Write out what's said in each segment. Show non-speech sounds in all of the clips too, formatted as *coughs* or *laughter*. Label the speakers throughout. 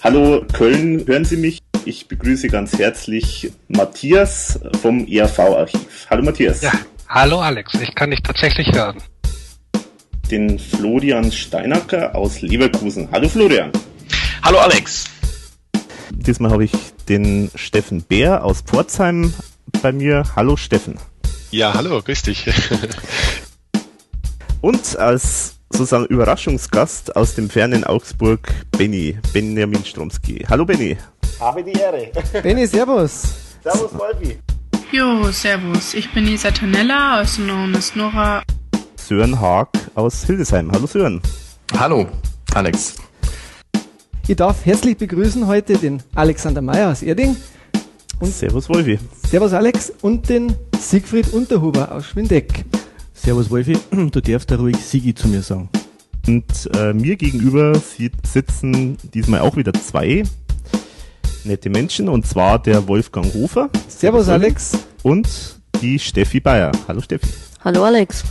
Speaker 1: Hallo Köln, hören Sie mich? Ich begrüße ganz herzlich Matthias vom ERV-Archiv. Hallo Matthias.
Speaker 2: Ja, hallo Alex, ich kann dich tatsächlich hören.
Speaker 1: Den Florian Steinacker aus Leverkusen. Hallo Florian.
Speaker 3: Hallo Alex.
Speaker 1: Diesmal habe ich den Steffen Bär aus Pforzheim bei mir. Hallo Steffen.
Speaker 3: Ja, hallo, grüß dich. *laughs*
Speaker 1: Und als sozusagen Überraschungsgast aus dem fernen Augsburg, Benny, Benjamin Stromski. Hallo Benny.
Speaker 4: Habe die Ehre.
Speaker 5: Benny, servus.
Speaker 4: Servus, Wolfi.
Speaker 6: Jo, servus. Ich bin Lisa Tonella, also known as Nora.
Speaker 1: Sören Haag aus Hildesheim. Hallo Sören.
Speaker 7: Hallo, Alex.
Speaker 5: Ich darf herzlich begrüßen heute den Alexander Meyer aus Erding.
Speaker 1: Und Servus Wolfi.
Speaker 5: Servus Alex und den Siegfried Unterhuber aus Schwindeck.
Speaker 8: Servus Wolfi, *clears throat* du darfst da ruhig Sigi zu mir sagen.
Speaker 1: Und äh, mir gegenüber sitzen diesmal auch wieder zwei nette Menschen, und zwar der Wolfgang Hofer.
Speaker 5: Servus, Servus Alex.
Speaker 1: Und die Steffi Bayer. Hallo Steffi.
Speaker 9: Hallo Alex.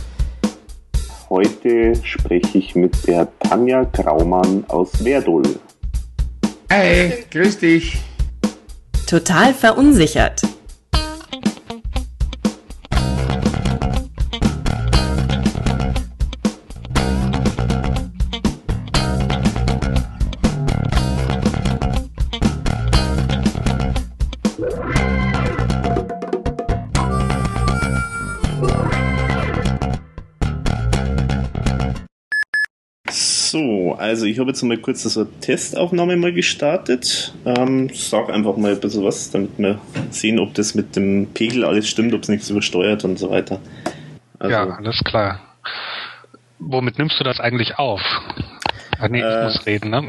Speaker 1: Heute spreche ich mit der Tanja Graumann aus Werdol.
Speaker 10: Hey, grüß dich.
Speaker 9: Total verunsichert.
Speaker 1: Also ich habe jetzt mal kurz so eine Testaufnahme mal gestartet. Ähm, sag einfach mal ein bisschen was, damit wir sehen, ob das mit dem Pegel alles stimmt, ob es nichts übersteuert und so weiter.
Speaker 2: Also, ja, alles klar. Womit nimmst du das eigentlich auf? Ach nee, ich äh, muss reden, ne? *laughs*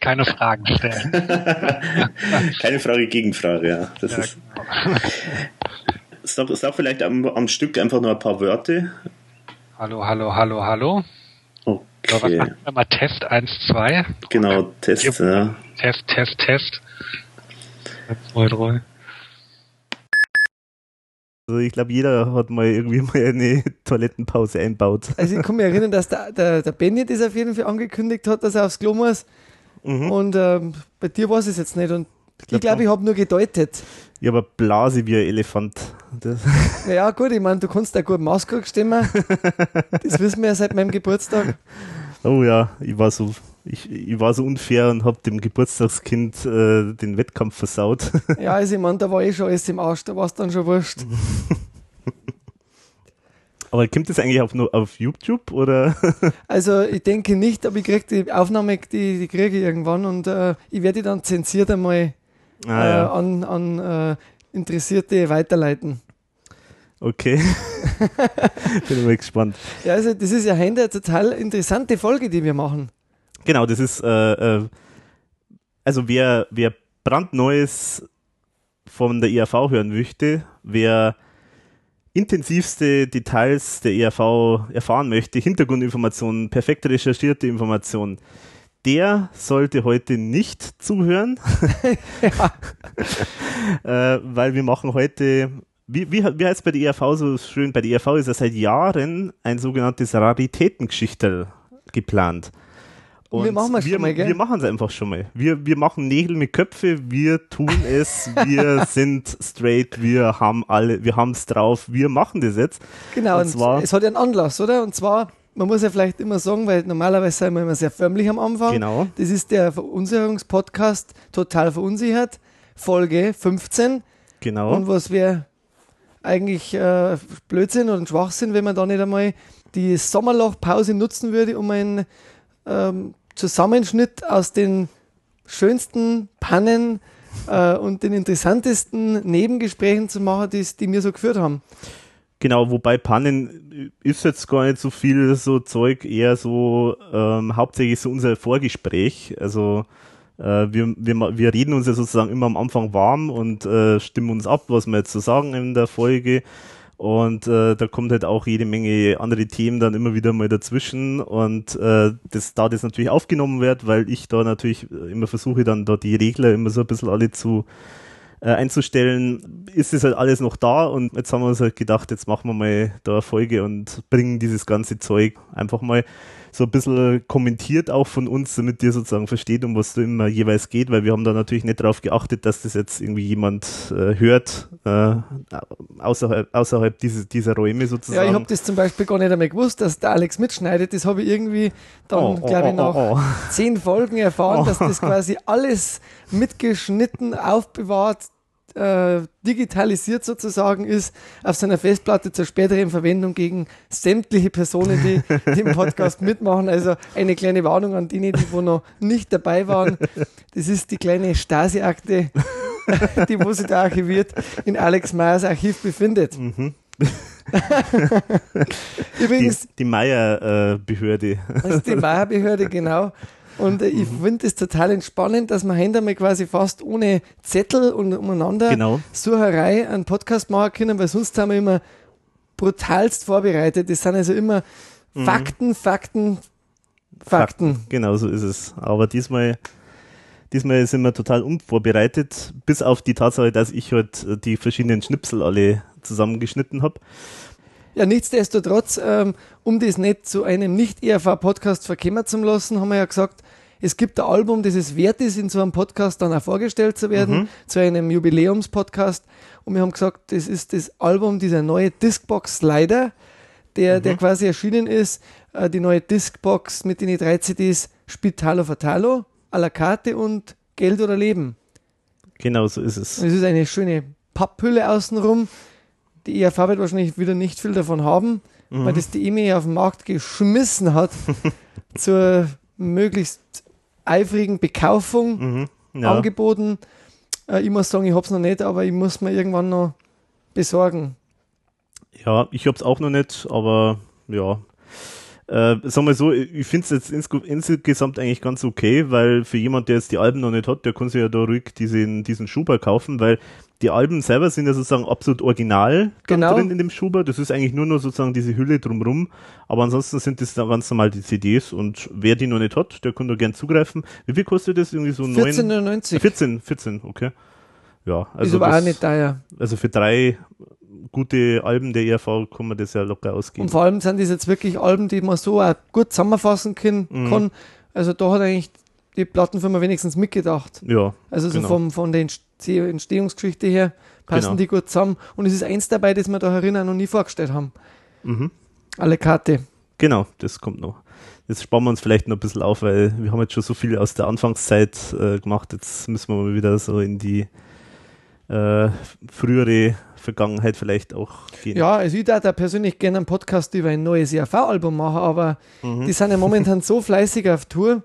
Speaker 2: Keine Fragen stellen. *laughs*
Speaker 1: Keine Frage, Gegenfrage, ja. Das ja, ist. Genau. Sag, sag vielleicht am, am Stück einfach nur ein paar Wörter.
Speaker 2: Hallo, hallo, hallo, hallo.
Speaker 1: Okay.
Speaker 2: Was wir mal? Test 1, 2.
Speaker 1: Genau, Test, ja.
Speaker 2: Test, Test, Test. 2, 3.
Speaker 1: Also ich glaube, jeder hat mal irgendwie mal eine *laughs* Toilettenpause einbaut.
Speaker 5: Also ich kann mich erinnern, dass der, der, der Benny das auf jeden Fall angekündigt hat, dass er aufs Klo muss. Mhm. Und ähm, bei dir war es jetzt nicht. Und ich glaube, ich, glaub, ich habe nur gedeutet.
Speaker 1: Ich habe Blase wie ein Elefant. *laughs*
Speaker 5: Ja, gut, ich meine, du kannst da gut Mauskrug stimmen. das wissen wir ja seit meinem Geburtstag.
Speaker 1: Oh ja, ich war so, ich, ich war so unfair und habe dem Geburtstagskind äh, den Wettkampf versaut. *laughs*
Speaker 5: ja, also ich meine, da war eh schon alles im Arsch, da war es dann schon wurscht. *laughs*
Speaker 1: Aber kommt das eigentlich auf, auf YouTube oder?
Speaker 5: also ich denke nicht, aber ich kriege die Aufnahme, die, die kriege ich irgendwann und äh, ich werde die dann zensiert einmal ah, ja. äh, an, an äh, Interessierte weiterleiten.
Speaker 1: Okay. *laughs* Bin mal gespannt.
Speaker 5: Ja, also das ist ja eine total interessante Folge, die wir machen.
Speaker 1: Genau, das ist, äh, äh, also wer, wer brandneues von der ERV hören möchte, wer intensivste Details der ERV erfahren möchte, Hintergrundinformationen, perfekt recherchierte Informationen, der sollte heute nicht zuhören, *laughs* *laughs* äh, weil wir machen heute, wie, wie, wie heißt es bei der ERV so schön? Bei der ERV ist ja seit Jahren ein sogenanntes Raritätengeschichtel geplant.
Speaker 5: Und wir machen es schon mal, gell?
Speaker 1: Wir machen es einfach schon mal. Wir, wir machen Nägel mit Köpfe, wir tun es, wir *laughs* sind straight, wir haben alle, wir haben es drauf, wir machen das jetzt.
Speaker 5: Genau, und, und zwar, es hat ja einen Anlass, oder? Und zwar man muss ja vielleicht immer sagen, weil normalerweise sind wir immer sehr förmlich am Anfang.
Speaker 1: Genau.
Speaker 5: Das ist der Verunsicherungspodcast Total Verunsichert, Folge 15.
Speaker 1: Genau.
Speaker 5: Und was wäre eigentlich äh, Blödsinn und Schwachsinn, wenn man da nicht einmal die Sommerlochpause nutzen würde, um einen ähm, Zusammenschnitt aus den schönsten Pannen äh, und den interessantesten Nebengesprächen zu machen, die, die wir so geführt haben.
Speaker 1: Genau, wobei Pannen ist jetzt gar nicht so viel so Zeug, eher so ähm, hauptsächlich so unser Vorgespräch. Also äh, wir, wir, wir reden uns ja sozusagen immer am Anfang warm und äh, stimmen uns ab, was wir jetzt so sagen in der Folge. Und äh, da kommt halt auch jede Menge andere Themen dann immer wieder mal dazwischen. Und äh, das, da das natürlich aufgenommen wird, weil ich da natürlich immer versuche, dann da die Regler immer so ein bisschen alle zu äh, einzustellen, ist es halt alles noch da und jetzt haben wir uns halt gedacht, jetzt machen wir mal da eine Folge und bringen dieses ganze Zeug einfach mal so ein bisschen kommentiert auch von uns, damit ihr sozusagen versteht, um was da immer jeweils geht, weil wir haben da natürlich nicht darauf geachtet, dass das jetzt irgendwie jemand äh, hört, äh, außerhalb, außerhalb diese, dieser Räume sozusagen.
Speaker 5: Ja, ich habe das zum Beispiel gar nicht einmal gewusst, dass der Alex mitschneidet. Das habe ich irgendwie dann,
Speaker 1: Oh, oh,
Speaker 5: glaube ich,
Speaker 1: oh,
Speaker 5: nach
Speaker 1: oh, oh.
Speaker 5: zehn Folgen erfahren, dass das *laughs* quasi alles mitgeschnitten, aufbewahrt, äh, digitalisiert sozusagen ist auf seiner Festplatte zur späteren Verwendung gegen sämtliche Personen, die den Podcast *laughs* mitmachen. Also eine kleine Warnung an die, die wo noch nicht dabei waren. Das ist die kleine Stasi-Akte, *laughs* die wo sich da archiviert in Alex Meyers Archiv befindet.
Speaker 1: Mhm. *laughs*
Speaker 5: Übrigens,
Speaker 1: Die, die Meier-Behörde.
Speaker 5: Das ist die Meier-Behörde, genau. Und äh, ich
Speaker 1: Mhm.
Speaker 5: finde es total entspannend, dass wir heute einmal quasi fast ohne Zettel und umeinander
Speaker 1: Genau.
Speaker 5: Sucherei einen Podcast machen können, weil sonst haben wir immer brutalst vorbereitet. Das sind also immer
Speaker 1: Mhm.
Speaker 5: Fakten, Fakten, Fakten.
Speaker 1: Genau so ist es. Aber diesmal, diesmal sind wir total unvorbereitet, bis auf die Tatsache, dass ich halt äh, die verschiedenen Schnipsel alle zusammengeschnitten habe.
Speaker 5: Ja, nichtsdestotrotz, ähm, um das nicht zu einem Nicht-ERV-Podcast verkämmern zu lassen, haben wir ja gesagt, es gibt ein Album, das es wert ist, in so einem Podcast dann auch vorgestellt zu werden,
Speaker 1: Mhm.
Speaker 5: zu einem Jubiläumspodcast. Und wir haben gesagt, das ist das Album, dieser neue Discbox Slider, der,
Speaker 1: Mhm.
Speaker 5: der quasi erschienen ist. Äh, die neue Discbox mit den drei CDs Spitalo Fatalo, à la carte und Geld oder Leben.
Speaker 1: Genau so ist es.
Speaker 5: Und es ist eine schöne Papphülle außenrum. Die ERV wird wahrscheinlich wieder nicht viel davon haben,
Speaker 1: Mhm.
Speaker 5: weil das die EME auf den Markt geschmissen hat *laughs* zur möglichst eifrigen Bekaufung
Speaker 1: Mhm. Ja.
Speaker 5: angeboten. Äh, ich muss sagen, ich habe es noch nicht, aber ich muss mir irgendwann noch besorgen.
Speaker 1: Ja, ich hab's auch noch nicht, aber ja. Äh, sagen wir so, ich finde es jetzt insge insgesamt eigentlich ganz okay, weil für jemand, der jetzt die Alben noch nicht hat, der kann sich ja da ruhig diesen, diesen Schuber kaufen, weil die Alben selber sind ja sozusagen absolut original
Speaker 5: Genau.
Speaker 1: drin in dem Schuber. Das ist eigentlich nur noch sozusagen diese Hülle drumrum. Aber ansonsten sind das dann ganz normal die CDs und wer die noch nicht hat, der kann da gern zugreifen. Wie viel kostet das? Irgendwie so neun?
Speaker 5: 14,99.
Speaker 1: 14, 14, okay. Ja,
Speaker 5: ist
Speaker 1: also
Speaker 5: aber
Speaker 1: das,
Speaker 5: auch nicht teuer.
Speaker 1: also für drei gute Alben der ERV kann man das ja locker ausgeben.
Speaker 5: Und vor allem sind das jetzt wirklich Alben, die man so auch gut zusammenfassen kann.
Speaker 1: Mhm.
Speaker 5: kann. Also da hat eigentlich die Plattenfirma wenigstens mitgedacht.
Speaker 1: Ja,
Speaker 5: Also so
Speaker 1: genau.
Speaker 5: vom, von der Entsteh- Entstehungsgeschichte her passen
Speaker 1: Genau.
Speaker 5: die gut zusammen. Und es ist eins dabei, das wir da auch noch nie vorgestellt haben.
Speaker 1: Mhm.
Speaker 5: Alle Karte.
Speaker 1: Genau, das kommt noch. Jetzt sparen wir uns vielleicht noch ein bisschen auf, weil wir haben jetzt schon so viel aus der Anfangszeit äh, gemacht. Jetzt müssen wir mal wieder so in die äh, frühere Vergangenheit vielleicht auch gehen.
Speaker 5: Ja, also ich da persönlich gerne einen Podcast über ein neues ERV-Album machen, aber
Speaker 1: Mhm.
Speaker 5: die sind ja momentan *laughs* so fleißig auf Tour.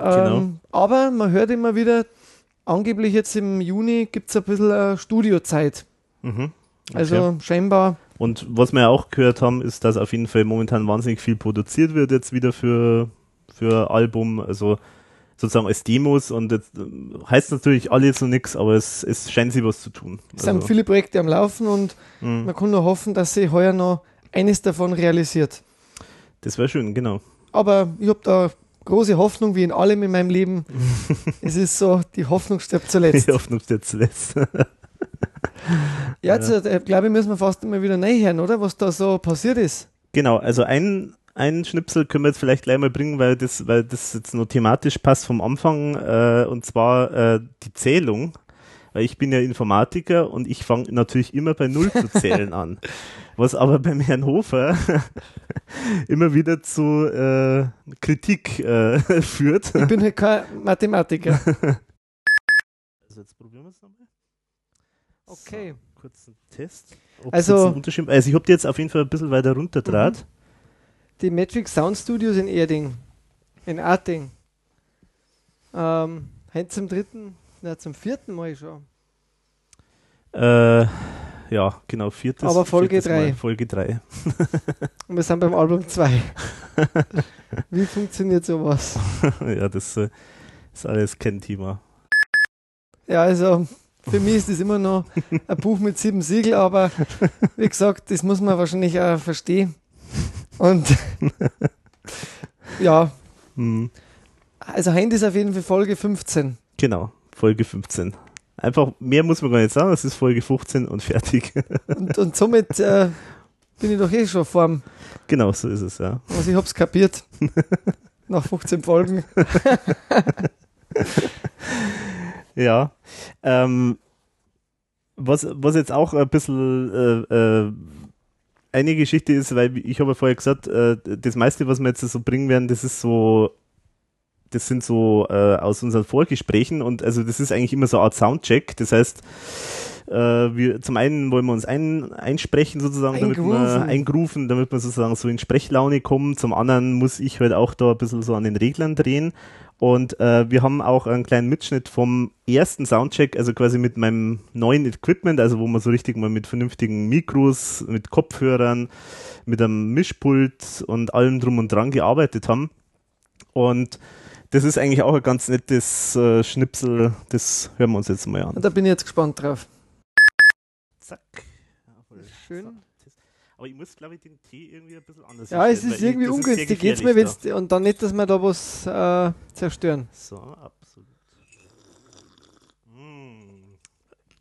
Speaker 5: Ähm,
Speaker 1: Genau.
Speaker 5: Aber man hört immer wieder, angeblich jetzt im Juni gibt es ein bisschen äh, Studiozeit.
Speaker 1: Mhm.
Speaker 5: Also
Speaker 1: Okay.
Speaker 5: scheinbar,
Speaker 1: Und was wir ja auch gehört haben, ist, dass auf jeden Fall momentan wahnsinnig viel produziert wird jetzt wieder für, für Album, also sozusagen als Demos und jetzt äh, heißt natürlich alles noch nichts, aber es, es scheint sich was zu tun.
Speaker 5: es sind
Speaker 1: Also,
Speaker 5: viele Projekte am Laufen und
Speaker 1: mh,
Speaker 5: man kann nur hoffen, dass sie heuer noch eines davon realisiert.
Speaker 1: das wäre schön, genau.
Speaker 5: Aber ich habe da große Hoffnung, wie in allem in meinem Leben. *laughs* es ist so, die Hoffnung stirbt zuletzt.
Speaker 1: Ob es jetzt zuletzt. *laughs*
Speaker 5: Ja, jetzt äh, glaube ich, müssen wir fast immer wieder hören, oder? Was da so passiert ist.
Speaker 1: Genau, also ein, ein Schnipsel können wir jetzt vielleicht gleich mal bringen, weil das, weil das jetzt nur thematisch passt vom Anfang, äh, und zwar äh, die Zählung. Weil ich bin ja Informatiker und ich fange natürlich immer bei Null zu zählen *laughs* an. Was aber beim Herrn Hofer *laughs* immer wieder zu äh, Kritik äh, *laughs* führt.
Speaker 5: Ich bin halt kein Mathematiker. *laughs*
Speaker 1: Also jetzt probieren wir es nochmal.
Speaker 5: Okay.
Speaker 1: So, kurzen Test. Ob's
Speaker 5: Also-
Speaker 1: Unterschied- also ich habe die jetzt auf jeden Fall ein bisschen weiter runter draht.
Speaker 5: Die Matrix Sound Studios in Erding. In Arting. Ähm, zum dritten, na zum vierten Mal schon.
Speaker 1: Äh, ja, genau, viertes.
Speaker 5: Aber Folge
Speaker 1: viertes Mal,
Speaker 5: drei.
Speaker 1: Folge 3.
Speaker 5: Und *laughs* wir sind beim Album 2. *laughs* Wie funktioniert sowas? *laughs*
Speaker 1: ja, das äh, ist alles kein Thema.
Speaker 5: Ja, also für mich ist das immer noch ein Buch mit sieben Siegel, aber wie gesagt, das muss man wahrscheinlich auch verstehen. Und ja,
Speaker 1: Hm,
Speaker 5: also heute ist auf jeden Fall Folge 15.
Speaker 1: genau, Folge 15. Einfach, mehr muss man gar nicht sagen, es ist Folge 15 und fertig. *laughs*
Speaker 5: Und, und somit äh, bin ich doch eh schon vorm.
Speaker 1: Genau, so ist es, ja.
Speaker 5: Also ich hab's kapiert. *laughs* Nach 15 Folgen. *laughs*
Speaker 1: ja. Ähm, was, was jetzt auch ein bisschen äh, äh, eine Geschichte ist, weil ich habe ja vorher gesagt, äh, das meiste, was wir jetzt so bringen werden, das ist so, das sind so äh, aus unseren Vorgesprächen und also das ist eigentlich immer so eine Art Soundcheck. Das heißt, äh, wir zum einen wollen wir uns ein, einsprechen sozusagen, damit wir eingrufen, damit wir sozusagen so in Sprechlaune kommen. Zum anderen muss ich halt auch da ein bisschen so an den Reglern drehen. Und äh, wir haben auch einen kleinen Mitschnitt vom ersten Soundcheck, also quasi mit meinem neuen Equipment, also wo wir so richtig mal mit vernünftigen Mikros, mit Kopfhörern, mit einem Mischpult und allem drum und dran gearbeitet haben. Und das ist eigentlich auch ein ganz nettes äh, Schnipsel, das hören wir uns jetzt mal an.
Speaker 5: Da bin ich jetzt gespannt drauf.
Speaker 1: Zack.
Speaker 5: Schön.
Speaker 1: Aber ich muss, glaube ich, den Tee irgendwie ein bisschen anders
Speaker 5: Ja, es ist irgendwie ungünstig. Geht's mir, wenn's,
Speaker 1: da.
Speaker 5: und dann nicht, dass wir da was äh, zerstören.
Speaker 1: So, absolut.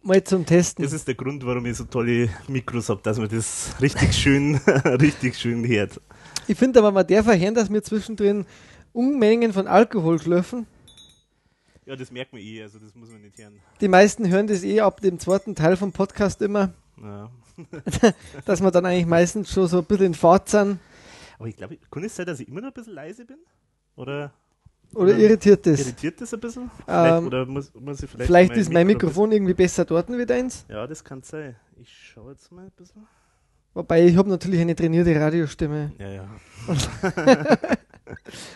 Speaker 5: Mal zum Testen.
Speaker 1: Das ist der Grund, warum ich so tolle Mikros habe, dass man das richtig schön, *laughs* richtig schön hört.
Speaker 5: Ich finde aber, man darf verhören, dass wir zwischendrin Unmengen von Alkohol schlürfen.
Speaker 1: Ja, das merkt man eh, also das muss man nicht hören.
Speaker 5: Die meisten hören das eh ab dem zweiten Teil vom Podcast immer.
Speaker 1: Ja. *laughs*
Speaker 5: dass wir dann eigentlich meistens schon so ein bisschen in Fahrt sind.
Speaker 1: Aber ich glaube, kann es sein, dass ich immer noch ein bisschen leise bin? Oder?
Speaker 5: Oder irritiert das?
Speaker 1: Irritiert das ein bisschen?
Speaker 5: Ähm,
Speaker 1: oder muss, muss ich vielleicht.
Speaker 5: vielleicht ist mein Mikrofon irgendwie besser dort wie deins.
Speaker 1: Ja, das kann sein. Ich schaue jetzt mal ein bisschen.
Speaker 5: Wobei ich habe natürlich eine trainierte Radiostimme.
Speaker 1: Ja, ja. *laughs* *laughs*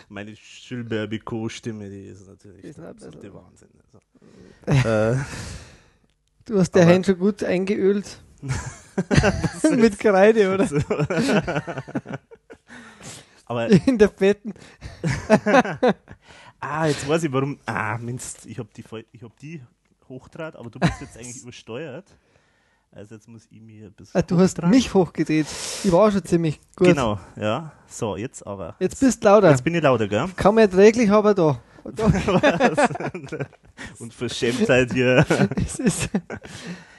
Speaker 1: Meine Schülberbico-Stimme, die ist natürlich
Speaker 5: Ist
Speaker 1: der absolute Wahnsinn. Also. äh,
Speaker 5: Du hast der Hand schon gut eingeölt. *laughs* *laughs* Mit Kreide, oder? *laughs*
Speaker 1: aber
Speaker 5: In der Betten.
Speaker 1: ah, jetzt weiß ich warum. Ah, Minst, ich habe die, ich hab die hochdraht, aber du bist jetzt eigentlich übersteuert. Also jetzt muss ich mir ein bisschen.
Speaker 5: Ah, du hast mich hochgedreht. Ich war schon ziemlich gut.
Speaker 1: Genau, ja. So, jetzt aber.
Speaker 5: Jetzt bist du lauter.
Speaker 1: Jetzt bin ich lauter, gell?
Speaker 5: Kaum erträglich, aber da. *laughs*
Speaker 1: Und Verschämtheit hier. *laughs*
Speaker 5: es ist,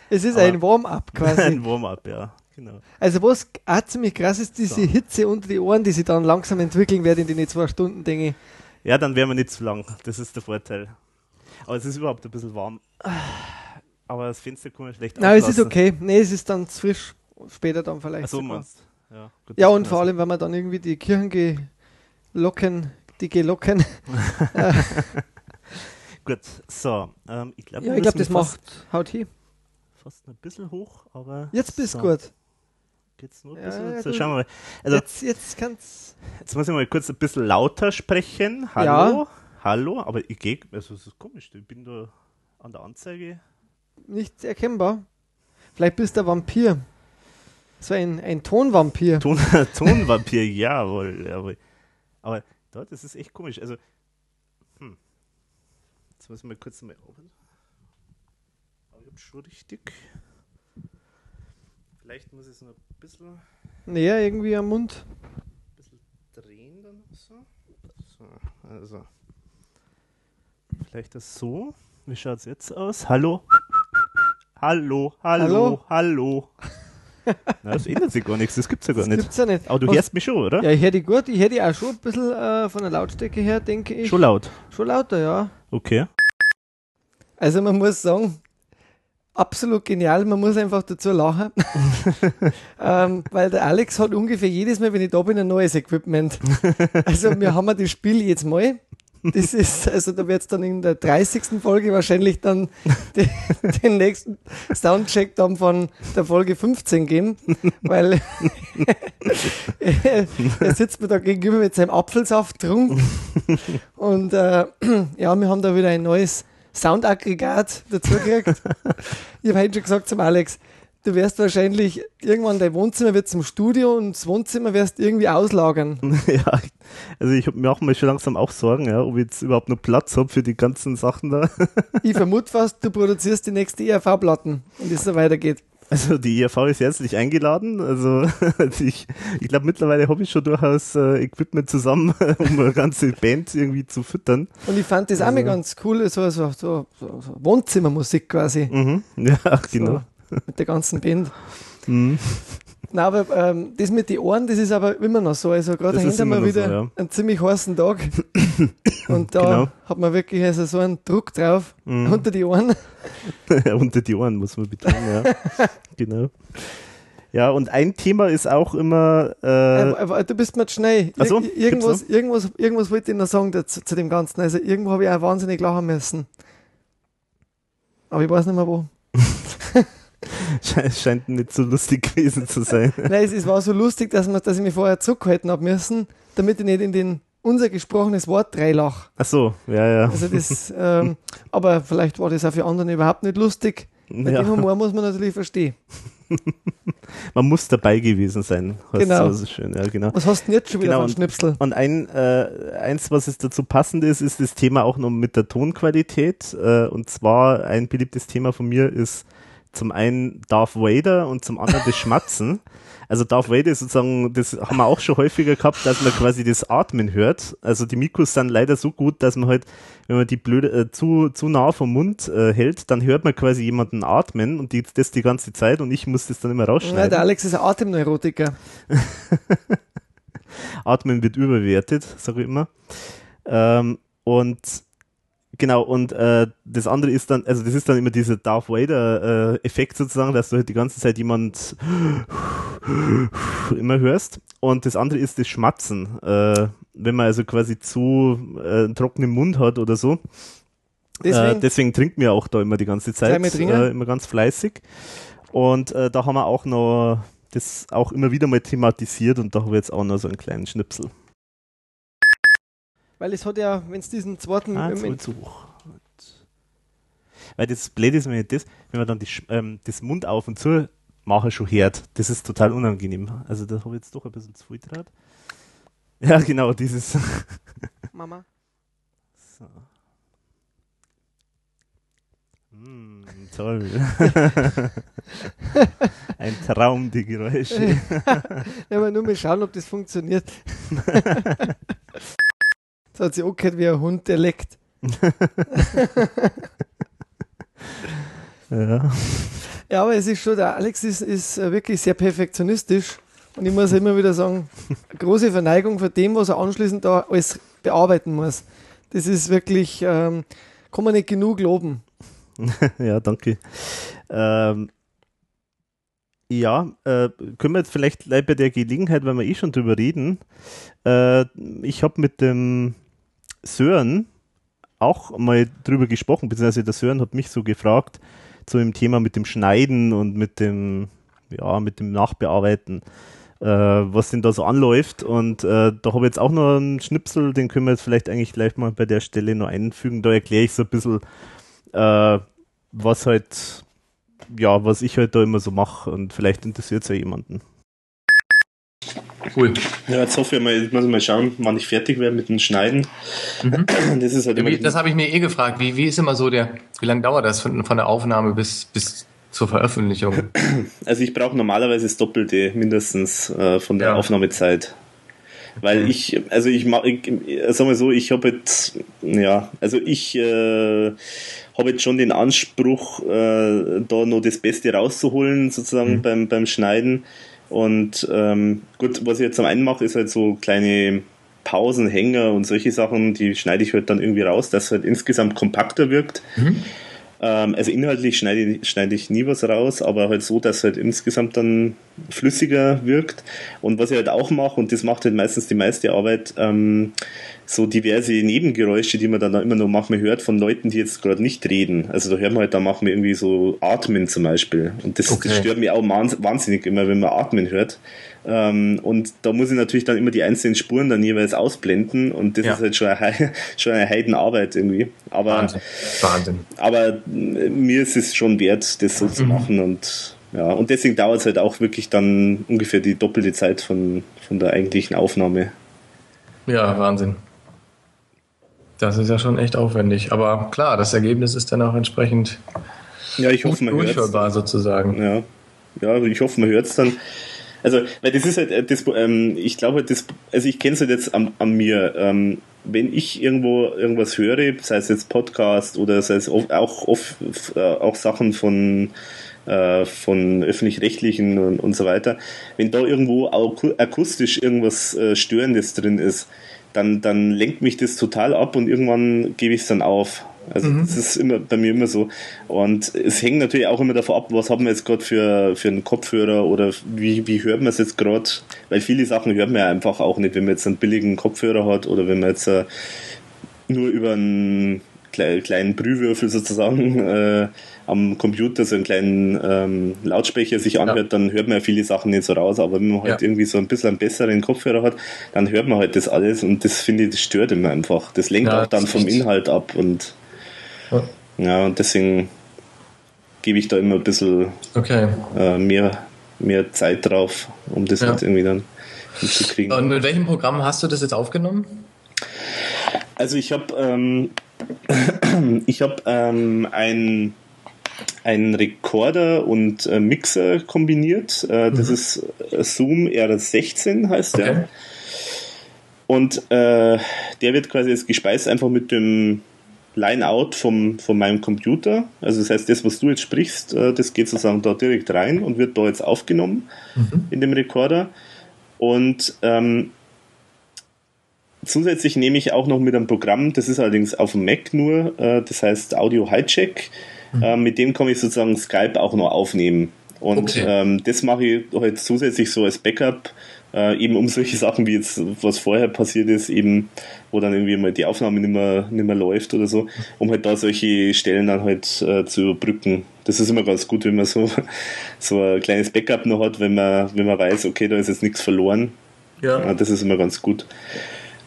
Speaker 5: es ist
Speaker 1: Aber-
Speaker 5: ein Warm-up quasi. *laughs*
Speaker 1: Ein Warm-up, ja. Genau.
Speaker 5: Also was auch ziemlich krass ist, diese
Speaker 1: So.
Speaker 5: Hitze unter die Ohren, die sich dann langsam entwickeln werden in den zwei Stunden, denke ich.
Speaker 1: Ja, dann wären wir nicht zu lang. Das ist der Vorteil. Aber es ist überhaupt ein bisschen warm. *sighs* Aber das Fenster kann man schlecht
Speaker 5: Nein, es ist okay. Nee, es ist dann frisch. Später dann vielleicht.
Speaker 1: Ach so, meinst Ja, gut,
Speaker 5: Ja, und vor allem, wenn man dann irgendwie die Kirchengelocken, die Gelocken. *laughs* *laughs*
Speaker 1: Gut, so. Ähm, ich glaube,
Speaker 5: ja, ich glaube, das macht Haut hin.
Speaker 1: fast ein bisschen hoch, aber.
Speaker 5: Jetzt bist
Speaker 1: so.
Speaker 5: du gut.
Speaker 1: Geht's nur ein bisschen?
Speaker 5: ja,
Speaker 1: so, schauen wir mal. Also,
Speaker 5: jetzt, jetzt kann's.
Speaker 1: jetzt muss ich mal kurz ein bisschen lauter sprechen. Hallo? Hallo? Aber ich gehe. Also, es ist komisch. Ich bin da an der Anzeige.
Speaker 5: Nicht erkennbar. Vielleicht bist du ein Vampir. So ein, ein Tonvampir.
Speaker 1: Ton, *laughs* Tonvampir, jawohl, jawohl. Aber das ist echt komisch. Also, hm. Jetzt müssen wir kurz mal auf. Aber ich hab schon richtig. Vielleicht muss ich es noch ein bisschen,
Speaker 5: Näher irgendwie am Mund.
Speaker 1: bisschen drehen dann so. So, also. Vielleicht das so. Wie schaut es jetzt aus? Hallo? Hallo, hallo,
Speaker 5: Hallo?
Speaker 1: hallo. *laughs* Na, das ändert sich gar nichts, das gibt's ja gar
Speaker 5: Das
Speaker 1: nicht.
Speaker 5: gibt's ja nicht.
Speaker 1: Aber du
Speaker 5: Was-
Speaker 1: hörst mich schon, oder?
Speaker 5: Ja, ich höre die gut. Ich höre die auch schon ein bisschen äh, von der Lautstärke her, denke ich.
Speaker 1: Schon laut.
Speaker 5: Schon lauter, ja.
Speaker 1: Okay.
Speaker 5: Also man muss sagen, absolut genial. Man muss einfach dazu lachen. *laughs* ähm, weil der Alex hat ungefähr jedes Mal, wenn ich da bin, ein neues Equipment. *laughs* Also wir haben ja das Spiel jetzt mal. Das ist, also da wird es dann in der 30. Folge wahrscheinlich dann *laughs* den, den nächsten Soundcheck dann von der Folge 15 geben, weil *laughs* er sitzt mir da gegenüber mit seinem Apfelsaft trunk und äh, ja, wir haben da wieder ein neues Soundaggregat dazu gekriegt. ich habe heute schon gesagt zum Alex, du wirst wahrscheinlich irgendwann dein Wohnzimmer wird zum Studio und das Wohnzimmer wirst irgendwie auslagern. *laughs*
Speaker 1: ja, also ich hab mir auch mal schon langsam auch Sorgen, ja, ob ich jetzt überhaupt noch Platz habe für die ganzen Sachen da. *laughs*
Speaker 5: Ich vermute fast, du produzierst die nächste ERV-Platten und es so weitergeht.
Speaker 1: Also die ERV ist herzlich eingeladen. Also *laughs* ich, ich glaube mittlerweile habe ich schon durchaus äh, Equipment zusammen, um eine ganze Band irgendwie zu füttern.
Speaker 5: Und ich fand das auch mal
Speaker 1: Also-
Speaker 5: ganz cool, so, so, so, so, so Wohnzimmermusik quasi
Speaker 1: Mhm. Ja, genau. *laughs*
Speaker 5: mit der ganzen Band.
Speaker 1: Mhm.
Speaker 5: Nein, aber ähm, das mit den Ohren, das ist aber immer noch so. Also gerade
Speaker 1: ist
Speaker 5: haben wir wieder
Speaker 1: so, ja.
Speaker 5: einen ziemlich heißen Tag. *coughs* Und da
Speaker 1: Genau.
Speaker 5: hat man wirklich also so einen Druck drauf
Speaker 1: Mhm.
Speaker 5: unter die Ohren. *laughs*
Speaker 1: Unter die Ohren muss man betonen, ja. *laughs* genau. Ja, und ein Thema ist auch immer, äh,
Speaker 5: aber du bist mir schnell. Ir
Speaker 1: so,
Speaker 5: irgendwas, irgendwas, irgendwas wollte ich noch sagen dazu, zu dem Ganzen. Also irgendwo habe ich auch wahnsinnig lachen müssen. Aber ich weiß nicht mehr wo.
Speaker 1: Sche- scheint nicht so lustig gewesen zu sein. *laughs*
Speaker 5: Nein, es, es war so lustig, dass, man, dass ich mich vorher zurückgehalten habe müssen, damit ich nicht in den unser gesprochenes Wort reinlach.
Speaker 1: Ach so, ja, ja.
Speaker 5: Also das, ähm, *laughs* aber vielleicht war das auch für andere überhaupt nicht lustig. Bei
Speaker 1: ja.
Speaker 5: dem Humor muss man natürlich verstehen. *laughs*
Speaker 1: Man muss dabei gewesen sein.
Speaker 5: Genau.
Speaker 1: So, schön, ja, genau.
Speaker 5: Was hast du denn jetzt schon wieder
Speaker 1: Genau,
Speaker 5: von Schnipsel?
Speaker 1: Und ein, äh, eins, was es dazu passend ist, ist das Thema auch noch mit der Tonqualität. Äh, und zwar ein beliebtes Thema von mir ist zum einen Darth Vader und zum anderen das Schmatzen. Also Darth Vader ist sozusagen, das haben wir auch schon häufiger gehabt, dass man quasi das Atmen hört. Also die Mikros sind leider so gut, dass man halt, wenn man die blöde äh, zu, zu nah vom Mund äh, hält, dann hört man quasi jemanden atmen und die, das die ganze Zeit und ich muss das dann immer
Speaker 5: Nein,
Speaker 1: rausschneiden.
Speaker 5: der Alex ist ein Atemneurotiker. *laughs*
Speaker 1: Atmen wird überbewertet, sage ich immer. Ähm, und genau, und äh, das andere ist dann, also das ist dann immer dieser Darth Vader äh, Effekt sozusagen, dass du halt die ganze Zeit jemand immer hörst. Und das andere ist das Schmatzen. Äh, wenn man also quasi zu äh, einen trockenen Mund hat oder so.
Speaker 5: Deswegen,
Speaker 1: Äh, deswegen trinkt mir auch da immer die ganze Zeit, äh, immer ganz fleißig. Und äh, da haben wir auch noch das auch immer wieder mal thematisiert und da habe ich jetzt auch noch so einen kleinen Schnipsel.
Speaker 5: Weil es hat ja, wenn es diesen zweiten
Speaker 1: Ah,
Speaker 5: im-
Speaker 1: jetzt zu hoch. Weil das Blöde ist, wenn, ich das, wenn man dann die, ähm, das Mund auf und zu machen schon hört, das ist total unangenehm. Also da habe ich jetzt doch ein bisschen zu viel draht. Ja, genau, dieses. *laughs*
Speaker 5: Mama.
Speaker 1: So. Mm, toll. *laughs* Ein Traum, die Geräusche. *laughs*
Speaker 5: Ja, aber nur mal schauen, ob das funktioniert. Das hat sich auch gehört wie ein Hund, der leckt. *laughs*
Speaker 1: ja.
Speaker 5: Ja, aber es ist schon, der Alex ist, ist wirklich sehr perfektionistisch. Und ich muss immer wieder sagen, große Verneigung für dem, was er anschließend da alles bearbeiten muss. Das ist wirklich, ähm, kann man nicht genug loben. *laughs*
Speaker 1: ja, danke. Ähm, ja, äh, können wir jetzt vielleicht bei der Gelegenheit, weil wir eh schon drüber reden. Äh, ich habe mit dem Sören auch mal drüber gesprochen, beziehungsweise der Sören hat mich so gefragt zu dem Thema mit dem Schneiden und mit dem, ja, mit dem Nachbearbeiten, äh, was denn da so anläuft. Und äh, da habe ich jetzt auch noch einen Schnipsel, den können wir jetzt vielleicht eigentlich gleich mal bei der Stelle noch einfügen. Da erkläre ich so ein bisschen, äh, was halt, ja, was ich halt da immer so mache und vielleicht interessiert es ja jemanden.
Speaker 3: Cool.
Speaker 11: Ja, jetzt hoffe ich mal, jetzt muss ich mal schauen, wann ich fertig werde mit dem Schneiden.
Speaker 7: Mhm.
Speaker 11: Das ist halt immer
Speaker 7: Wie, das habe ich mir eh gefragt. Wie, wie ist immer so der, wie lange dauert das von, von der Aufnahme bis, bis zur Veröffentlichung? *clears throat*
Speaker 11: Also ich brauche normalerweise das Doppelte mindestens äh, von der
Speaker 7: Ja.
Speaker 11: Aufnahmezeit. Weil ich, also ich mache, ich, äh, sag mal so, ich habe jetzt, ja, also ich äh, habe jetzt schon den Anspruch, äh, da noch das Beste rauszuholen, sozusagen beim, beim Schneiden. Und ähm, gut, was ich jetzt am einen mache, ist halt so kleine Pausen, Hänger und solche Sachen, die schneide ich halt dann irgendwie raus, dass es halt insgesamt kompakter wirkt. Ähm, also inhaltlich schneide, ich- schneide ich nie was raus, aber halt so, dass halt insgesamt dann flüssiger wirkt. Und was ich halt auch mache, und das macht halt meistens die meiste Arbeit, ähm, so diverse Nebengeräusche, die man dann immer noch manchmal hört von Leuten, die jetzt gerade nicht reden. Also da hört man halt, da machen wir irgendwie so Atmen zum Beispiel. Und das,
Speaker 7: Okay.
Speaker 11: das stört mich auch wahns- wahnsinnig immer, wenn man Atmen hört. Ähm, und da muss ich natürlich dann immer die einzelnen Spuren dann jeweils ausblenden und das
Speaker 7: Ja.
Speaker 11: ist halt schon eine, *laughs* schon eine Heidenarbeit irgendwie. Aber
Speaker 7: Wahnsinn. Wahnsinn.
Speaker 11: aber äh, mir ist es schon wert, das so
Speaker 7: Mhm.
Speaker 11: zu machen und ja, und deswegen dauert es halt auch wirklich dann ungefähr die doppelte Zeit von, von der eigentlichen Aufnahme.
Speaker 7: Ja, Wahnsinn. Das ist ja schon echt aufwendig. Aber klar, das Ergebnis ist dann auch entsprechend
Speaker 11: Ja, ich hoffe, man
Speaker 7: durchhörbar sozusagen.
Speaker 11: Ja. ja, ich hoffe, man hört es dann. Also, weil das ist halt, äh, das, ähm, ich glaube, das, also ich kenne es halt jetzt an, an mir. Ähm, wenn ich irgendwo irgendwas höre, sei es jetzt Podcast oder sei es auch, oft, äh, auch Sachen von
Speaker 1: äh, von öffentlich-rechtlichen und, und so weiter, wenn da irgendwo akustisch irgendwas äh, Störendes drin ist, dann, dann lenkt mich das total ab und irgendwann gebe ich es dann auf. Also mhm. das ist immer bei mir immer so. Und es hängt natürlich auch immer davon ab, was haben wir jetzt gerade für, für einen Kopfhörer oder wie, wie hört man es jetzt gerade? Weil viele Sachen hört man ja einfach auch nicht, wenn man jetzt einen billigen Kopfhörer hat oder wenn man jetzt äh, nur über einen kleinen Brühwürfel sozusagen *laughs* äh, am Computer so einen kleinen ähm, Lautsprecher sich anhört, ja. dann hört man ja viele Sachen nicht so raus. Aber wenn man halt ja. irgendwie so ein bisschen einen besseren Kopfhörer hat, dann hört man halt das alles und das finde ich, das stört immer einfach. Das lenkt ja, auch dann vom Inhalt ab und ja, und deswegen gebe ich da immer ein bisschen
Speaker 7: okay.
Speaker 1: äh, mehr, mehr Zeit drauf, um das halt irgendwie dann hinzukriegen.
Speaker 7: Und mit welchem Programm hast du das jetzt aufgenommen?
Speaker 1: Also ich habe ähm, *clears throat* ich habe ähm, ein einen Rekorder und äh, Mixer kombiniert. Äh, das mhm. ist äh, Zoom R16 heißt okay. der. Und äh, der wird quasi jetzt gespeist einfach mit dem Line-Out vom, von meinem Computer. Also das heißt, das, was du jetzt sprichst, äh, das geht sozusagen da direkt rein und wird da jetzt aufgenommen mhm. in dem Rekorder. Und ähm, zusätzlich nehme ich auch noch mit einem Programm, das ist allerdings auf dem Mac nur, äh, das heißt Audio Hijack. Mhm. Äh, mit dem kann ich sozusagen Skype auch noch aufnehmen. Und okay. ähm, das mache ich halt zusätzlich so als Backup, äh, eben um solche Sachen wie jetzt, was vorher passiert ist, eben, wo dann irgendwie mal die Aufnahme nicht mehr, nicht mehr läuft oder so, um halt da solche Stellen dann halt äh, zu überbrücken. Das ist immer ganz gut, wenn man so, *laughs* so ein kleines Backup noch hat, wenn man, wenn man weiß, okay, da ist jetzt nichts verloren. Ja. Das ist immer ganz gut.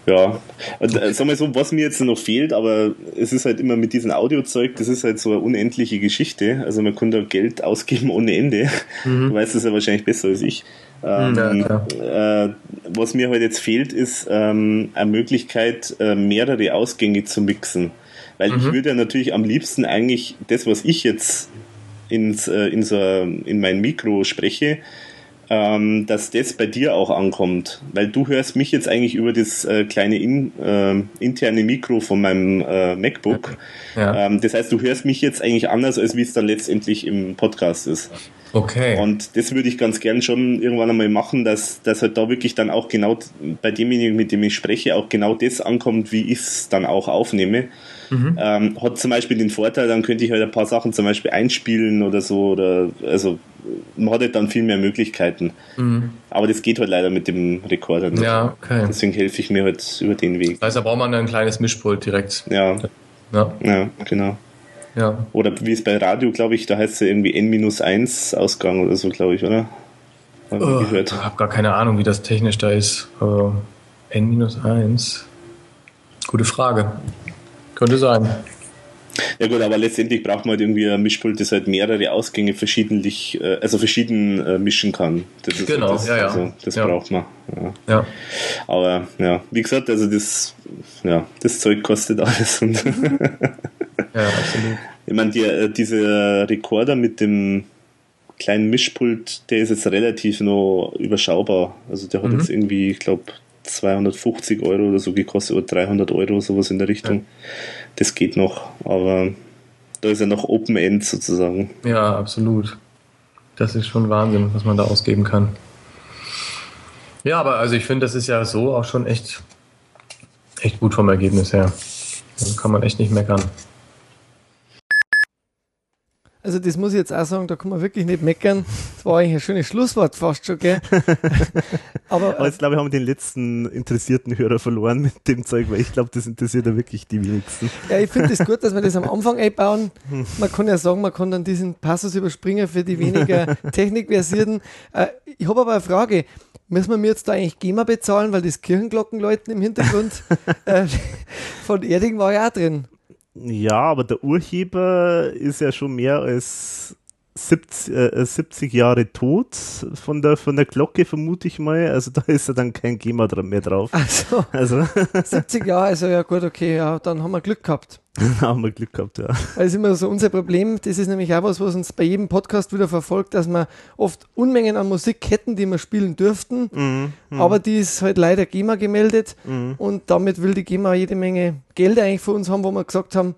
Speaker 1: Ja, und äh, sag mal so, was mir jetzt noch fehlt, aber es ist halt immer mit diesem Audiozeug, das ist halt so eine unendliche Geschichte. Also man kann da Geld *laughs* ausgeben ohne Ende. Mhm. Du weißt das ja wahrscheinlich besser als ich. Ähm, ja, äh, was mir halt jetzt fehlt, ist ähm, eine Möglichkeit, äh, mehrere Ausgänge zu mixen. Weil mhm. ich würde ja natürlich am liebsten eigentlich das, was ich jetzt ins, äh, in, so, in mein Mikro spreche, ähm, dass das bei dir auch ankommt. Weil du hörst mich jetzt eigentlich über das äh, kleine in, äh, interne Mikro von meinem äh, MacBook. Ja. Ähm, das heißt, du hörst mich jetzt eigentlich anders, als wie es dann letztendlich im Podcast ist.
Speaker 7: Okay.
Speaker 1: Und das würde ich ganz gern schon irgendwann einmal machen, dass, dass halt da wirklich dann auch genau bei demjenigen, mit dem ich spreche, auch genau das ankommt, wie ich es dann auch aufnehme. Mhm. Ähm, hat zum Beispiel den Vorteil, dann könnte ich halt ein paar Sachen zum Beispiel einspielen oder so, oder also man hat halt dann viel mehr Möglichkeiten. Mhm. Aber das geht halt leider mit dem Rekorder nicht.
Speaker 7: Ja, okay.
Speaker 1: Deswegen helfe ich mir halt über den Weg.
Speaker 7: Heißt, da braucht man ein kleines Mischpult direkt.
Speaker 1: Ja. Ja, ja genau.
Speaker 7: Ja.
Speaker 1: Oder wie es bei Radio, glaube ich, da heißt es ja irgendwie N-1 Ausgang oder so, glaube ich, oder?
Speaker 7: Hab oh, ich habe gar keine Ahnung, wie das technisch da ist. Uh, N-1. Gute Frage. Könnte sein.
Speaker 1: Ja gut, aber letztendlich braucht man halt irgendwie ein Mischpult, das halt mehrere Ausgänge verschiedentlich, äh, also verschieden äh, mischen kann.
Speaker 7: Das ist genau,
Speaker 1: halt das,
Speaker 7: ja, ja.
Speaker 1: Also, das
Speaker 7: ja.
Speaker 1: braucht man.
Speaker 7: Ja. ja.
Speaker 1: Aber ja, wie gesagt, also das, ja, das Zeug kostet *laughs* alles. *laughs*
Speaker 7: Ja, absolut.
Speaker 1: Ich meine, die, äh, dieser Rekorder mit dem kleinen Mischpult, der ist jetzt relativ noch überschaubar. Also der hat mhm. jetzt irgendwie, ich glaube, 250 Euro oder so gekostet oder 300 Euro, sowas in der Richtung. Ja. Das geht noch, aber da ist ja noch Open End sozusagen.
Speaker 7: Ja, absolut. Das ist schon Wahnsinn, was man da ausgeben kann. Ja, aber also ich finde, das ist ja so auch schon echt, echt gut vom Ergebnis her. Da kann man echt nicht meckern.
Speaker 5: Also das muss ich jetzt auch sagen, da kann man wirklich nicht meckern. Das war eigentlich ein schönes Schlusswort fast schon, gell? *laughs*
Speaker 12: Aber, Aber jetzt glaube ich, haben wir den letzten interessierten Hörer verloren mit dem Zeug, weil ich glaube, das interessiert ja wirklich die wenigsten.
Speaker 5: Ja, ich finde es das gut, dass wir das am Anfang einbauen. Man kann ja sagen, man kann dann diesen Passus überspringen für die weniger *laughs* Technikversierten. Äh, ich habe aber eine Frage. Müssen wir mir jetzt da eigentlich GEMA bezahlen, weil das Kirchenglockenläuten im Hintergrund *laughs* äh, von Erding war ja auch drin.
Speaker 12: Ja, aber der Urheber ist ja schon mehr als 70, äh, 70 Jahre tot von der, von der Glocke, vermute ich mal. Also da ist ja dann kein GEMA mehr drauf.
Speaker 5: Also, *laughs* also. 70 Jahre, also ja gut, okay, ja, dann haben wir Glück gehabt.
Speaker 12: Haben wir Glück gehabt, ja.
Speaker 5: Das ist immer so unser Problem. Das ist nämlich auch was, was uns bei jedem Podcast wieder verfolgt, dass wir oft Unmengen an Musik hätten, die wir spielen dürften. Mhm, mh. aber die ist halt leider GEMA gemeldet. Mhm. Und damit will die GEMA jede Menge Geld eigentlich für uns haben, wo wir gesagt haben,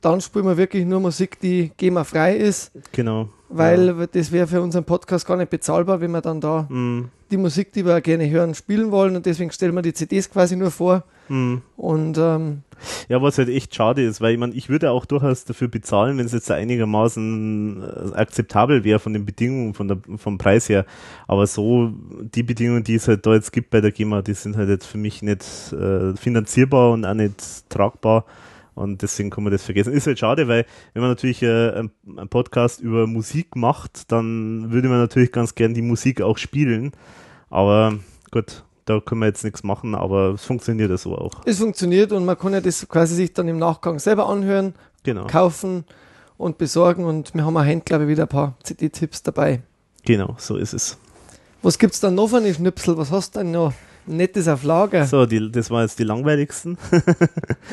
Speaker 5: dann spielen wir wirklich nur Musik, die GEMA frei ist.
Speaker 12: Genau.
Speaker 5: weil das wäre für unseren Podcast gar nicht bezahlbar, wenn wir dann da
Speaker 1: Mhm.
Speaker 5: die Musik, die wir gerne hören, spielen wollen und deswegen stellen wir die CDs quasi nur vor.
Speaker 1: Mhm.
Speaker 5: Und ähm,
Speaker 1: Ja, was halt echt schade ist, weil ich meine, ich würde auch durchaus dafür bezahlen, wenn es jetzt einigermaßen äh, akzeptabel wäre von den Bedingungen, von der, vom Preis her. Aber so, die Bedingungen, die es halt da jetzt gibt bei der GEMA, die sind halt jetzt für mich nicht äh, finanzierbar und auch nicht tragbar. Und deswegen kann man das vergessen. Ist halt schade, weil wenn man natürlich äh, einen einen Podcast über Musik macht, dann würde man natürlich ganz gern die Musik auch spielen. Aber gut, da können wir jetzt nichts machen, aber es funktioniert ja so auch.
Speaker 5: es funktioniert und man kann ja das quasi sich dann im Nachgang selber anhören,
Speaker 1: Genau.
Speaker 5: kaufen und besorgen. Und wir haben auch heute, glaube ich, wieder ein paar CD-Tipps dabei.
Speaker 1: Genau, so ist es.
Speaker 5: Was gibt's dann noch für eine Schnipsel? Was hast du denn noch Nettes auf Lager?
Speaker 1: So, die, das war jetzt die langweiligsten. *laughs*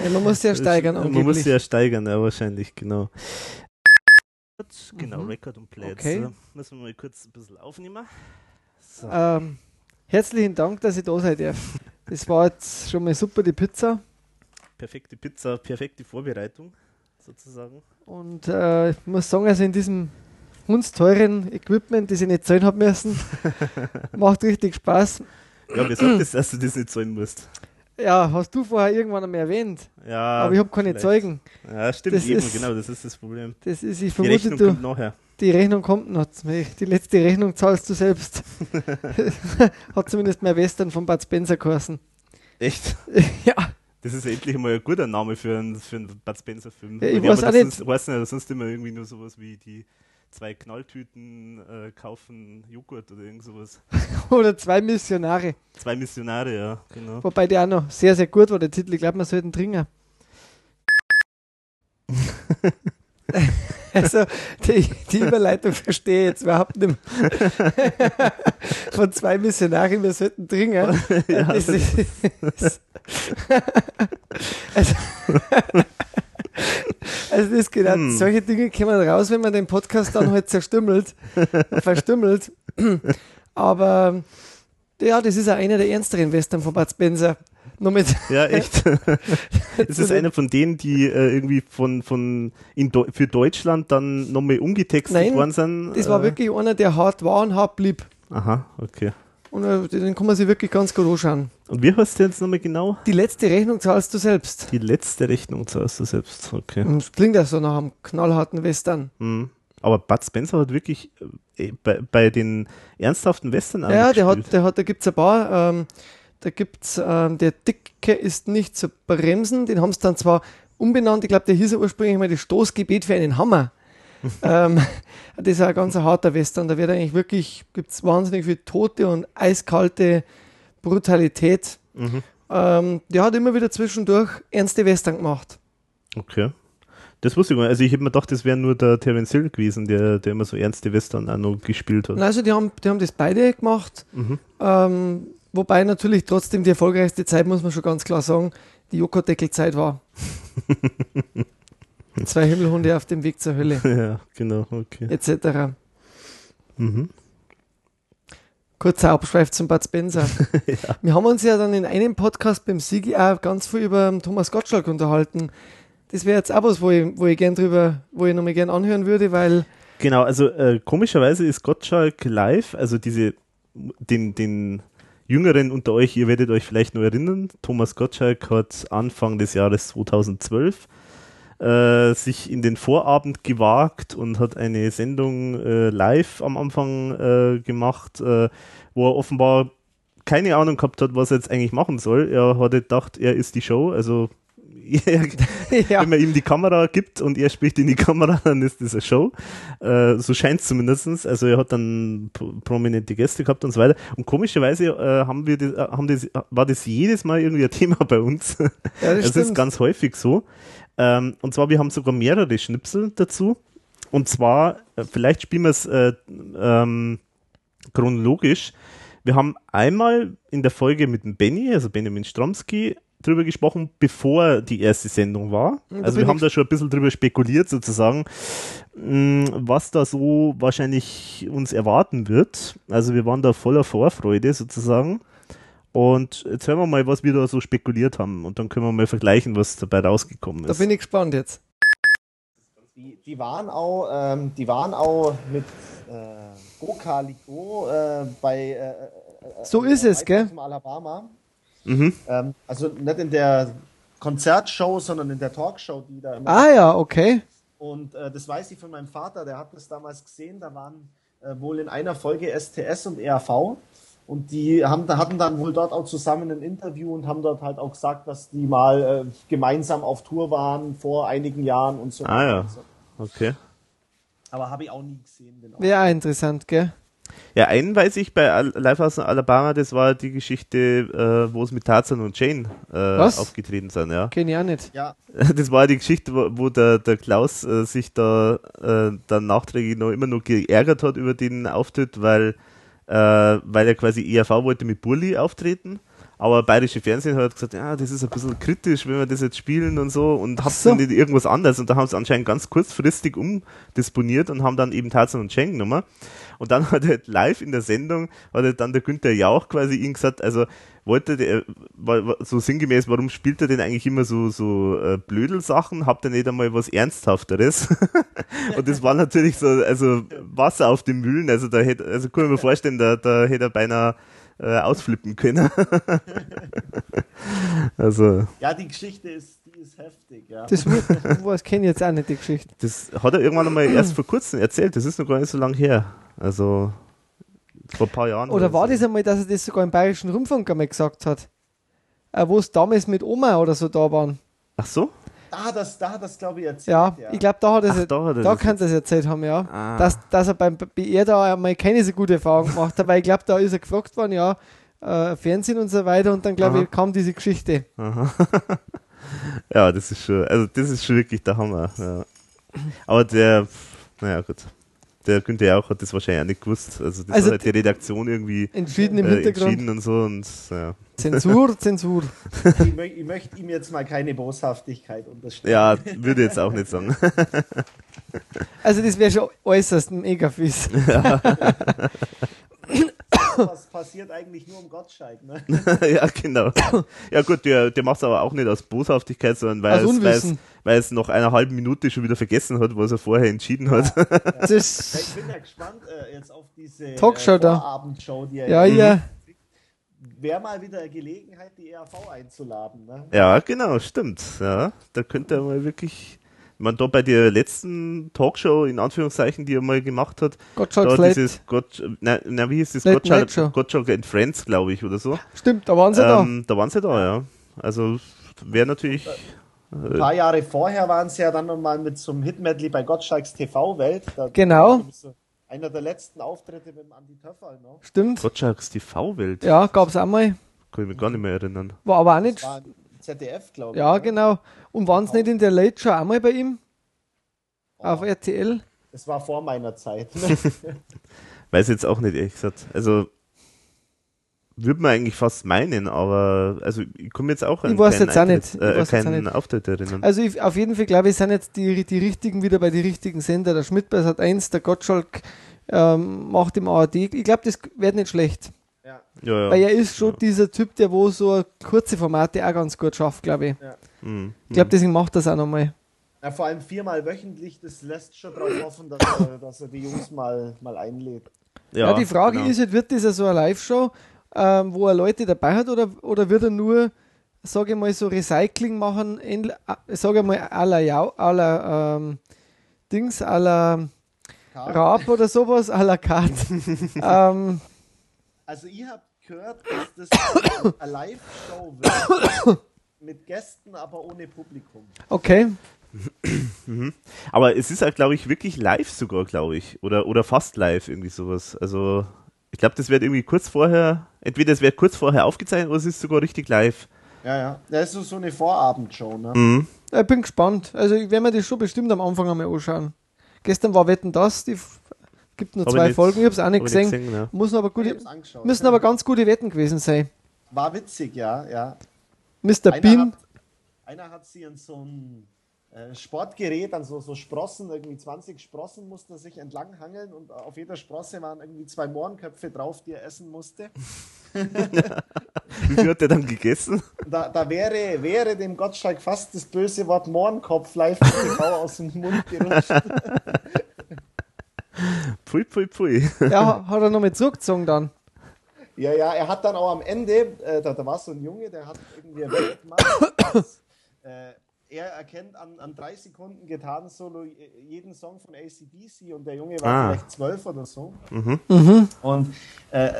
Speaker 5: Ja, man muss ja steigern
Speaker 1: Man
Speaker 5: angeblich.
Speaker 1: muss ja steigern, ja, wahrscheinlich, genau. Genau, Record und Play.
Speaker 5: Okay.
Speaker 1: Müssen wir mal kurz ein bisschen aufnehmen. So.
Speaker 5: Ähm, herzlichen Dank, dass ich da sein darf. Das war jetzt schon mal super, die Pizza.
Speaker 1: Perfekte Pizza, perfekte Vorbereitung, sozusagen.
Speaker 5: Und äh, ich muss sagen, also in diesem hundsteuren Equipment, das ich nicht zahlen habe müssen, *laughs* macht richtig Spaß.
Speaker 1: Ja, wer sagt das, dass du das nicht zahlen musst?
Speaker 5: Ja, hast du vorher irgendwann einmal erwähnt.
Speaker 1: Ja,
Speaker 5: Aber ich habe keine
Speaker 1: vielleicht.
Speaker 5: Zeugen.
Speaker 1: Ja, stimmt,
Speaker 5: Das
Speaker 1: eben,
Speaker 5: ist-
Speaker 1: genau, das ist das Problem.
Speaker 5: Das ist, ich
Speaker 1: Die
Speaker 5: vermute,
Speaker 1: Rechnung
Speaker 5: du,
Speaker 1: kommt nachher.
Speaker 5: Die Rechnung kommt noch. Die letzte Rechnung zahlst du selbst. *laughs* Hat zumindest mein Western von Bud Spencer geheißen.
Speaker 1: Echt? *laughs*
Speaker 5: ja.
Speaker 1: Das ist endlich mal ein guter Name für einen, für einen Bud Spencer-Film.
Speaker 5: Ja, ich weiß auch nicht.
Speaker 1: Sonst, weiß nicht, sonst immer irgendwie nur sowas wie die zwei Knalltüten äh, kaufen Joghurt oder irgend sowas. *laughs*
Speaker 5: Oder zwei Missionare.
Speaker 1: Zwei Missionare, ja, genau.
Speaker 5: Wobei der auch noch sehr, sehr gut war, der Titel. Ich glaube, man sollte ihn trinken. Also, die, die Überleitung verstehe ich jetzt überhaupt nicht mehr. Von zwei Missionaren, wir sollten trinken.
Speaker 1: Ja,
Speaker 5: das
Speaker 1: das
Speaker 5: ist, also, also das genau,
Speaker 1: Hm.
Speaker 5: solche Dinge kommen raus, wenn man den Podcast dann halt zerstümmelt, verstümmelt. Aber ja, das ist auch einer der ernsteren Western von Bud Spencer. Nur mit
Speaker 1: Ja, *laughs* echt. Es ist einer von denen, die äh, irgendwie von, von in Deu für Deutschland dann nochmal umgetextet
Speaker 5: Nein,
Speaker 1: worden sind.
Speaker 5: das war
Speaker 1: äh,
Speaker 5: wirklich einer, der hart war und hart blieb.
Speaker 1: Aha, okay.
Speaker 5: Und äh, den kann man sich wirklich ganz gut anschauen.
Speaker 1: Und wie heißt der jetzt nochmal genau?
Speaker 5: Die letzte Rechnung zahlst du selbst.
Speaker 1: Die letzte Rechnung zahlst du selbst. Okay.
Speaker 5: Und das klingt ja so nach einem knallharten Western.
Speaker 1: Mhm. Aber Bud Spencer hat wirklich äh, bei, bei den ernsthaften Western
Speaker 5: Ja, der hat, der hat, da gibt es ein paar. Ähm, da gibt es, ähm, der Dicke ist nicht zu bremsen. Den haben sie dann zwar umbenannt. Ich glaube, der hieß ja ursprünglich mal das Stoßgebet für einen Hammer. *laughs* ähm, das ist ein ganz harter Western. Da wird eigentlich wirklich, gibt es wahnsinnig viel Tote und eiskalte Brutalität.
Speaker 1: Mhm.
Speaker 5: Ähm, der hat immer wieder zwischendurch ernste Western gemacht.
Speaker 1: Okay. Das wusste ich nicht. Also ich hätte mir gedacht, das wäre nur der Terence Hill gewesen, der, der immer so ernste Western auch noch gespielt hat.
Speaker 5: Also die haben, die haben das beide gemacht.
Speaker 1: Mhm.
Speaker 5: Ähm, wobei natürlich trotzdem die erfolgreichste Zeit, muss man schon ganz klar sagen, die Joghurtdeckelzeit war. *laughs* Zwei Himmelhunde auf dem Weg zur Hölle,
Speaker 1: ja, genau, okay.
Speaker 5: etc.
Speaker 1: Mhm.
Speaker 5: Kurzer Abschweif zum Bud Spencer. *laughs* Wir haben uns ja dann in einem Podcast beim Sigi auch ganz viel über Thomas Gottschalk unterhalten. Das wäre jetzt auch was, wo ich, wo ich gern drüber, wo ich nochmal gern anhören würde, weil
Speaker 1: Genau, also äh, komischerweise ist Gottschalk live, also diese, den, den Jüngeren unter euch, ihr werdet euch vielleicht noch erinnern, Thomas Gottschalk hat Anfang des Jahres 2012 äh, sich in den Vorabend gewagt und hat eine Sendung äh, live am Anfang äh, gemacht, äh, wo er offenbar keine Ahnung gehabt hat, was er jetzt eigentlich machen soll. Er hatte gedacht, er ist die Show, also
Speaker 5: ja.
Speaker 1: wenn man ihm die Kamera gibt und er spricht in die Kamera, *laughs* dann ist das eine Show. Äh, so scheint es zumindest. Also er hat dann pro- prominente Gäste gehabt und so weiter. Und komischerweise äh, haben wir das, äh, haben das, war das jedes Mal irgendwie ein Thema bei uns.
Speaker 5: Ja, das *laughs*
Speaker 1: das ist
Speaker 5: stimmt.
Speaker 1: ganz häufig so. Ähm, und zwar, wir haben sogar mehrere Schnipsel dazu. Und zwar, vielleicht spielen wir es äh, ähm, chronologisch. Wir haben einmal in der Folge mit dem Benny, also Benjamin Stromski, drüber gesprochen, bevor die erste Sendung war.
Speaker 5: Da
Speaker 1: Also wir haben da schon ein bisschen drüber spekuliert sozusagen, mh, was da so wahrscheinlich uns erwarten wird. Also wir waren da voller Vorfreude sozusagen. Und jetzt hören wir mal, was wir da so spekuliert haben. Und dann können wir mal vergleichen, was dabei rausgekommen
Speaker 5: da
Speaker 1: ist.
Speaker 5: bin ich gespannt jetzt.
Speaker 4: Die, die waren auch, ähm, die waren auch mit äh, Goka Ligo äh, bei äh, äh,
Speaker 5: So ist es, gell?
Speaker 4: From Alabama.
Speaker 1: Mhm.
Speaker 4: Ähm, also nicht in der Konzertshow, sondern in der Talkshow, die da immer.
Speaker 5: Ah ja, okay.
Speaker 4: Und äh, das weiß ich von meinem Vater, der hat das damals gesehen. Da waren äh, wohl in einer Folge STS und ERV. Und die haben, hatten dann wohl dort auch zusammen ein Interview und haben dort halt auch gesagt, dass die mal äh, gemeinsam auf Tour waren vor einigen Jahren und so.
Speaker 1: Ah ja,
Speaker 4: so.
Speaker 1: okay.
Speaker 4: Aber habe ich auch nie gesehen. Den
Speaker 5: Wäre auch interessant, gell?
Speaker 1: Ja, einen weiß ich bei Live aus Alabama, das war die Geschichte, äh, wo es mit Tarzan und Jane äh,
Speaker 5: Was?
Speaker 1: aufgetreten sind, ja.
Speaker 5: Kenn ich auch nicht.
Speaker 4: Ja, *laughs*
Speaker 1: Das war die Geschichte, wo, wo der, der Klaus äh, sich da äh, dann nachträglich noch immer noch geärgert hat über den Auftritt, weil, äh, weil er quasi ERV wollte mit Burli auftreten. Aber bayerische Fernsehen hat gesagt, ja, das ist ein bisschen kritisch, wenn wir das jetzt spielen und so und habt
Speaker 5: so.
Speaker 1: nicht irgendwas anderes und da haben sie anscheinend ganz kurzfristig umdisponiert und haben dann eben Tarzan und Jane genommen. Und dann *laughs* hat er live in der Sendung, hat er dann der Günther Jauch quasi ihm gesagt, also wollte der, so sinngemäß, warum spielt er denn eigentlich immer so, so äh, Blödelsachen? Habt ihr nicht einmal was Ernsthafteres? *laughs* und das war natürlich so, also Wasser auf den Mühlen, also da hätte, also kann ich mir vorstellen, da, da hätte er beinahe äh, ausflippen können. *laughs* also,
Speaker 4: ja, die Geschichte ist, die ist heftig. Ja.
Speaker 5: Das wird, was kenne ich jetzt auch nicht, die Geschichte.
Speaker 1: das hat er irgendwann einmal erst vor kurzem erzählt, das ist noch gar nicht so lang her. Also, vor ein paar Jahren.
Speaker 5: Oder war
Speaker 1: so.
Speaker 5: das einmal, dass er das sogar im Bayerischen Rundfunk einmal gesagt hat? Äh, Wo es damals mit Oma oder so da waren.
Speaker 1: Ach so?
Speaker 4: Da hat das, da hat das glaube ich erzählt.
Speaker 5: Ja, ich glaube, da hat er es,
Speaker 1: da
Speaker 5: da
Speaker 1: das
Speaker 5: kann es erzählt haben, ja.
Speaker 1: Ah.
Speaker 5: Dass, dass er beim BR da einmal keine so gute Erfahrung gemacht hat, weil ich glaube, da ist er gefragt worden, ja, äh, Fernsehen und so weiter und dann glaube ich, kam diese Geschichte.
Speaker 1: Aha. *laughs* ja, das ist schon, also das ist schon wirklich der Hammer. Ja. Aber der, naja gut, der Günther Jauch hat das wahrscheinlich auch nicht gewusst. Also das
Speaker 5: Also
Speaker 1: hat halt die Redaktion irgendwie
Speaker 5: Entschieden im
Speaker 1: äh,
Speaker 5: Hintergrund.
Speaker 1: entschieden und so und ja.
Speaker 5: Zensur, Zensur.
Speaker 4: Ich, mö ich möchte ihm jetzt mal keine Boshaftigkeit unterstellen.
Speaker 1: Ja, würde jetzt auch nicht sagen.
Speaker 5: Also das wäre schon äußerst mega fies.
Speaker 4: Was passiert eigentlich nur um Gottschalk, ne? *laughs*
Speaker 1: ja, genau. Ja gut, der, der macht es aber auch nicht aus Boshaftigkeit, sondern weil es, weil, es, weil es nach einer halben Minute schon wieder vergessen hat, was er vorher entschieden hat.
Speaker 5: Das,
Speaker 4: Ja, ich bin ja gespannt äh, jetzt auf diese
Speaker 5: Talkshow
Speaker 4: äh,
Speaker 5: da.
Speaker 4: Vorabendshow, die er
Speaker 5: ja, ja.
Speaker 4: Wäre mal wieder eine Gelegenheit, die ERV einzuladen. Ne?
Speaker 1: Ja, genau, stimmt. Ja, da könnte er mal wirklich, man da bei der letzten Talkshow in Anführungszeichen, die er mal gemacht hat,
Speaker 5: Gottschalk's
Speaker 1: da dieses Gott, na, na, wie hieß das?
Speaker 5: Late.
Speaker 1: Gottschalk, Gottschalk and Friends, glaube ich, oder so.
Speaker 5: Stimmt, da waren sie
Speaker 1: ähm, da. waren sie da, ja. Also wäre natürlich,
Speaker 4: Ein paar Jahre vorher waren sie ja dann nochmal mit so einem Hitmedley bei Gottschalks TV-Welt. Da-
Speaker 5: Genau.
Speaker 4: so Einer der letzten Auftritte mit dem Andi Töffel noch.
Speaker 5: da. Stimmt.
Speaker 1: Gottschalks TV-Welt.
Speaker 5: Ja, gab es auch mal.
Speaker 1: Kann ich mich gar nicht mehr erinnern.
Speaker 5: War aber auch nicht.
Speaker 4: War im ZDF, glaube ich.
Speaker 5: Ja,
Speaker 4: ne?
Speaker 5: genau. Und waren es nicht in der Late Show auch mal bei ihm? Auf RTL?
Speaker 4: Das war vor meiner Zeit. *laughs*
Speaker 1: Weiß jetzt auch nicht, ehrlich gesagt. Also, würde man eigentlich fast meinen, aber, also, ich komme jetzt auch an
Speaker 5: Ich weiß
Speaker 1: keinen
Speaker 5: jetzt auch nicht. Ich
Speaker 1: Äh,
Speaker 5: jetzt auch
Speaker 1: keinen
Speaker 5: nicht.
Speaker 1: Auftritt erinnern.
Speaker 5: Also ich, auf jeden Fall glaube ich, sind jetzt die, die richtigen wieder bei den richtigen Sender. Der Schmidt bei Sat 1, der Gottschalk ähm, macht im ARD. Ich glaube, das wird nicht schlecht.
Speaker 4: ja.
Speaker 1: ja, ja.
Speaker 5: Weil er ist schon dieser Typ, der wo so kurze Formate auch ganz gut schafft, glaube ich.
Speaker 1: Mhm.
Speaker 5: Ich glaube, deswegen macht das auch nochmal.
Speaker 4: ja, vor allem viermal wöchentlich, das lässt schon darauf hoffen, dass er, dass er die Jungs mal, mal einlädt.
Speaker 5: Ja, die Frage
Speaker 1: genau.
Speaker 5: ist halt, wird das ja so eine Live-Show, ähm, wo er Leute dabei hat oder, oder wird er nur, sage ich mal, so Recycling machen, sage ich mal, à la, Jau, à la ähm, Dings, à la Raab oder sowas, à la carte. *laughs* ähm,
Speaker 4: Also ihr habt gehört, dass das *coughs* eine Live-Show wird. Mit Gästen, aber ohne Publikum.
Speaker 5: okay.
Speaker 1: Mhm. Aber es ist halt, glaube ich, wirklich live sogar, glaube ich. Oder, oder fast live, irgendwie sowas. Also, ich glaube, das wird irgendwie kurz vorher, entweder es wird kurz vorher aufgezeichnet oder es ist sogar richtig live.
Speaker 4: Ja, ja. Das ist so- eine Vorabendshow, ne?
Speaker 1: Mhm.
Speaker 5: Ich bin gespannt. Also ich werde mir das schon bestimmt am Anfang einmal anschauen. Gestern war Wetten das, die gibt nur
Speaker 1: Hab ich
Speaker 5: zwei
Speaker 1: nicht-
Speaker 5: Folgen, ich habe es auch nicht
Speaker 1: ich
Speaker 5: gesehen.
Speaker 1: gesehen, ja.
Speaker 5: Müssen aber
Speaker 4: Ich
Speaker 5: gute, müssen aber ganz gute Wetten gewesen sein.
Speaker 4: War witzig, ja, ja.
Speaker 5: Mr.
Speaker 4: Einer
Speaker 5: Bean,
Speaker 4: hat, einer hat sie an so ein äh, Sportgerät, an so, so Sprossen, irgendwie 20 Sprossen musste er sich entlang hangeln und auf jeder Sprosse waren irgendwie zwei Mohrenköpfe drauf, die er essen musste. *laughs*
Speaker 1: Wie viel hat der dann gegessen?
Speaker 4: Da, da wäre, wäre dem Gottschalk fast das böse Wort Mohrenkopf live TV aus dem Mund gerutscht. *laughs*
Speaker 1: Pfui, pfui, pfui.
Speaker 5: Ja, hat er noch mit zurückgezogen dann.
Speaker 4: Ja, ja, er hat dann auch am Ende, äh, da, da war so ein Junge, der hat irgendwie ein Bild gemacht, *coughs* dass, äh, er erkennt an, an drei Sekunden getan solo jeden Song von ACDC und der Junge war
Speaker 1: Ah.
Speaker 4: vielleicht zwölf oder so.
Speaker 1: Mhm.
Speaker 4: Und äh,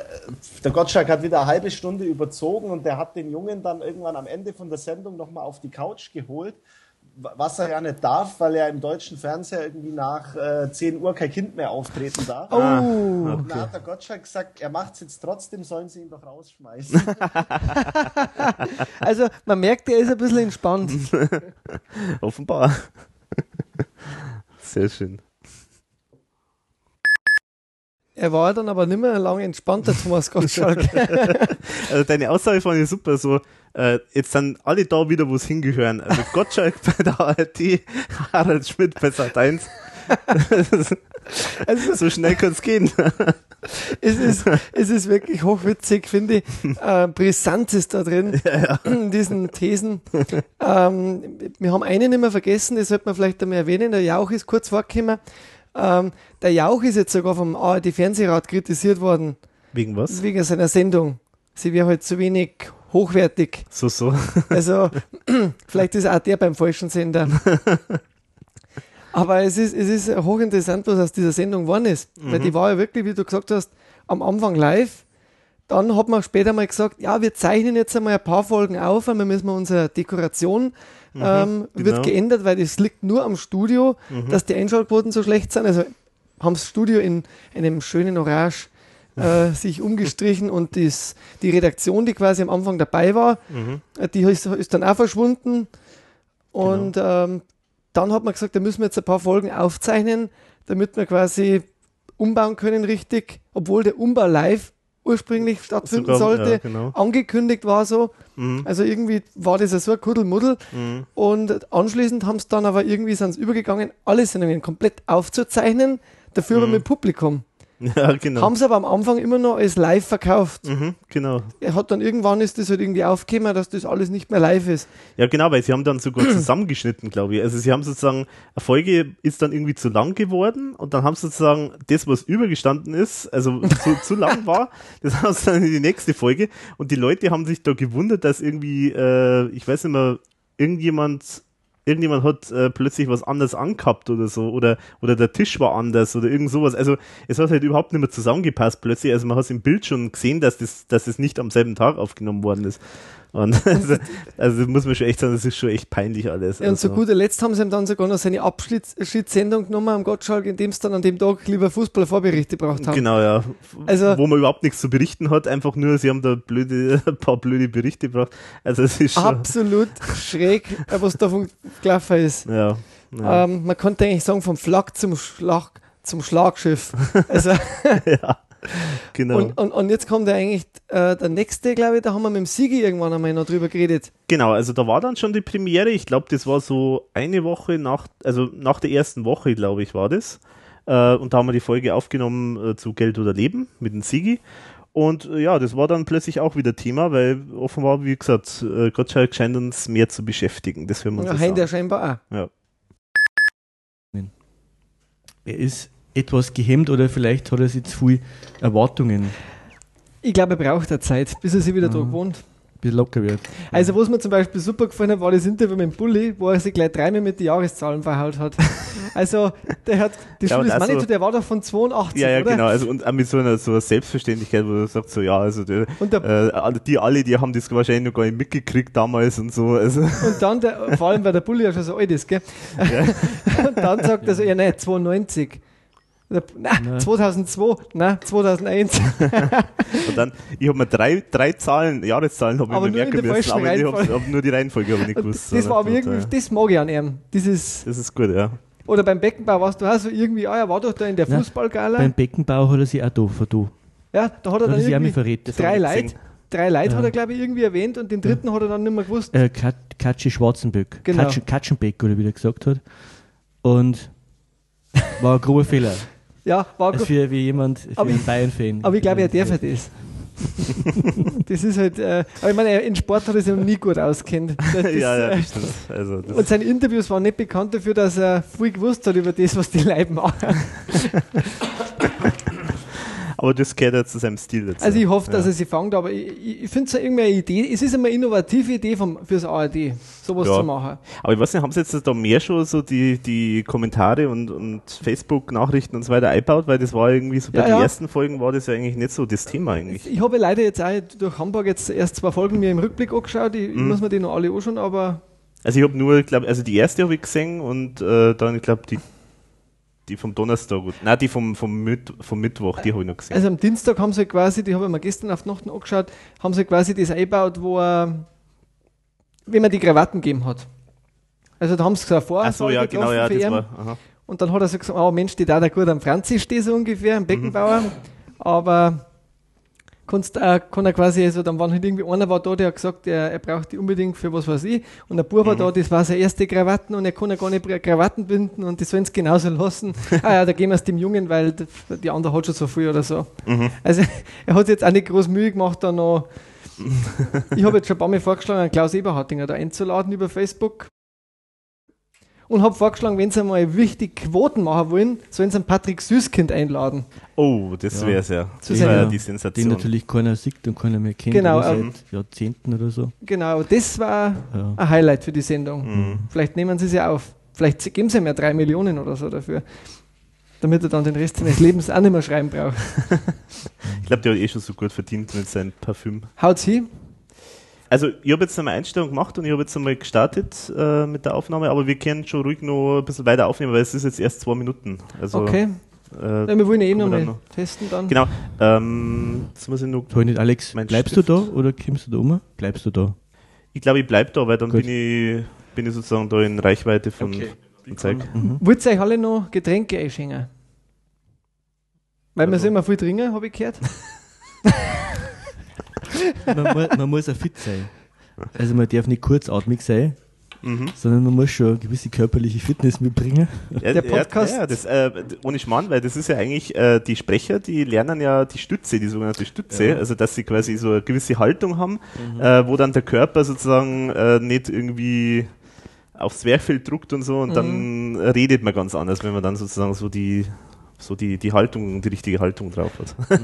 Speaker 4: der Gottschalk hat wieder eine halbe Stunde überzogen und der hat den Jungen dann irgendwann am Ende von der Sendung nochmal auf die Couch geholt, was er ja nicht darf, weil er im deutschen Fernseher irgendwie nach äh, 10 Uhr kein Kind mehr auftreten darf.
Speaker 5: Oh.
Speaker 1: Ah,
Speaker 4: Und da hat der Gottschalk gesagt, er macht es jetzt trotzdem, sollen sie ihn doch rausschmeißen. *laughs*
Speaker 5: Also man merkt, er ist ein bisschen entspannt. *laughs*
Speaker 1: Offenbar. Sehr schön.
Speaker 5: Er war dann aber nicht mehr lange entspannter, *laughs* Thomas Gottschalk. *laughs*
Speaker 1: Also deine Aussage fand ich super, so, äh, jetzt sind alle da wieder, wo es hingehören. Also *laughs* Gottschalk bei der ARD, Harald Schmidt bei Sat 1.
Speaker 5: Also,
Speaker 1: so schnell kann es gehen.
Speaker 5: es, ist, es ist wirklich hochwitzig, finde ich. Äh, Brisanz ist da drin, in diesen Thesen. Ähm, wir haben einen nicht mehr vergessen, das sollte man vielleicht einmal erwähnen. Der Jauch ist kurz vorgekommen. Ähm, der Jauch ist jetzt sogar vom ARD-Fernsehrat kritisiert worden,
Speaker 1: Wegen was?
Speaker 5: wegen seiner Sendung. Sie wäre halt zu wenig hochwertig.
Speaker 1: So, so.
Speaker 5: Also, *clears throat* vielleicht ist auch der beim falschen Sender. *laughs* Aber es ist, es ist hochinteressant, was aus dieser Sendung geworden ist. Weil
Speaker 1: Mhm.
Speaker 5: die war ja wirklich, wie du gesagt hast, am Anfang live. Dann hat man später mal gesagt, ja, wir zeichnen jetzt einmal ein paar Folgen auf, weil wir müssen unsere Dekoration
Speaker 1: Mhm,
Speaker 5: ähm,
Speaker 1: genau.
Speaker 5: wird geändert, weil das liegt nur am Studio,
Speaker 1: Mhm.
Speaker 5: dass die Einschaltquoten so schlecht sind. Also haben das Studio in einem schönen Orange äh, *laughs* sich umgestrichen und das, die Redaktion, die quasi am Anfang dabei war,
Speaker 1: Mhm.
Speaker 5: äh, die ist, ist dann auch verschwunden. Und
Speaker 1: Genau.
Speaker 5: ähm, dann hat man gesagt, da müssen wir jetzt ein paar Folgen aufzeichnen, damit wir quasi umbauen können richtig, obwohl der Umbau live ursprünglich stattfinden
Speaker 1: Sogar,
Speaker 5: sollte,
Speaker 1: ja, genau.
Speaker 5: angekündigt war so.
Speaker 1: Mhm.
Speaker 5: Also irgendwie war das ja so ein Kuddelmuddel.
Speaker 1: Mhm.
Speaker 5: Und anschließend haben es dann aber irgendwie sind übergegangen, alle Sendungen komplett aufzuzeichnen, dafür aber
Speaker 1: Mhm.
Speaker 5: mit Publikum. *laughs*
Speaker 1: Ja, genau.
Speaker 5: Haben sie aber am Anfang immer noch als live verkauft.
Speaker 1: Mhm, genau.
Speaker 5: Er hat dann irgendwann ist das halt irgendwie aufgekommen, dass das alles nicht mehr live ist.
Speaker 1: Ja, genau, weil sie haben dann sogar *clears throat* zusammengeschnitten, glaube ich. Also sie haben sozusagen, eine Folge ist dann irgendwie zu lang geworden und dann haben sie sozusagen das, was übergestanden ist, also zu, zu lang war, *laughs* das haben sie dann in die nächste Folge und die Leute haben sich da gewundert, dass irgendwie, äh, ich weiß nicht mehr, irgendjemand irgendjemand hat äh, plötzlich was anderes angehabt oder so oder oder der Tisch war anders oder irgend sowas. Also es hat halt überhaupt nicht mehr zusammengepasst plötzlich. Also man hat im Bild schon gesehen, dass das dass es nicht am selben Tag aufgenommen worden ist. Und *laughs* also, also muss man schon echt sagen, das ist schon echt peinlich alles.
Speaker 5: Ja, und zu
Speaker 1: also,
Speaker 5: guter Letzt haben sie ihm dann sogar noch seine Abschiedssendung genommen am Gottschalk, indem sie dann an dem Tag lieber Fußballvorberichte gebraucht haben.
Speaker 1: Genau, ja.
Speaker 5: Also-
Speaker 1: Wo man überhaupt nichts zu berichten hat, einfach nur, sie haben da blöde, *laughs* ein paar blöde Berichte gebracht. Also es ist schon.
Speaker 5: Absolut schräg, äh, was da von- gelaufen ist.
Speaker 1: Ja. ja.
Speaker 5: Ähm, man könnte eigentlich sagen, vom Flak zum Schlag, zum Schlagschiff. Also, *laughs*
Speaker 1: ja. Genau.
Speaker 5: und, und, und jetzt kommt ja eigentlich äh, der nächste, glaube ich, da haben wir mit dem Sigi irgendwann einmal noch drüber geredet.
Speaker 1: Genau, also da war dann schon die Premiere. Ich glaube, das war so eine Woche nach, also nach der ersten Woche, glaube ich, war das. Äh, und da haben wir die Folge aufgenommen äh, zu Geld oder Leben mit dem Sigi. Und äh, ja, das war dann plötzlich auch wieder Thema, weil offenbar, wie gesagt, äh, Gottschalk scheint uns mehr zu beschäftigen. Das hören wir uns
Speaker 5: Ja,
Speaker 1: jetzt
Speaker 5: Hein der scheinbar auch.
Speaker 1: Ja.
Speaker 8: Er ist etwas gehemmt oder vielleicht hat er sich zu viel Erwartungen,
Speaker 5: Ich glaube, er braucht eine Zeit, bis er sich wieder
Speaker 8: Mhm.
Speaker 5: da gewohnt.
Speaker 8: bis er locker wird.
Speaker 5: Also, was mir zum Beispiel super gefallen hat, war das Interview mit dem Bulli, wo er sich gleich dreimal mit den Jahreszahlen verhaut hat. *laughs* Also, der hat, die
Speaker 1: Ja,
Speaker 5: Schule ist
Speaker 1: so-
Speaker 5: der war doch von 82,
Speaker 1: Ja, ja,
Speaker 5: oder?
Speaker 1: genau. Also und auch mit so einer, so einer Selbstverständlichkeit, wo er sagt so, ja, also der,
Speaker 5: der-
Speaker 1: äh, die alle, die haben das wahrscheinlich noch gar nicht mitgekriegt damals und so. Also
Speaker 5: Und dann, der, vor allem, weil der Bulli ja schon so alt ist, gell? *laughs* Und dann sagt er so, ja, nein, 92. Nein,
Speaker 8: Nein.
Speaker 5: 2002, nein, 2001.
Speaker 1: und dann, ich habe mir drei, drei Zahlen, Jahreszahlen habe ich mir merken müssen, aber ich habe hab nur die Reihenfolge hab nicht gewusst.
Speaker 5: Das war aber irgendwie,
Speaker 1: äh,
Speaker 5: das mag ich an ihm. Dieses,
Speaker 1: Das ist gut, ja.
Speaker 5: oder beim Beckenbau warst du auch so irgendwie, ah, er war doch da in der
Speaker 8: Nein,
Speaker 5: Fußballgala.
Speaker 8: Beim Beckenbau hat er sich auch da verdoof.
Speaker 5: Ja, da hat er
Speaker 8: Da
Speaker 5: dann irgendwie.
Speaker 1: Das
Speaker 5: drei Leute, drei Leute
Speaker 8: Ja.
Speaker 5: hat er, glaube ich, irgendwie erwähnt und den dritten hat er dann nicht mehr gewusst.
Speaker 8: Äh, Kat Katschi Schwarzenböck.
Speaker 5: Genau.
Speaker 8: Katschen, Katschenbeck, oder wie er gesagt hat. Und *laughs* war ein grober Fehler.
Speaker 5: Ja, war gut.
Speaker 8: für wie jemand, für
Speaker 5: Aber
Speaker 8: einen Bayern-Fan.
Speaker 5: Aber ich glaube, er darf das. *laughs* das ist halt, äh, aber ich meine, in Sport hat er sich noch nie gut auskennt. *laughs* Das,
Speaker 1: ja, ja,
Speaker 5: äh.
Speaker 1: Also, das
Speaker 5: und seine Interviews waren nicht bekannt dafür, dass er viel gewusst hat über das, was die Leute machen. *laughs*
Speaker 1: aber das gehört ja zu seinem Stil dazu.
Speaker 5: Also ich hoffe, dass
Speaker 1: ja.
Speaker 5: er sie fängt, aber ich, ich, finde es ja irgendwie eine Idee, es ist immer eine innovative Idee vom, fürs ARD, sowas
Speaker 1: Ja.
Speaker 5: zu machen.
Speaker 1: Aber ich weiß nicht, haben sie jetzt da mehr schon so die, die Kommentare und, und Facebook-Nachrichten und so weiter eingebaut? Weil das war irgendwie so bei
Speaker 5: Ja,
Speaker 1: den ersten Folgen war das ja eigentlich nicht so das Thema eigentlich.
Speaker 5: Ich habe leider jetzt auch durch Hamburg jetzt erst zwei Folgen mir im Rückblick angeschaut, ich,
Speaker 1: Mhm.
Speaker 5: muss mir die noch alle anschauen, aber
Speaker 1: Also ich habe nur, ich glaube, also die erste habe ich gesehen und äh, dann, ich glaube, die, die vom Donnerstag, nein, die vom, vom, Mitt, vom Mittwoch, die habe ich noch gesehen.
Speaker 5: Also am Dienstag haben sie quasi, die habe ich mir gestern auf die Nacht angeschaut, haben sie quasi das eingebaut, wo er, wie man die Krawatten gegeben hat. Also da haben sie gesagt,
Speaker 1: Ach so, ja, genau, ja, das war, aha.
Speaker 5: Und dann hat er so gesagt, oh Mensch, die da da gut am Franzi stehen so ungefähr, am Beckenbauer. Aber kannst, äh, kann er quasi, also dann waren halt irgendwie einer war da, der hat gesagt, er, er braucht die unbedingt für was weiß ich. Und der Bub war da, das war seine erste Krawatten und er kann ja gar nicht Krawatten binden und die sollen es genauso lassen. *laughs* ah ja, da gehen wir es dem Jungen, weil die andere hat schon so viel oder so.
Speaker 1: Mhm.
Speaker 5: Also *laughs* er hat jetzt auch nicht groß Mühe gemacht, da noch. *laughs* ich habe jetzt schon ein paar Mal vorgeschlagen, einen Klaus Eberhardinger da einzuladen über Facebook. Und habe vorgeschlagen, wenn sie mal wichtig Quoten machen wollen, sollen sie einen Patrick Süßkind einladen.
Speaker 1: Oh, das
Speaker 8: Ja.
Speaker 1: wäre es ja.
Speaker 5: Zu
Speaker 1: Das war ja die
Speaker 8: Den
Speaker 1: Sensation.
Speaker 8: natürlich keiner sieht und keiner mehr kennt.
Speaker 5: Genau, ähm,
Speaker 8: seit Jahrzehnten oder so.
Speaker 5: Genau, das war
Speaker 8: Ja.
Speaker 5: ein Highlight für die Sendung.
Speaker 1: Mhm.
Speaker 5: Vielleicht nehmen sie es ja auf. Vielleicht geben sie ihm ja drei Millionen oder so dafür. Damit er dann den Rest seines Lebens auch nicht mehr schreiben braucht. *laughs*
Speaker 1: Ich glaube, der hat eh schon so gut verdient mit seinem Parfüm.
Speaker 5: Haut's hin?
Speaker 1: Also, ich habe jetzt einmal Einstellung gemacht und ich habe jetzt einmal gestartet äh, mit der Aufnahme, aber wir können schon ruhig noch ein bisschen weiter aufnehmen, weil es ist jetzt erst zwei Minuten. Also,
Speaker 5: Okay.
Speaker 1: Äh,
Speaker 5: Ja, wir wollen ja eh
Speaker 1: wir
Speaker 5: noch testen dann.
Speaker 1: Genau. Ähm, jetzt muss ich nur.
Speaker 8: Toll nicht, Alex, bleibst
Speaker 1: Stift.
Speaker 8: du da oder kommst du da um? Bleibst du da?
Speaker 1: Ich glaube, ich bleibe da, weil dann
Speaker 8: Gut.
Speaker 1: bin ich, bin ich sozusagen da in Reichweite von,
Speaker 3: Okay.
Speaker 1: von Zeug.
Speaker 8: Mhm.
Speaker 5: Wollt ihr euch alle noch Getränke einschenken? Weil wir
Speaker 1: Also-
Speaker 5: so immer viel trinken, habe ich gehört. *laughs*
Speaker 8: man, mu man muss auch fit sein. Also man darf nicht kurzatmig sein,
Speaker 1: Mhm.
Speaker 8: sondern man muss schon eine gewisse körperliche Fitness mitbringen.
Speaker 1: Ja,
Speaker 5: Der Podcast-
Speaker 1: Ja, ja, das, äh, ohne Schmarrn, weil das ist ja eigentlich, äh, die Sprecher, die lernen ja die Stütze, die sogenannte Stütze,
Speaker 8: Ja.
Speaker 1: also dass sie quasi so eine gewisse Haltung haben, äh, wo dann der Körper sozusagen äh, nicht irgendwie aufs Zwerchfeld druckt und so und dann redet man ganz anders, wenn man dann sozusagen so die so die, die Haltung, die richtige Haltung drauf hat. *laughs*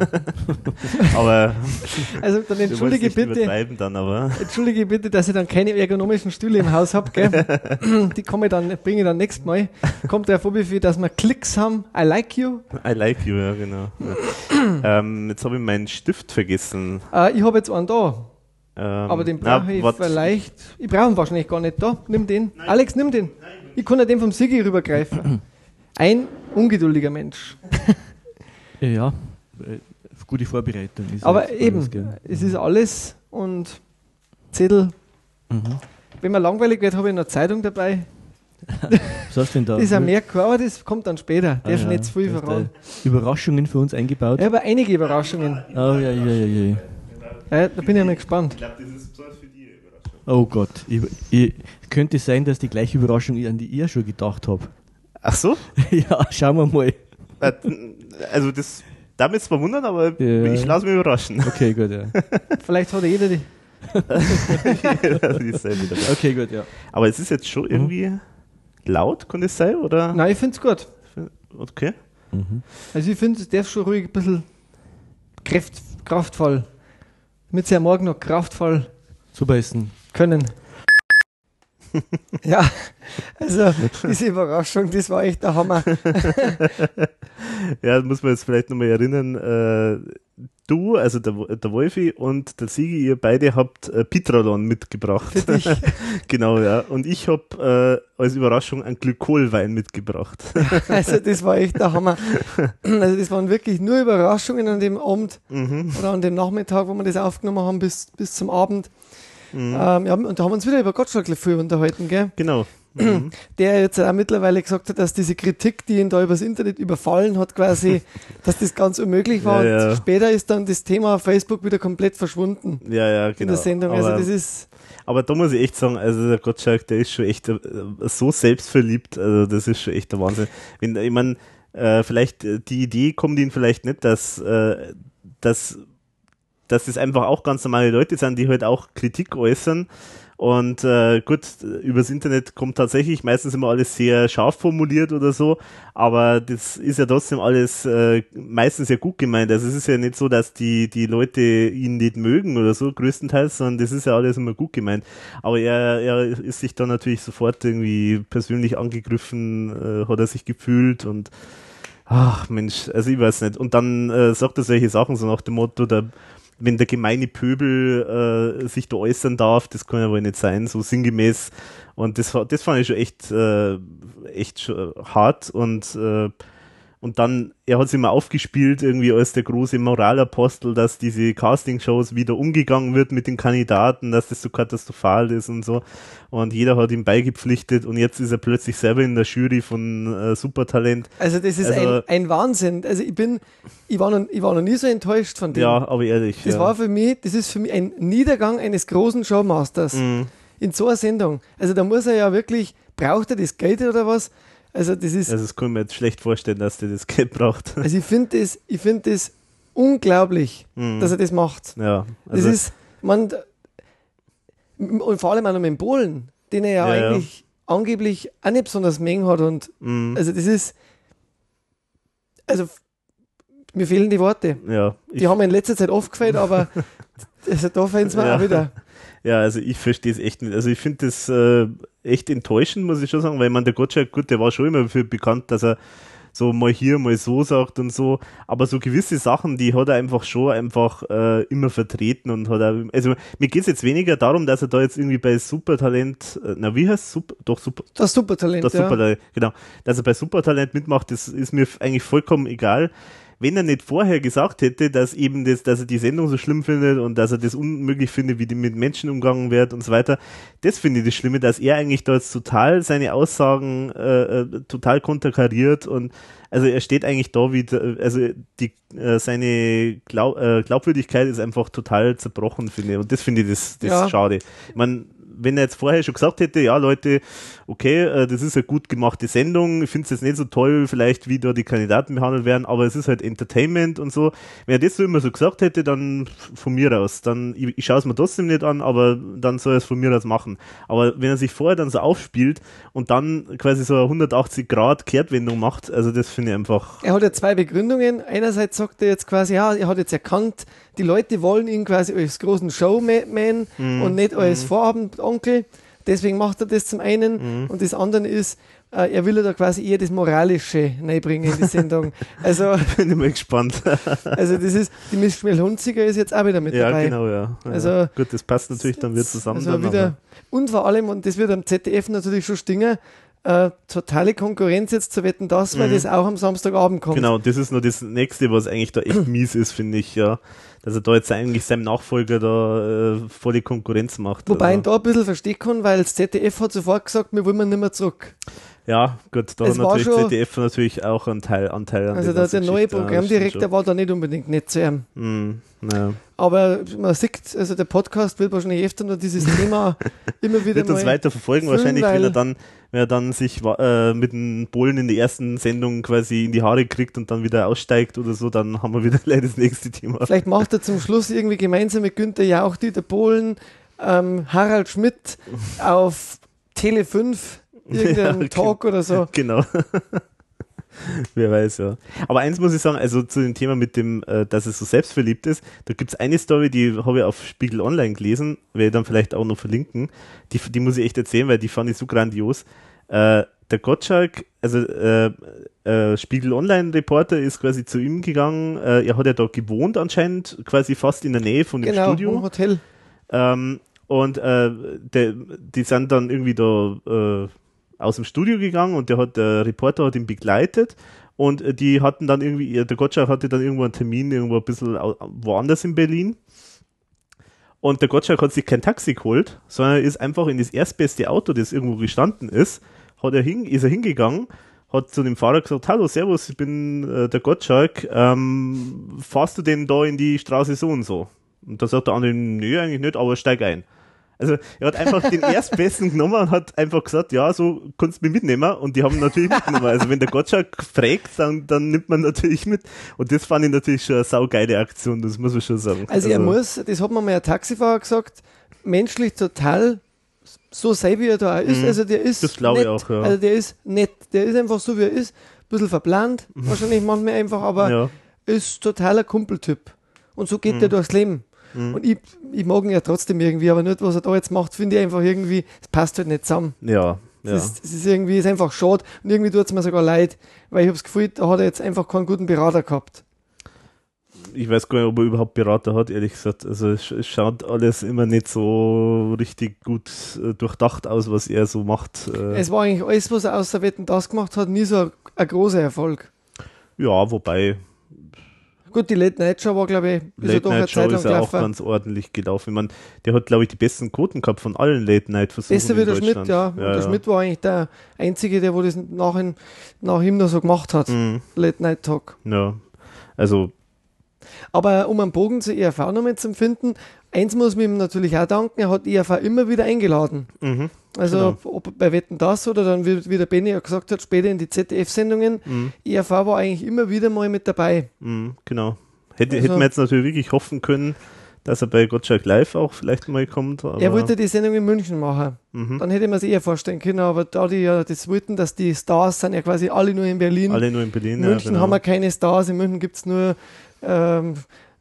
Speaker 1: aber
Speaker 5: Also dann entschuldige bitte,
Speaker 1: dann, aber
Speaker 5: entschuldige bitte, dass ich dann keine ergonomischen Stühle im Haus habe? *laughs* Die komme dann, bringe ich dann nächstes Mal. Kommt wie viel, dass wir Klicks haben. I like you.
Speaker 1: I like you, ja genau. Ja. *clears throat* ähm, jetzt habe ich meinen Stift vergessen.
Speaker 5: Äh, ich habe jetzt einen da.
Speaker 1: Ähm,
Speaker 5: Aber den brauche ich vielleicht. Ich brauche ihn wahrscheinlich gar nicht da. Nimm den. Alex, nimm den. Ich kann ja den vom Sigi rübergreifen. *clears throat* Ein ungeduldiger Mensch. *laughs*
Speaker 8: Ja, äh, gute Vorbereitung. Ist
Speaker 5: Aber eben, es ist alles und Zettel.
Speaker 8: Mhm.
Speaker 5: Wenn mir langweilig wird, habe ich noch Zeitung dabei.
Speaker 8: Was hast du denn da? *laughs*
Speaker 5: Das ist ein Merkur, aber das kommt dann später.
Speaker 8: Ah,
Speaker 5: Der ist
Speaker 8: ja,
Speaker 5: nicht zu viel verraten.
Speaker 8: du Überraschungen für uns eingebaut.
Speaker 5: Ich habe einige Überraschungen.
Speaker 8: Oh ja, ja, ja, ja.
Speaker 5: Ja, da bin ich mal gespannt.
Speaker 8: Oh Gott, ich, ich, könnte sein, dass die gleiche Überraschung an die ich ja schon gedacht habe.
Speaker 1: Ach so? *laughs*
Speaker 8: ja, schauen wir mal.
Speaker 1: Äh, Also das damit zwar wundern, aber
Speaker 8: Ja.
Speaker 1: ich lasse mich überraschen.
Speaker 8: Okay, gut, ja. *laughs*
Speaker 5: Vielleicht hat jeder die. *laughs*
Speaker 8: Okay, gut, ja.
Speaker 1: aber es ist jetzt schon irgendwie laut, kann das sein? Oder?
Speaker 5: Nein, ich finde es gut.
Speaker 1: Okay.
Speaker 5: Also ich finde, es darf schon ruhig ein bisschen kraft, kraftvoll. Damit sie am Morgen noch kraftvoll
Speaker 8: essen.
Speaker 5: können. Ja, also diese Überraschung, das war echt der Hammer. *laughs*
Speaker 1: Ja, muss man jetzt vielleicht nochmal erinnern, äh, du, also der, der Wolfi und der Sigi, ihr beide habt äh, Pitralon mitgebracht.
Speaker 5: Für dich. *laughs*
Speaker 1: genau, ja. Und ich habe äh, als Überraschung einen Glykolwein mitgebracht.
Speaker 5: Also das war echt der Hammer. Also das waren wirklich nur Überraschungen an dem Abend
Speaker 1: mhm.
Speaker 5: oder an dem Nachmittag, wo wir das aufgenommen haben, bis, bis zum Abend.
Speaker 1: Mhm.
Speaker 5: Ähm, ja, und da haben wir uns wieder über Gottschalk viel unterhalten, gell?
Speaker 1: Genau. *clears throat* Mhm.
Speaker 5: Der jetzt auch mittlerweile gesagt hat, dass diese Kritik, die ihn da übers Internet überfallen hat, quasi, *laughs* dass das ganz unmöglich war.
Speaker 1: Ja, ja.
Speaker 5: Und später ist dann das Thema Facebook wieder komplett verschwunden
Speaker 1: Ja, ja,
Speaker 5: in
Speaker 1: genau.
Speaker 5: der Sendung. Also
Speaker 1: Aber-
Speaker 5: das ist,
Speaker 1: Aber da muss ich echt sagen, also der Gottschalk, der ist schon echt äh, so selbstverliebt, also das ist schon echt der Wahnsinn. Wenn, ich meine, äh, vielleicht äh, die Idee kommt ihnen vielleicht nicht, dass, äh, dass dass das einfach auch ganz normale Leute sind, die halt auch Kritik äußern. Und äh, gut, übers Internet kommt tatsächlich meistens immer alles sehr scharf formuliert oder so, aber das ist ja trotzdem alles äh, meistens ja gut gemeint. Also es ist ja nicht so, dass die, die Leute ihn nicht mögen oder so, größtenteils, sondern das ist ja alles immer gut gemeint. Aber er, er ist sich dann natürlich sofort irgendwie persönlich angegriffen, äh, hat er sich gefühlt und ach Mensch, also ich weiß nicht. Und dann äh, sagt er solche Sachen so nach dem Motto, der wenn der gemeine Pöbel äh, sich da äußern darf, das kann ja wohl nicht sein, so sinngemäß. Und das, das fand ich schon echt, äh, echt hart und äh, und dann, er hat es immer aufgespielt, irgendwie als der große Moralapostel, dass diese Castingshows wieder umgegangen wird mit den Kandidaten, dass das so katastrophal ist und so. Und jeder hat ihm beigepflichtet und jetzt ist er plötzlich selber in der Jury von äh, Supertalent.
Speaker 5: Also das ist also, ein, ein Wahnsinn. Also ich bin, ich war, noch, ich war noch nie so enttäuscht von dem.
Speaker 1: Ja, aber ehrlich.
Speaker 5: Das
Speaker 1: ja.
Speaker 5: war für mich, das ist für mich ein Niedergang eines großen Showmasters.
Speaker 1: Mhm.
Speaker 5: In so einer Sendung. Also da muss er ja wirklich, braucht er das Geld oder was? Also das ist.
Speaker 1: Also das kann ich mir jetzt schlecht vorstellen, dass der das Geld braucht. *laughs*
Speaker 5: Also ich finde das, ich finde das unglaublich,
Speaker 1: Mhm.
Speaker 5: dass er das macht.
Speaker 1: Ja,
Speaker 5: Das
Speaker 1: also-
Speaker 5: ist, man, und vor allem auch noch mit dem Polen, den er ja,
Speaker 1: Ja, ja.
Speaker 5: eigentlich angeblich auch nicht besonders mengen hat und
Speaker 1: Mhm.
Speaker 5: also das ist, also mir fehlen die Worte.
Speaker 1: Ja,
Speaker 5: Die haben mir in letzter Zeit oft gefällt, aber *laughs* also da fehlen es mir
Speaker 1: Ja.
Speaker 5: auch wieder.
Speaker 1: Ja, also ich verstehe es echt nicht. Also ich finde das äh, echt enttäuschend, muss ich schon sagen, weil man der Gottschalk, gut, der war schon immer für bekannt, dass er so mal hier, mal so sagt und so, aber so gewisse Sachen, die hat er einfach schon einfach äh, immer vertreten und hat er, also mir geht es jetzt weniger darum, dass er da jetzt irgendwie bei Supertalent, äh, na wie heißt Super, doch Super,
Speaker 5: Das Supertalent,
Speaker 1: das
Speaker 5: ja.
Speaker 1: Supertalent, genau, dass er bei Supertalent mitmacht, das ist mir eigentlich vollkommen egal. Wenn er nicht vorher gesagt hätte, dass eben das, dass er die Sendung so schlimm findet und dass er das unmöglich findet, wie die mit Menschen umgangen wird und so weiter, das finde ich das Schlimme, dass er eigentlich da jetzt total seine Aussagen äh, äh, total konterkariert und also er steht eigentlich da wie, also die äh, seine Glaub, äh, Glaubwürdigkeit ist einfach total zerbrochen, finde ich. Und das finde ich das, das
Speaker 5: Ja.
Speaker 1: schade. Meine, wenn er jetzt vorher schon gesagt hätte, ja Leute, okay, äh, das ist eine gut gemachte Sendung, ich finde es jetzt nicht so toll, vielleicht wie da die Kandidaten behandelt werden, aber es ist halt Entertainment und so. Wenn er das so immer so gesagt hätte, dann von mir aus, dann, ich, ich schaue es mir trotzdem nicht an, aber dann soll er es von mir aus machen. Aber wenn er sich vorher dann so aufspielt und dann quasi so eine 180 Grad Kehrtwendung macht, also das finde ich einfach,
Speaker 5: Er hat ja zwei Begründungen. Einerseits sagt er jetzt quasi, ja, er hat jetzt erkannt, die Leute wollen ihn quasi als großen Showman
Speaker 1: Mhm.
Speaker 5: und nicht als
Speaker 1: Mhm.
Speaker 5: Vorabendonkel. Deswegen macht er das zum einen.
Speaker 1: Mhm.
Speaker 5: Und das andere ist, äh, er will ja da quasi eher das Moralische reinbringen in die Sendung. *laughs* Also,
Speaker 1: bin ich mal gespannt. *laughs*
Speaker 5: also das ist, die Miss Schmel-Hunziger ist jetzt auch wieder mit
Speaker 1: ja,
Speaker 5: dabei.
Speaker 1: genau, ja. ja.
Speaker 5: Also-
Speaker 1: Gut, das passt natürlich dann wieder zusammen.
Speaker 5: Also wieder, und vor allem, und das wird am ZDF natürlich schon stingen, äh, totale Konkurrenz jetzt zu wetten, das, weil
Speaker 1: Mhm.
Speaker 5: das auch am Samstagabend kommt.
Speaker 1: Genau, das ist nur das nächste, was eigentlich da echt *clears throat* mies ist, finde ich, ja. Dass er da jetzt eigentlich seinem Nachfolger da äh, voll die Konkurrenz macht.
Speaker 5: Wobei ich
Speaker 1: also,
Speaker 5: da ein bisschen verstehen kann, weil das ZDF hat sofort gesagt, wir wollen nicht mehr zurück.
Speaker 1: ja, gut, da
Speaker 5: Es
Speaker 1: hat natürlich
Speaker 5: schon-
Speaker 1: ZDF natürlich auch einen Teil, Anteil an
Speaker 5: Also
Speaker 1: der
Speaker 5: neue Programmdirektor war da nicht unbedingt nett zu ihm.
Speaker 1: Mhm, ja.
Speaker 5: Aber man sieht, also der Podcast wird wahrscheinlich öfter nur dieses Thema *laughs* immer wieder
Speaker 1: Wird uns weiter verfolgen, wahrscheinlich, wenn er dann, wenn er dann sich äh, mit den Polen in der ersten Sendung quasi in die Haare kriegt und dann wieder aussteigt oder so, dann haben wir wieder *laughs* leider das nächste Thema.
Speaker 5: Vielleicht macht er zum Schluss irgendwie gemeinsam mit Günther Jauch, Dieter Bohlen, ähm, Harald Schmidt *laughs* auf Tele 5 irgendeinen
Speaker 1: Ja,
Speaker 5: Talk oder so.
Speaker 1: Genau. *laughs* Wer weiß, ja. Aber eins muss ich sagen, also zu dem Thema mit dem, äh, dass es so selbstverliebt ist, da gibt's eine Story, die habe ich auf Spiegel Online gelesen, werde ich dann vielleicht auch noch verlinken. Die, die muss ich echt erzählen, weil die fand ich so grandios. Äh, der Gottschalk, also äh, äh, Spiegel Online Reporter ist quasi zu ihm gegangen. Äh, er hat ja da gewohnt anscheinend, quasi fast in der Nähe von dem
Speaker 5: Genau,
Speaker 1: Studio.
Speaker 5: im Hotel.
Speaker 1: Ähm, und äh, der, die sind dann irgendwie da äh, aus dem Studio gegangen und der hat der Reporter hat ihn begleitet und äh, die hatten dann irgendwie, der Gottschalk hatte dann irgendwo einen Termin irgendwo ein bisschen woanders in Berlin. Und der Gottschalk hat sich kein Taxi geholt, sondern er ist einfach in das erstbeste Auto, das irgendwo gestanden ist, hat er hin, ist er hingegangen, hat zu dem Fahrer gesagt, hallo, servus, ich bin äh, der Gottschalk, ähm, fahrst du denn da in die Straße so und so? Und da sagt der andere, nö, eigentlich nicht, aber steig ein. Also er hat einfach den *laughs* erstbesten genommen und hat einfach gesagt, ja, so kannst du mich mitnehmen. Und die haben natürlich mitgenommen. Also wenn der Gottschalk fragt, dann, dann nimmt man natürlich mit. Und das fand ich natürlich schon eine saugeile Aktion, das muss man schon sagen.
Speaker 5: Also, er muss, das hat mir mal ein Taxifahrer gesagt, menschlich total so sein, wie er da ist.
Speaker 1: Mhm.
Speaker 5: Also der ist
Speaker 1: Das glaube ich auch, ja.
Speaker 5: Also der ist nett. Der ist einfach so, wie er ist. Ein bisschen verplant, wahrscheinlich manchmal einfach, aber
Speaker 1: Mhm. Ja.
Speaker 5: ist totaler Kumpeltyp. Und so geht
Speaker 1: Mhm.
Speaker 5: er durchs Leben.
Speaker 1: Mhm.
Speaker 5: Und ich, ich mag ihn ja trotzdem irgendwie, aber nicht, was er da jetzt macht, finde ich einfach irgendwie, es passt halt nicht zusammen.
Speaker 1: Ja,
Speaker 5: Es
Speaker 1: ja.
Speaker 5: ist, es ist irgendwie, ist einfach schade und irgendwie tut es mir sogar leid, weil ich habe das Gefühl, da hat er jetzt einfach keinen guten Berater gehabt.
Speaker 1: Ich weiß gar nicht, ob er überhaupt Berater hat, ehrlich gesagt. Also es es schaut alles immer nicht so richtig gut äh, durchdacht aus, was er so macht. Äh,
Speaker 5: Es war eigentlich alles, was er außer Wetten das gemacht hat, nie so ein, ein großer Erfolg.
Speaker 1: ja, wobei
Speaker 5: Gut, die Late Night Show war, glaube ich, ist ja
Speaker 1: Late
Speaker 5: doch eine
Speaker 1: Night Show
Speaker 5: Zeit lang
Speaker 1: ist ja auch ganz ordentlich gelaufen. Ich mein, der hat, glaube ich, die besten Quoten gehabt von allen Late Night Versuchen
Speaker 5: Besser wie der Schmidt, ja. Und der Schmidt war eigentlich der Einzige, der wo das nach, ihm- nach ihm noch so gemacht hat.
Speaker 1: Mhm.
Speaker 5: Late Night Talk.
Speaker 1: Ja, also
Speaker 5: Aber um einen Bogen zur ERV nochmal zu finden, eins muss man ihm natürlich auch danken, er hat die ERV immer wieder eingeladen.
Speaker 1: Mhm,
Speaker 5: Also
Speaker 1: genau.
Speaker 5: ob bei Wetten das oder dann, wie, wie der Benny ja gesagt hat, später in die ZDF-Sendungen,
Speaker 1: Mhm.
Speaker 5: ERV war eigentlich immer wieder mal mit dabei.
Speaker 1: mh, genau. Hätte,
Speaker 5: Also-
Speaker 1: hätten wir jetzt natürlich wirklich hoffen können, dass er bei Gottschalk Live auch vielleicht mal kommt.
Speaker 5: Er wollte die Sendung in München machen.
Speaker 1: Mhm.
Speaker 5: Dann hätte man sich eher vorstellen können, aber da die ja das wollten, dass die Stars sind ja quasi alle nur in Berlin.
Speaker 1: alle nur in Berlin.
Speaker 5: In München
Speaker 1: ja, genau.
Speaker 5: haben wir keine Stars, in München gibt es nur ähm,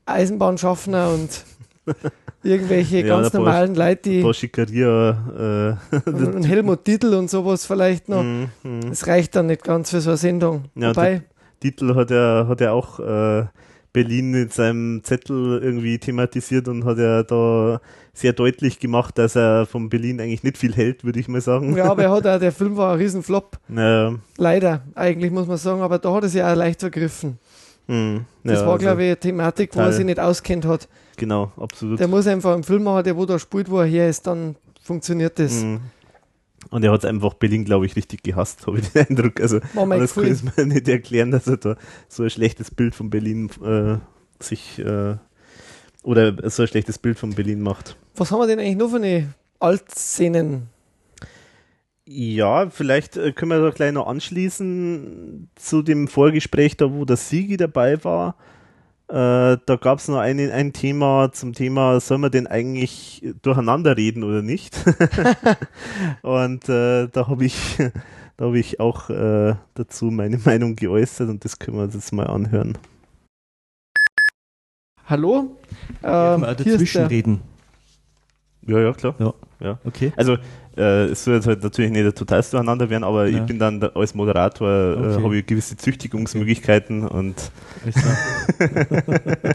Speaker 5: Eisenbahnschaffner und *laughs* irgendwelche
Speaker 1: Ja,
Speaker 5: ganz
Speaker 1: paar-
Speaker 5: normalen Leute, die
Speaker 1: paar. Äh, *laughs*
Speaker 5: und Helmut Dietl und sowas vielleicht noch.
Speaker 1: Mhm.
Speaker 5: Das reicht dann nicht ganz für so eine Sendung.
Speaker 1: Ja,
Speaker 5: Wobei,
Speaker 1: Titel hat er, hat er auch äh, Berlin mit seinem Zettel irgendwie thematisiert und hat er da sehr deutlich gemacht, dass er von Berlin eigentlich nicht viel hält, würde ich mal sagen.
Speaker 5: ja, aber er hat auch, der *laughs* Film war ein Riesenflop.
Speaker 1: Ja,
Speaker 5: Leider, eigentlich muss man sagen, aber da hat er sich auch leicht vergriffen.
Speaker 1: Hm,
Speaker 5: Das
Speaker 1: ja,
Speaker 5: war,
Speaker 1: also,
Speaker 5: glaube ich, eine Thematik, wo er sich nicht auskennt hat.
Speaker 1: Genau, absolut.
Speaker 5: Der muss einfach einen Film machen, der wo da spielt, wo er her ist, dann funktioniert das.
Speaker 1: Mhm. Und er hat einfach Berlin, glaube ich, richtig gehasst, habe ich den *laughs* Eindruck. Also, das kann ich mir *laughs* nicht erklären, dass er da so ein schlechtes Bild von Berlin äh, sich äh, oder so ein schlechtes Bild von Berlin macht.
Speaker 5: Was haben wir denn eigentlich noch für eine Altszenen?
Speaker 1: Ja, vielleicht äh, können wir doch gleich noch anschließen zu dem Vorgespräch, da wo der Sigi dabei war. Äh, da gab es noch ein, ein Thema zum Thema, soll man denn eigentlich durcheinander reden oder nicht? *laughs* *laughs* und äh, da habe ich, *laughs* da habe ich auch äh, dazu meine Meinung geäußert und das können wir uns jetzt mal anhören.
Speaker 5: Hallo? Ähm, ist
Speaker 8: dazwischen reden.
Speaker 1: Ja, ja, klar.
Speaker 8: Ja.
Speaker 1: Ja.
Speaker 8: Okay.
Speaker 1: Also äh, es soll jetzt halt natürlich nicht total durcheinander werden, aber
Speaker 8: Ja.
Speaker 1: ich bin dann da, als Moderator, äh,
Speaker 8: Okay.
Speaker 1: habe ich gewisse Züchtigungsmöglichkeiten und
Speaker 8: Alles klar. *laughs*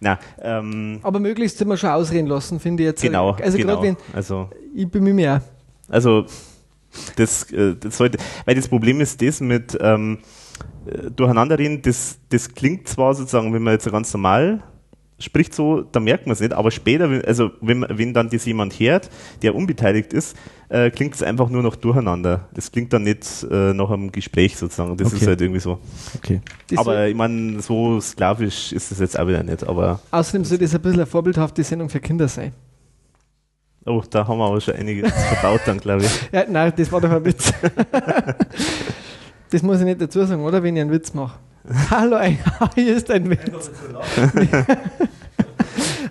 Speaker 1: na, ähm,
Speaker 5: aber möglichst sind wir schon ausreden lassen, finde ich jetzt.
Speaker 1: genau,
Speaker 5: Also
Speaker 1: genau.
Speaker 5: wenn,
Speaker 1: also,
Speaker 5: ich bemühe mich auch.
Speaker 1: also das, äh, das sollte, weil das Problem ist das mit ähm, äh, Durcheinanderreden, das, das klingt zwar sozusagen, wenn man jetzt ganz normal spricht so, da merkt man es nicht, aber später, wenn- also wenn, man- wenn dann das jemand hört, der unbeteiligt ist, äh, klingt es einfach nur noch durcheinander. Es klingt dann nicht äh, nach einem Gespräch sozusagen. Das
Speaker 8: Okay.
Speaker 1: ist halt irgendwie so.
Speaker 8: Okay.
Speaker 5: Das
Speaker 1: aber ich meine, so sklavisch ist es jetzt auch wieder nicht. Aber
Speaker 5: außerdem soll das ein bisschen eine vorbildhafte Sendung für Kinder sein.
Speaker 1: oh, da haben wir aber schon einiges verbaut dann, glaube ich. *laughs*
Speaker 5: Ja, nein, das war doch ein Witz. *laughs* das muss ich nicht dazu sagen, oder? Wenn ich einen Witz mache. *laughs* Hallo, ein- hier ist ein Witz. *laughs*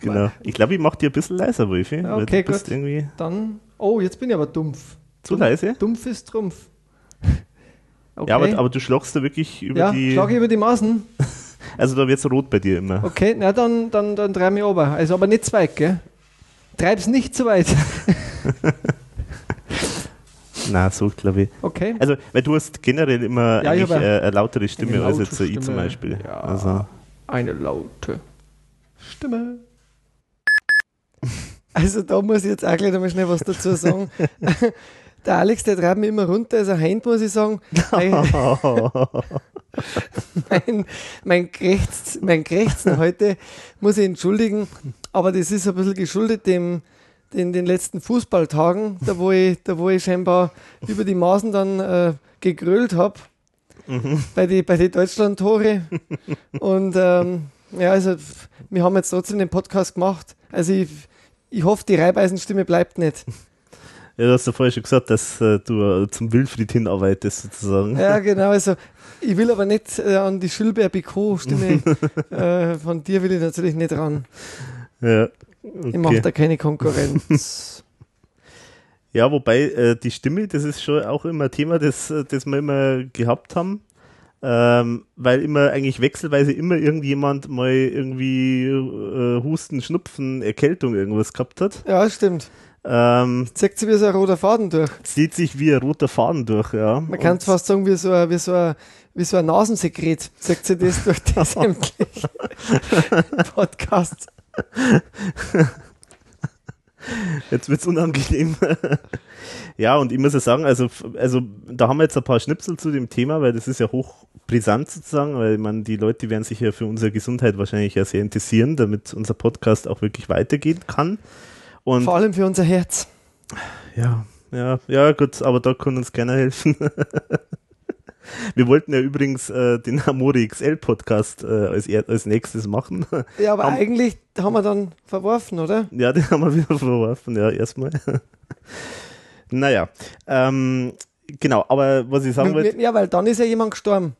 Speaker 1: Genau. Ich glaube, ich mache dir ein bisschen leiser, Wolfi.
Speaker 5: Ja, okay,
Speaker 1: du bist
Speaker 5: gut.
Speaker 1: irgendwie
Speaker 5: Dann, oh, jetzt bin ich aber dumpf.
Speaker 1: zu leise.
Speaker 5: Dumpf ist Trumpf. Okay. *laughs*
Speaker 1: Ja, aber, aber du schlagst da wirklich über
Speaker 5: ja,
Speaker 1: die.
Speaker 5: schlag ich über die Maßen.
Speaker 1: Also da wird's rot bei dir immer.
Speaker 5: Okay, na dann, dann, dann treib mich runter. Also aber nicht zu weit, gell? Treib's nicht zu weit. *laughs*
Speaker 1: Na, so glaube ich.
Speaker 5: Okay.
Speaker 1: Also, weil du hast generell immer
Speaker 5: Ja, ich
Speaker 1: eigentlich äh, eine lautere Stimme
Speaker 5: eine
Speaker 1: als jetzt so ich zum
Speaker 5: Stimme.
Speaker 1: Beispiel.
Speaker 5: Ja.
Speaker 1: Also,
Speaker 5: Eine laute Stimme. Also da muss ich jetzt auch gleich mal schnell was dazu sagen. *laughs* Der Alex, der treibt mich immer runter. Also heint muss ich sagen, mein, *laughs* mein, mein, Krächz, mein Krächzen heute muss ich entschuldigen, aber das ist ein bisschen geschuldet dem, den, den letzten Fußballtagen, da wo ich, da wo ich scheinbar über die Maßen dann äh, gegrölt habe bei den bei die Deutschland-Tore. Und ähm, ja, also wir haben jetzt trotzdem den Podcast gemacht. Also ich, ich hoffe, die Reibeisenstimme bleibt nicht.
Speaker 1: Ja, du hast ja vorher schon gesagt, dass äh, du äh, zum Wilfried hinarbeitest, sozusagen.
Speaker 5: Ja, genau. Also, ich will aber nicht äh, an die Schülberg-Bicot-Stimme *laughs* äh, von dir will ich natürlich nicht ran.
Speaker 1: Ja.
Speaker 5: Ich mache da keine Konkurrenz. *laughs*
Speaker 1: Ja, wobei äh, die Stimme, das ist schon auch immer ein Thema, das, äh, das wir immer gehabt haben. Ähm, weil immer eigentlich wechselweise immer irgendjemand mal irgendwie äh, Husten, Schnupfen, Erkältung irgendwas gehabt hat.
Speaker 5: Ja, stimmt.
Speaker 1: Ähm,
Speaker 5: Zieht sich wie so ein roter Faden durch.
Speaker 1: zieht sich wie ein roter Faden durch, ja.
Speaker 5: Man kann es fast sagen, wie so ein, wie so ein, wie so ein Nasensekret. Zieht sich das durch die *laughs* sämtlichen *laughs* Podcasts.
Speaker 1: Jetzt wird's unangenehm. ja, und ich muss ja sagen, also, also da haben wir jetzt ein paar Schnipsel zu dem Thema, weil das ist ja hochbrisant sozusagen, weil man die Leute werden sich ja für unsere Gesundheit wahrscheinlich ja sehr interessieren, damit unser Podcast auch wirklich weitergehen kann. Und
Speaker 5: Vor allem für unser Herz.
Speaker 1: ja, ja, ja, gut, aber da kann uns keiner helfen. *laughs* *laughs* Wir wollten ja übrigens äh, den Amore XL Podcast äh, als, als nächstes machen. *laughs*
Speaker 5: Ja, aber
Speaker 1: Haben-
Speaker 5: eigentlich haben wir dann verworfen, oder?
Speaker 1: Ja, den haben wir wieder *laughs* verworfen, ja, erstmal. naja, ähm, genau, aber was ich sagen wollte,
Speaker 5: Ja, weil dann ist ja jemand gestorben.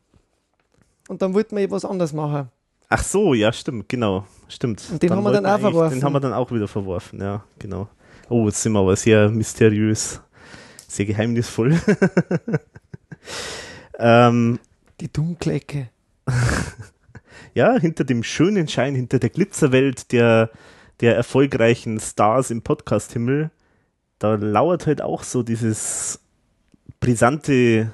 Speaker 5: Und dann wollten wir was anderes machen.
Speaker 1: ach so, ja, stimmt, genau, stimmt.
Speaker 5: Und den haben wir dann auch verworfen.
Speaker 1: Den haben wir dann auch wieder verworfen, ja, genau. Oh, jetzt sind wir aber sehr mysteriös, sehr geheimnisvoll. Ähm,
Speaker 5: Die dunkle Ecke. *laughs*
Speaker 1: ja, hinter dem schönen Schein, hinter der Glitzerwelt der, der erfolgreichen Stars im Podcast-Himmel, da lauert halt auch so dieses brisante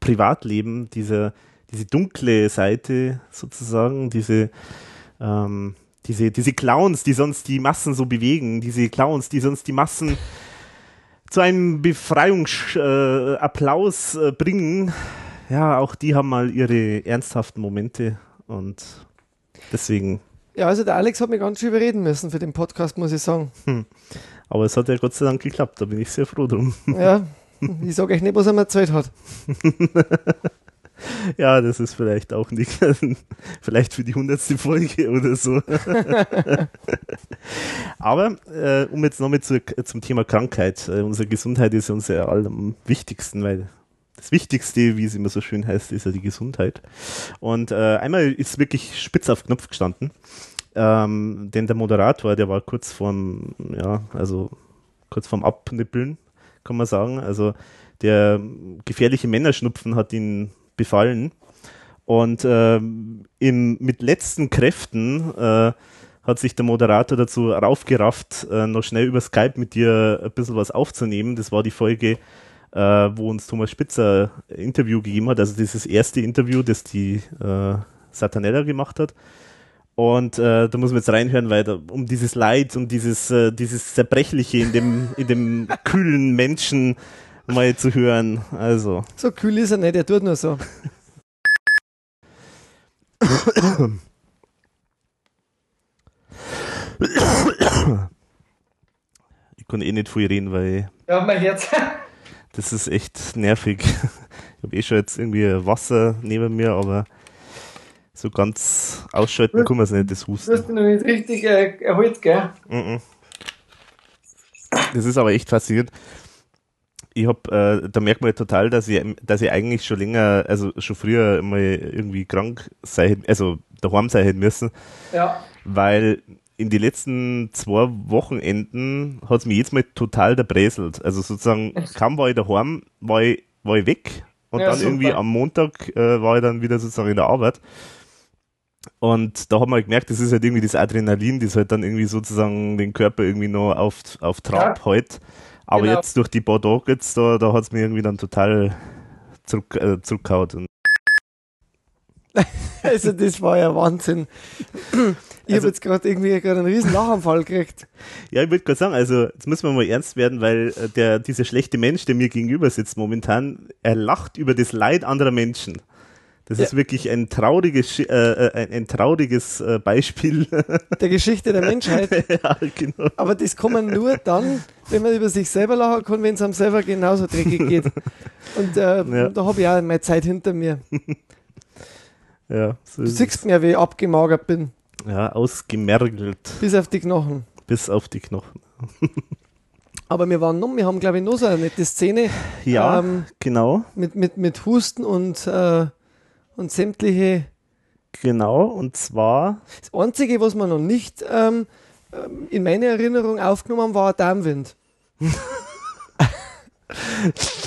Speaker 1: Privatleben, diese, diese dunkle Seite sozusagen, diese, ähm, diese, diese Clowns, die sonst die Massen so bewegen, diese Clowns, die sonst die Massen zu einem Befreiungsapplaus äh, äh, bringen, ja, auch die haben mal ihre ernsthaften Momente und deswegen,
Speaker 5: Ja, also der Alex hat mich ganz schön überreden müssen für den Podcast, muss ich sagen.
Speaker 1: aber es hat ja Gott sei Dank geklappt, da bin ich sehr froh drum.
Speaker 5: Ja, ich sage euch nicht, was er mir erzählt hat. *laughs* *laughs*
Speaker 1: Ja, das ist vielleicht auch nicht, *laughs* vielleicht für die hundertste Folge oder so. *laughs* Aber äh, um jetzt nochmal zu, zum Thema Krankheit, äh, unsere Gesundheit ist uns ja am wichtigsten, weil das Wichtigste, wie es immer so schön heißt, ist ja die Gesundheit. Und äh, einmal ist wirklich spitz auf Knopf gestanden, ähm, denn der Moderator, der war kurz vorm, ja, also kurz vorm Abnippeln, kann man sagen. Also der gefährliche Männerschnupfen hat ihn befallen. Und ähm, im, mit letzten Kräften äh, hat sich der Moderator dazu raufgerafft, äh, noch schnell über Skype mit dir ein bisschen was aufzunehmen. Das war die Folge, äh, wo uns Thomas Spitzer ein Interview gegeben hat. Also dieses erste Interview, das die äh, Satanella gemacht hat. Und äh, da muss man jetzt reinhören, weil da, um dieses Leid und dieses, äh, dieses Zerbrechliche in dem, in dem kühlen Menschen mal zu hören. Also.
Speaker 5: So kühl ist er nicht, er tut nur so.
Speaker 1: Ich kann eh nicht viel reden, weil
Speaker 5: Ja, mein Herz.
Speaker 1: das ist echt nervig. Ich habe eh schon jetzt irgendwie Wasser neben mir, aber so ganz ausschalten kann man es nicht, das
Speaker 5: Du
Speaker 1: Husten.
Speaker 5: hast dich noch nicht richtig äh, erholt, gell?
Speaker 1: Mhm. Das ist aber echt faszinierend. Ich hab, äh, da merkt man total, dass ich, dass ich eigentlich schon länger, also schon früher mal irgendwie krank sein, also daheim sein müssen,
Speaker 5: Ja.
Speaker 1: weil in die letzten zwei Wochenenden hat es mich jetzt mal total erbräselt. Also sozusagen, *laughs* kaum war ich daheim, war ich, war ich weg und
Speaker 5: Ja,
Speaker 1: dann
Speaker 5: super.
Speaker 1: irgendwie am Montag äh, war ich dann wieder sozusagen in der Arbeit. Und da hat man halt gemerkt, das ist halt irgendwie das Adrenalin, das halt dann irgendwie sozusagen den Körper irgendwie noch auf, auf Trab hält. Aber
Speaker 5: genau.
Speaker 1: jetzt durch die Tage jetzt, da, da hat es mir irgendwie dann total zurück, äh, zurückgehauen. *laughs*
Speaker 5: Also das war ja Wahnsinn. Ich
Speaker 1: Also-
Speaker 5: habe jetzt gerade irgendwie gerade einen riesen Lachanfall gekriegt.
Speaker 1: Ja, ich würde gerade sagen, also jetzt müssen wir mal ernst werden, weil äh, der, dieser schlechte Mensch, der mir gegenüber sitzt momentan, er lacht über das Leid anderer Menschen. Das ist wirklich ein trauriges, äh, äh, ein, ein trauriges äh, Beispiel. *laughs*
Speaker 5: Der Geschichte der Menschheit. *laughs*
Speaker 1: ja, genau.
Speaker 5: Aber das kann man nur dann, wenn man über sich selber lachen kann, wenn es einem selber genauso dreckig geht. Und äh,
Speaker 1: Ja.
Speaker 5: da habe ich auch meine Zeit hinter mir. *laughs*
Speaker 1: Ja, so
Speaker 5: Du siehst mir, wie ich abgemagert bin,
Speaker 1: ja, ausgemergelt.
Speaker 5: bis auf die Knochen.
Speaker 1: bis auf die Knochen.
Speaker 5: Aber wir waren noch, wir haben glaube ich noch so eine nette Szene.
Speaker 1: Ja,
Speaker 5: ähm,
Speaker 1: genau,
Speaker 5: mit, mit, mit Husten und, äh, und sämtliche.
Speaker 1: genau. Und zwar,
Speaker 5: Das Einzige, was wir noch nicht ähm, ähm, in meiner Erinnerung aufgenommen haben, war Darmwind. *laughs*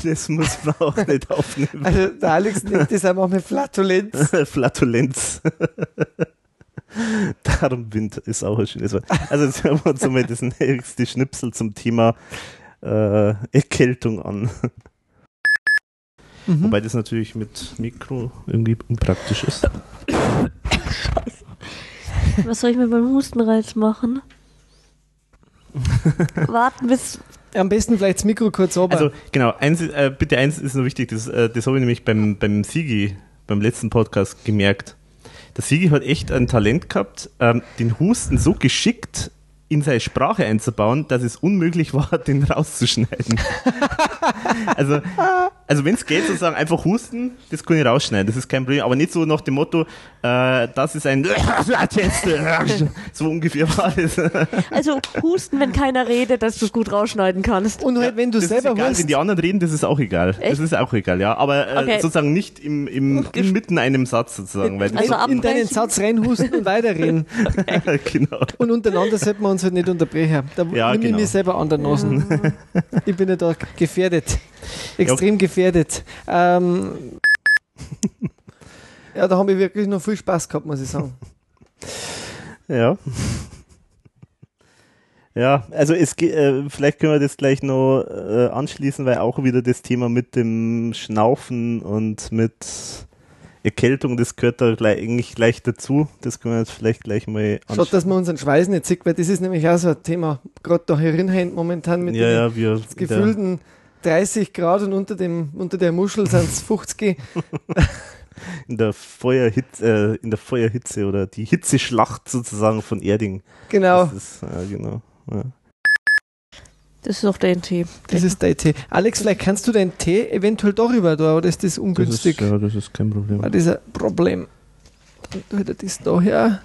Speaker 1: das muss man auch nicht aufnehmen.
Speaker 5: Also der Alex nennt das auch manchmal Flatulenz. *laughs*
Speaker 1: Flatulenz. *laughs* Darmwind ist auch ein schönes Wort. Also jetzt hören wir uns einmal das nächste Schnipsel zum Thema äh, Erkältung an.
Speaker 5: Mhm.
Speaker 1: Wobei das natürlich mit Mikro irgendwie unpraktisch ist.
Speaker 13: Was soll ich mit meinem Hustenreiz machen? *laughs* Warten bis.
Speaker 5: Am besten vielleicht das Mikro kurz runter.
Speaker 1: Also genau, eins, ist- äh, bitte eins ist nur wichtig, das, äh, das habe ich nämlich beim, beim Sigi, beim letzten Podcast gemerkt. Der Sigi hat echt ein Talent gehabt, ähm, den Husten so geschickt in seine Sprache einzubauen, dass es unmöglich war, *laughs* den rauszuschneiden. *laughs* also, also wenn es geht, sozusagen einfach husten, das kann ich rausschneiden, das ist kein Problem, aber nicht so nach dem Motto, äh, das ist ein *laughs* so ungefähr war das.
Speaker 13: Also husten, wenn keiner redet, dass du es gut rausschneiden kannst.
Speaker 5: und halt, wenn du
Speaker 1: Das
Speaker 5: selber
Speaker 1: ist egal,
Speaker 5: hust,
Speaker 1: wenn die anderen reden, das ist auch egal. Das
Speaker 13: Echt?
Speaker 1: ist auch egal, ja. Aber äh,
Speaker 13: Okay.
Speaker 1: sozusagen nicht im, im, inmitten einem Satz sozusagen. Weil das
Speaker 13: Also
Speaker 5: in deinen. Satz reinhusten und weiterreden.
Speaker 1: genau.
Speaker 5: Und untereinander sollten wir uns halt nicht unterbrechen. Da
Speaker 1: Ja,
Speaker 5: nehme ich
Speaker 1: genau.
Speaker 5: mich selber an der Nase. *laughs* ich bin ja da gefährdet. Extrem gefährdet. Ähm, ja, da habe ich wirklich noch viel Spaß gehabt, muss ich sagen.
Speaker 1: Ja. Ja, also es ge- äh, vielleicht können wir das gleich noch äh, anschließen, weil auch wieder das Thema mit dem Schnaufen und mit Erkältung, das gehört da gleich, eigentlich gleich dazu. Das können wir jetzt vielleicht gleich mal
Speaker 5: Schaut, dass man unseren Schweiß nicht sieht, weil das ist nämlich auch so ein Thema. Gerade da herinhängt momentan mit
Speaker 1: Ja,
Speaker 5: den
Speaker 1: ja,
Speaker 5: gefühlten 30 Grad und unter, dem, unter der Muschel sind es 50.
Speaker 1: in der Feuerhitze, äh, in der Feuerhitze oder die Hitzeschlacht sozusagen von Erding.
Speaker 5: Genau,
Speaker 1: ist, ja, genau. Ja.
Speaker 13: Das ist doch dein Tee.
Speaker 5: das ist dein Tee. Alex, vielleicht kannst du deinen Tee eventuell darüber da, oder ist das ungünstig?
Speaker 1: Das ist, ja, das ist kein Problem.
Speaker 5: War das ein Problem? Dann er das da her,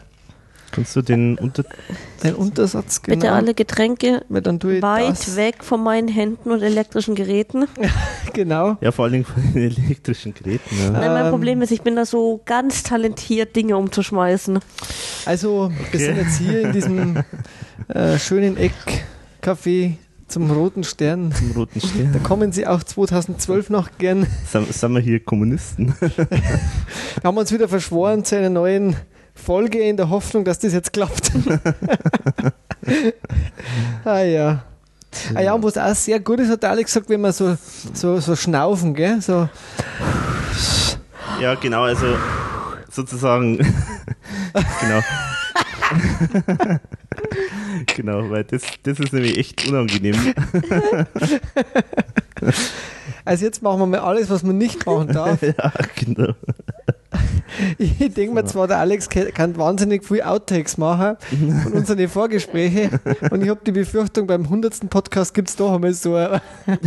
Speaker 1: Kannst du den unter
Speaker 5: den Untersatz, genau.
Speaker 13: Bitte alle Getränke
Speaker 5: Weil dann tue ich
Speaker 13: weit
Speaker 5: das.
Speaker 13: weg von meinen Händen und elektrischen Geräten. *laughs*
Speaker 5: Genau.
Speaker 1: ja vor allen Dingen von den *laughs* elektrischen Geräten. Ja.
Speaker 13: Nein, mein
Speaker 5: Ähm.
Speaker 13: Problem ist, ich bin da so ganz talentiert, Dinge umzuschmeißen.
Speaker 5: Also, wir sind jetzt hier in diesem *laughs* äh, schönen Eckcafé zum Roten Stern.
Speaker 1: Zum roten
Speaker 5: Da
Speaker 1: Stern.
Speaker 5: kommen Sie auch 2012 noch gern.
Speaker 1: Sind, sind wir hier Kommunisten? *laughs*
Speaker 5: Wir haben uns wieder verschworen zu einer neuen Folge in der Hoffnung, dass das jetzt klappt. *laughs* ah ja. Ah ja, und was auch sehr gut ist, hat Alex gesagt, wenn wir so, so, so schnaufen, gell? So,
Speaker 1: ja, genau, also sozusagen. *laughs* genau. *laughs* genau, weil das, das ist nämlich echt unangenehm. *laughs*
Speaker 5: also jetzt machen wir mal alles, was man nicht machen darf. *laughs*
Speaker 1: ja, genau.
Speaker 5: Ich denke mir zwar, der Alex kann wahnsinnig viel Outtakes machen von unseren Vorgespräche und ich habe die Befürchtung, beim 100. Podcast gibt es doch einmal so ein, ein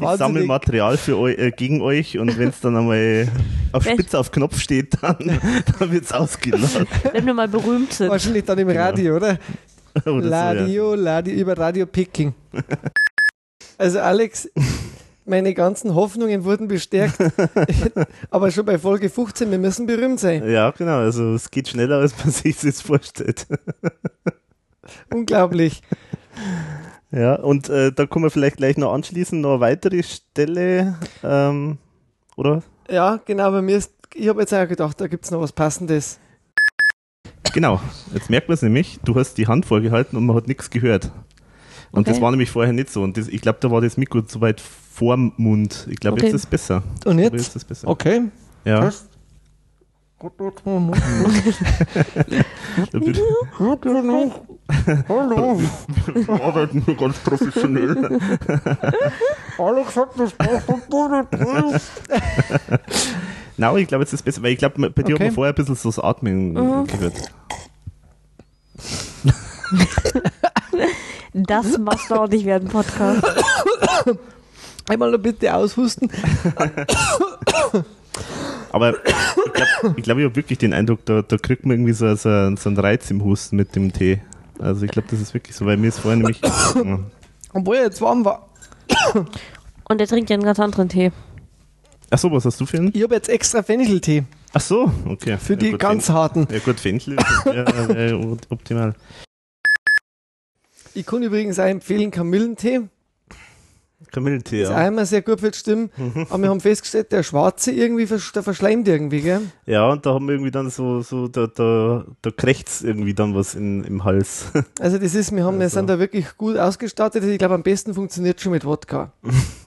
Speaker 1: Ich sammle Material für eu, äh, gegen euch und wenn es dann einmal auf? Spitze auf Knopf steht, dann, dann wird es ausgeladen.
Speaker 13: Wenn wir mal berühmt sind.
Speaker 5: wahrscheinlich dann im Radio, oder? *laughs*
Speaker 1: Oder so, ja.
Speaker 5: Radio, Radio, über Radio Picking. *laughs* Also Alex, meine ganzen Hoffnungen wurden bestärkt, *laughs* aber schon bei Folge 15, wir müssen berühmt sein.
Speaker 1: Ja, genau, also es geht schneller, als man sich das jetzt vorstellt.
Speaker 5: Unglaublich.
Speaker 1: Ja, und äh, da können wir vielleicht gleich noch anschließen, noch eine weitere Stelle, ähm, oder?
Speaker 5: Ja, genau, bei mir ist, ich habe jetzt auch gedacht, da gibt es noch was Passendes.
Speaker 1: Genau, jetzt merkt man es nämlich, du hast die Hand vorgehalten und man hat nichts gehört. Und das
Speaker 13: Okay.
Speaker 1: war nämlich vorher nicht so. Und das, ich glaube, da war das Mikro zu weit vorm Mund. Ich glaube,
Speaker 13: Okay.
Speaker 1: jetzt ist es besser.
Speaker 5: Und
Speaker 1: glaube,
Speaker 5: jetzt?
Speaker 1: ist es besser.
Speaker 5: Okay.
Speaker 1: Ja. *laughs*
Speaker 5: Hallo.
Speaker 1: Wir arbeiten hier ganz professionell.
Speaker 5: Alex hat das *laughs*
Speaker 1: Nein, ich glaube, jetzt ist es besser, weil ich glaube, bei dir hat
Speaker 5: Okay.
Speaker 1: man vorher ein bisschen so das Atmen
Speaker 13: Mhm.
Speaker 1: gehört.
Speaker 13: Das machst du auch nicht während Podcast. *coughs*
Speaker 5: Einmal noch bitte aushusten. *coughs*
Speaker 1: Aber ich glaube, ich, glaub, ich habe wirklich den Eindruck, da, da kriegt man irgendwie so, so, so einen Reiz im Husten mit dem Tee. Also ich glaube, das ist wirklich so, weil mir ist vorher nämlich. *coughs*
Speaker 5: Obwohl er jetzt warm war.
Speaker 13: Und er trinkt ja einen ganz anderen Tee.
Speaker 1: Ach so, was hast du für einen?
Speaker 5: Ich habe jetzt extra Fencheltee.
Speaker 1: Ach so, okay.
Speaker 5: Für die
Speaker 1: gut,
Speaker 5: ganz harten.
Speaker 1: Ja gut, Fenchel ist ja, *laughs* äh, optimal.
Speaker 5: Ich kann übrigens auch empfehlen Kamillentee.
Speaker 1: Kamillentee,
Speaker 5: Ist
Speaker 1: ja.
Speaker 5: immer sehr gut für die Stimme.
Speaker 1: Mhm.
Speaker 5: Aber wir haben festgestellt, der Schwarze irgendwie der verschleimt irgendwie, gell?
Speaker 1: Ja, und da haben wir irgendwie dann so, so da, da, da krächzt irgendwie dann was in, im Hals.
Speaker 5: Also das ist, wir haben, wir
Speaker 1: Also.
Speaker 5: sind da wirklich gut ausgestattet. Ich glaube, am besten funktioniert schon mit Wodka. *laughs*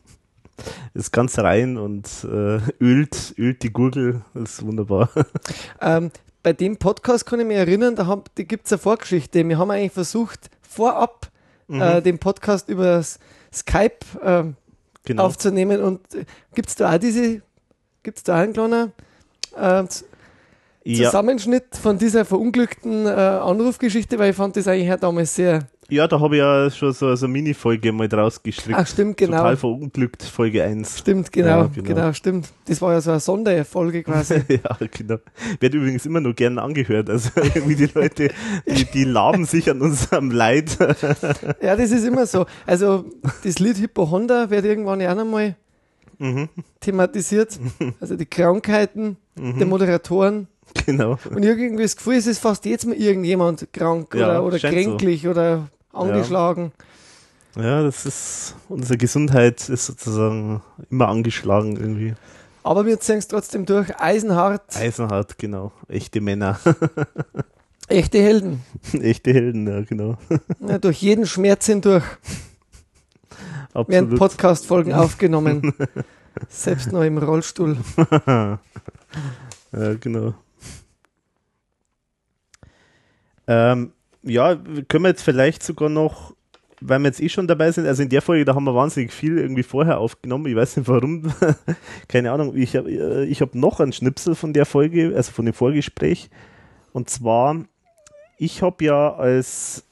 Speaker 1: ist ganz rein und äh, ölt, ölt die Gurgel. Das ist wunderbar. *laughs*
Speaker 5: Ähm, bei dem Podcast kann ich mich erinnern, da, da gibt es eine Vorgeschichte. Wir haben eigentlich versucht, vorab
Speaker 1: Mhm.
Speaker 5: äh, den Podcast über Skype ähm,
Speaker 1: Genau.
Speaker 5: aufzunehmen. Und äh, gibt es da auch diese, gibt es da einen kleinen äh,
Speaker 1: Ja.
Speaker 5: Zusammenschnitt von dieser verunglückten äh, Anrufgeschichte, weil ich fand das eigentlich auch damals sehr,
Speaker 1: Ja, da habe ich ja schon so, so eine Mini-Folge mal draus gestrickt.
Speaker 5: Ach, stimmt, genau.
Speaker 1: Total verunglückt, Folge 1.
Speaker 5: stimmt, genau,
Speaker 1: Ja,
Speaker 5: genau. stimmt. Das war ja so eine Sonderfolge quasi. *laughs*
Speaker 1: ja, genau. Wird übrigens immer nur gern angehört. Also *laughs* irgendwie die Leute, die, die laben sich an unserem Leid. *laughs*
Speaker 5: Ja, das ist immer so. Also das Lied Hippo Honda wird irgendwann ja auch nochmal
Speaker 1: Mhm.
Speaker 5: thematisiert. Also die Krankheiten der Moderatoren.
Speaker 1: Genau.
Speaker 5: Und ich habe irgendwie das Gefühl, es ist fast jetzt mal irgendjemand krank
Speaker 1: Ja,
Speaker 5: oder, oder
Speaker 1: scheint so.
Speaker 5: kränklich oder angeschlagen.
Speaker 1: Ja, das ist, unsere Gesundheit ist sozusagen immer angeschlagen irgendwie.
Speaker 5: Aber wir ziehen es trotzdem durch. Eisenhart,
Speaker 1: Eisenhart, genau. Echte Männer. *laughs*
Speaker 5: echte Helden. *laughs*
Speaker 1: Echte Helden, ja, genau. *laughs*
Speaker 5: Ja, durch jeden Schmerz hindurch
Speaker 1: Absolut.
Speaker 5: Podcast-Folgen aufgenommen. Selbst noch im Rollstuhl.
Speaker 1: ja, genau. Ähm, ja, können wir jetzt vielleicht sogar noch, weil wir jetzt eh schon dabei sind, also in der Folge, da haben wir wahnsinnig viel irgendwie vorher aufgenommen, ich weiß nicht warum, *laughs* keine Ahnung, ich habe ich hab noch einen Schnipsel von der Folge, also von dem Vorgespräch, und zwar, ich habe ja als,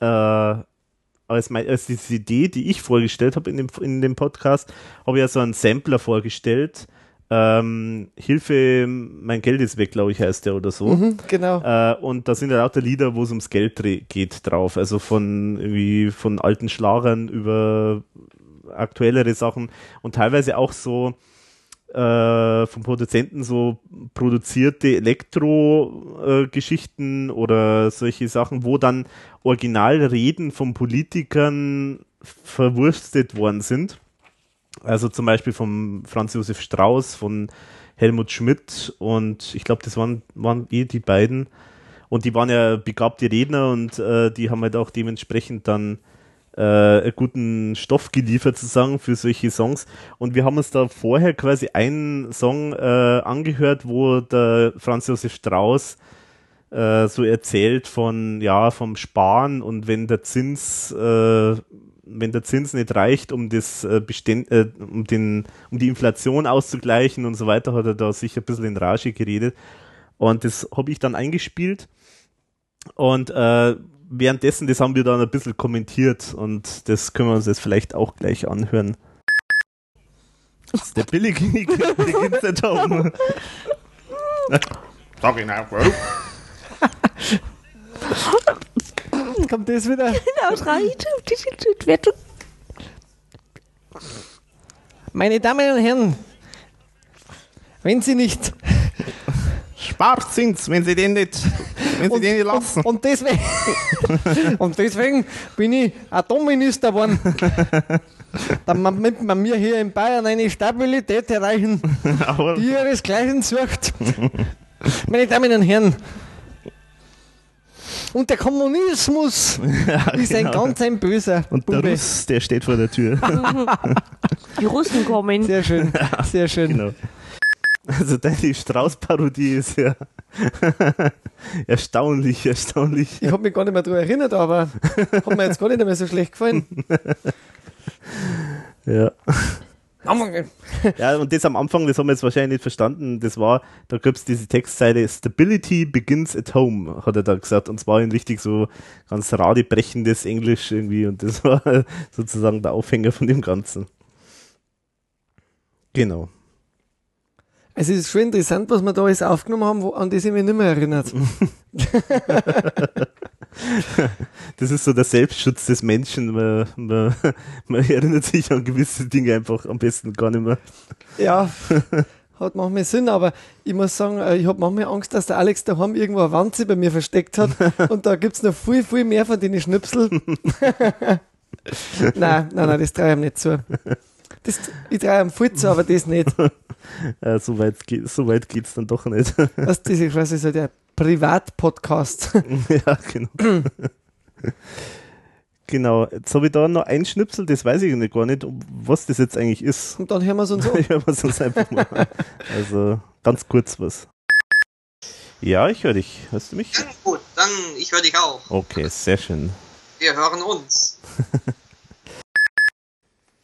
Speaker 1: äh, als, mein, als diese Idee, die ich vorgestellt habe in dem, in dem Podcast, habe ich ja so einen Sampler vorgestellt, ähm, Hilfe, mein Geld ist weg, glaube ich, heißt der oder so.
Speaker 5: Mhm, genau.
Speaker 1: Äh, und da sind ja lauter Lieder, wo es ums Geld geht drauf. Also von irgendwie von alten Schlagern über aktuellere Sachen und teilweise auch so äh, vom Produzenten so produzierte Elektro-Geschichten oder solche Sachen, wo dann Originalreden von Politikern verwurstet worden sind. Also zum Beispiel vom Franz Josef Strauß, von Helmut Schmidt und ich glaube, das waren, waren eh die beiden. Und die waren ja begabte Redner und äh, die haben halt auch dementsprechend dann äh, guten Stoff geliefert, sozusagen, für solche Songs. Und wir haben uns da vorher quasi einen Song äh, angehört, wo der Franz Josef Strauß äh, so erzählt von, ja, vom Sparen und wenn der Zins, äh, wenn der Zins nicht reicht, um das äh, Beständ, äh, um den, um die Inflation auszugleichen und so weiter, hat er da sicher ein bisschen in Rage geredet. Und das habe ich dann eingespielt. Und äh, währenddessen, das haben wir dann ein bisschen kommentiert und das können wir uns jetzt vielleicht auch gleich anhören. Das ist der billige *laughs* beginnt der Tom.
Speaker 10: Sag *laughs* auch,
Speaker 5: Kommt das wieder? *laughs*
Speaker 13: Wird schon-
Speaker 5: Meine Damen und Herren, wenn Sie nicht
Speaker 1: Sparzins, wenn Sie den nicht, wenn Sie den nicht lassen.
Speaker 5: Und, und, deswegen, *laughs* und deswegen bin ich Atomminister geworden. Damit man mir hier in Bayern eine Stabilität erreichen, *laughs* die ihresgleichen sucht. Meine Damen und Herren, und der Kommunismus *laughs* ist ein
Speaker 1: genau.
Speaker 5: ganz ein böser
Speaker 1: Und der
Speaker 5: Bube.
Speaker 1: Russ, der steht vor der Tür.
Speaker 13: Die Russen kommen.
Speaker 5: Sehr schön, *laughs* sehr schön.
Speaker 1: Genau. Also deine Strauß-Parodie ist ja *laughs* erstaunlich, erstaunlich.
Speaker 5: Ich habe mich gar nicht mehr daran erinnert, aber hat mir jetzt gar nicht mehr so schlecht gefallen.
Speaker 1: Ja. Ja, und das am Anfang, das haben wir jetzt wahrscheinlich nicht verstanden, das war, da gab es diese Textzeile Stability begins at home, hat er da gesagt. Und zwar in richtig so ganz radebrechendes Englisch irgendwie. Und das *laughs* war sozusagen der Aufhänger von dem Ganzen. Genau.
Speaker 5: Es ist schon interessant, was wir da alles aufgenommen haben, wo, an das ich mich nicht mehr erinnert. *laughs* *laughs*
Speaker 1: Das ist so der Selbstschutz des Menschen. Man, man, man erinnert sich an gewisse Dinge einfach am besten gar nicht mehr.
Speaker 5: Ja, hat manchmal Sinn, aber ich muss sagen, äh, ich habe manchmal Angst, dass der Alex daheim irgendwo eine Wanze bei mir versteckt hat *laughs* und da gibt es noch viel, viel mehr von den Schnipsel. *laughs* nein, nein, nein, das traue ich ihm nicht zu. Das, ich traue ihm viel zu, aber das nicht.
Speaker 1: Ja, *laughs* so weit, geht, so weit geht's dann doch nicht.
Speaker 5: Das, das ist quasi so der Privatpodcast. *laughs*
Speaker 1: ja, genau. genau. Jetzt habe ich da noch ein Schnipsel, das weiß ich nicht gar nicht, was das jetzt eigentlich ist.
Speaker 5: Und dann hören wir es uns an.
Speaker 1: hören wir es uns einfach mal an. Also ganz kurz was. Ja, ich höre dich. Hörst du mich?
Speaker 14: Ja, gut, dann ich höre dich auch.
Speaker 1: Okay, sehr schön.
Speaker 14: Wir hören uns. *laughs*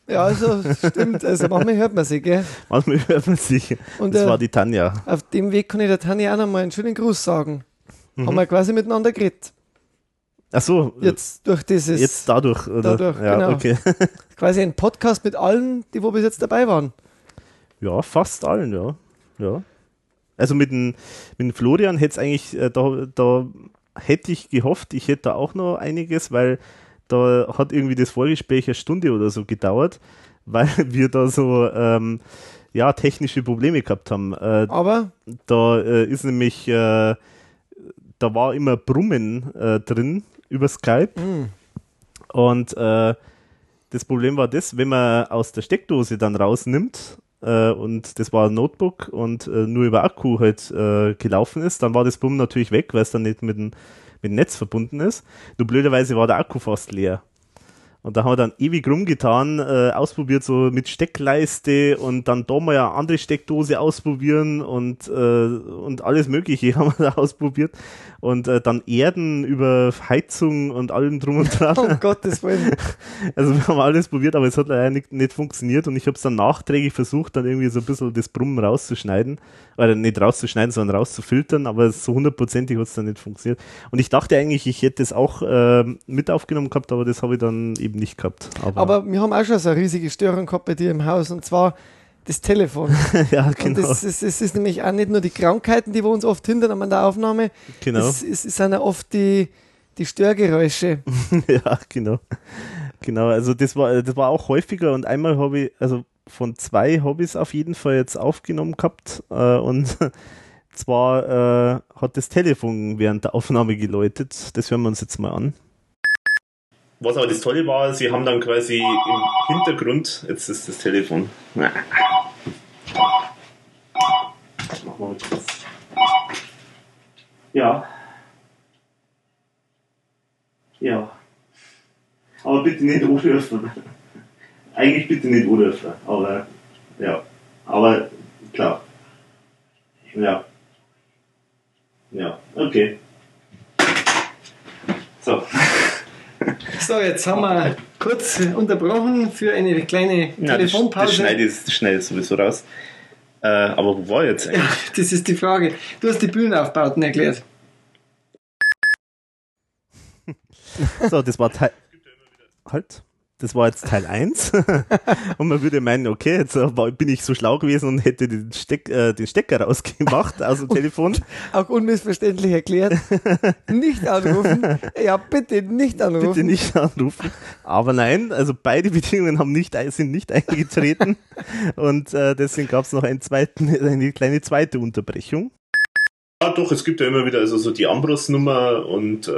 Speaker 5: Ja, also stimmt. Also manchmal hört man sich, gell?
Speaker 1: Manchmal hört man sich.
Speaker 5: Und,
Speaker 1: das
Speaker 5: äh,
Speaker 1: war die Tanja.
Speaker 5: Auf dem Weg kann ich der Tanja auch nochmal einen schönen Gruß sagen.
Speaker 1: Mhm.
Speaker 5: Haben wir quasi miteinander geredet.
Speaker 1: Ach so.
Speaker 5: Jetzt durch dieses.
Speaker 1: Jetzt dadurch, oder?
Speaker 5: Dadurch,
Speaker 1: ja,
Speaker 5: genau.
Speaker 1: okay. *laughs*
Speaker 5: Quasi ein Podcast mit allen, die wo bis jetzt dabei waren.
Speaker 1: Ja, fast allen, ja. ja. Also mit dem, mit dem Florian hätte es eigentlich, äh, da, da hätte ich gehofft, ich hätte da auch noch einiges, weil da hat irgendwie das Vorgespräch eine Stunde oder so gedauert, *laughs* weil wir da so ähm, ja, technische Probleme gehabt haben. Äh,
Speaker 5: Aber
Speaker 1: da äh, ist nämlich, äh, da war immer Brummen äh, drin über Skype.
Speaker 5: Mhm.
Speaker 1: Und äh, das Problem war das, wenn man aus der Steckdose dann rausnimmt äh, und das war ein Notebook und nur über Akku halt gelaufen ist, dann war das Brummen natürlich weg, weil es dann nicht mit dem, mit Netz verbunden ist. Nur blöderweise war der Akku fast leer. Und da haben wir dann ewig rumgetan, äh, ausprobiert so mit Steckleiste und dann da mal eine andere Steckdose ausprobieren und, äh, und alles Mögliche *laughs* haben wir da ausprobiert. Und äh, dann Erden über Heizung und allem drum und dran. *laughs*
Speaker 5: Um Gottes Willen. *laughs*
Speaker 1: Also wir haben alles probiert, aber es hat leider nicht, nicht funktioniert und ich habe es dann nachträglich versucht, dann irgendwie so ein bisschen das Brummen rauszuschneiden. Oder nicht rauszuschneiden, sondern rauszufiltern, aber so hundertprozentig hat es dann nicht funktioniert. Und ich dachte eigentlich, ich hätte es auch äh, mit aufgenommen gehabt, aber das habe ich dann eben nicht gehabt. Aber,
Speaker 5: Aber wir haben auch schon so eine riesige Störung gehabt bei dir im Haus und zwar das Telefon. *laughs*
Speaker 1: ja, genau.
Speaker 5: das, ist, nämlich auch nicht nur die Krankheiten, die wir uns oft hindern an der Aufnahme.
Speaker 1: Genau.
Speaker 5: Es, es, es sind ja oft die, die Störgeräusche. *laughs*
Speaker 1: ja, genau. Genau, also das war, das war auch häufiger und einmal habe ich, also von zwei habe ich es auf jeden Fall jetzt aufgenommen gehabt äh, und *laughs* zwar äh, hat das Telefon während der Aufnahme geläutet. Das hören wir uns jetzt mal an. Was aber das Tolle war, sie haben dann quasi im Hintergrund, jetzt ist das Telefon. Ja. Ja. Aber bitte nicht anrufen. Eigentlich bitte nicht anrufen, aber ja. Aber klar. Ja. Ja, okay. So. *laughs*
Speaker 5: So, jetzt haben wir kurz unterbrochen für eine kleine
Speaker 1: Ja, das, das
Speaker 5: Telefonpause.
Speaker 1: schneide ich, das schneide ich sowieso raus. Äh, aber wo war ich jetzt eigentlich? *laughs*
Speaker 5: Das ist die Frage. Du hast die Bühnenaufbauten erklärt.
Speaker 1: So, das war Teil. Halt. Das war jetzt Teil 1. *laughs* und man würde meinen, okay, jetzt äh, bin ich so schlau gewesen und hätte den, Steck, äh, den Stecker *laughs* rausgemacht aus dem Telefon.
Speaker 5: Auch unmissverständlich erklärt. *laughs* nicht anrufen. Ja, bitte nicht anrufen.
Speaker 1: Bitte nicht anrufen. Aber nein, also beide Bedingungen haben nicht, sind nicht eingetreten. und äh, deswegen gab es noch einen zweiten, eine kleine zweite Unterbrechung. Ja, doch, es gibt ja immer wieder also so die Ambros-Nummer und, äh,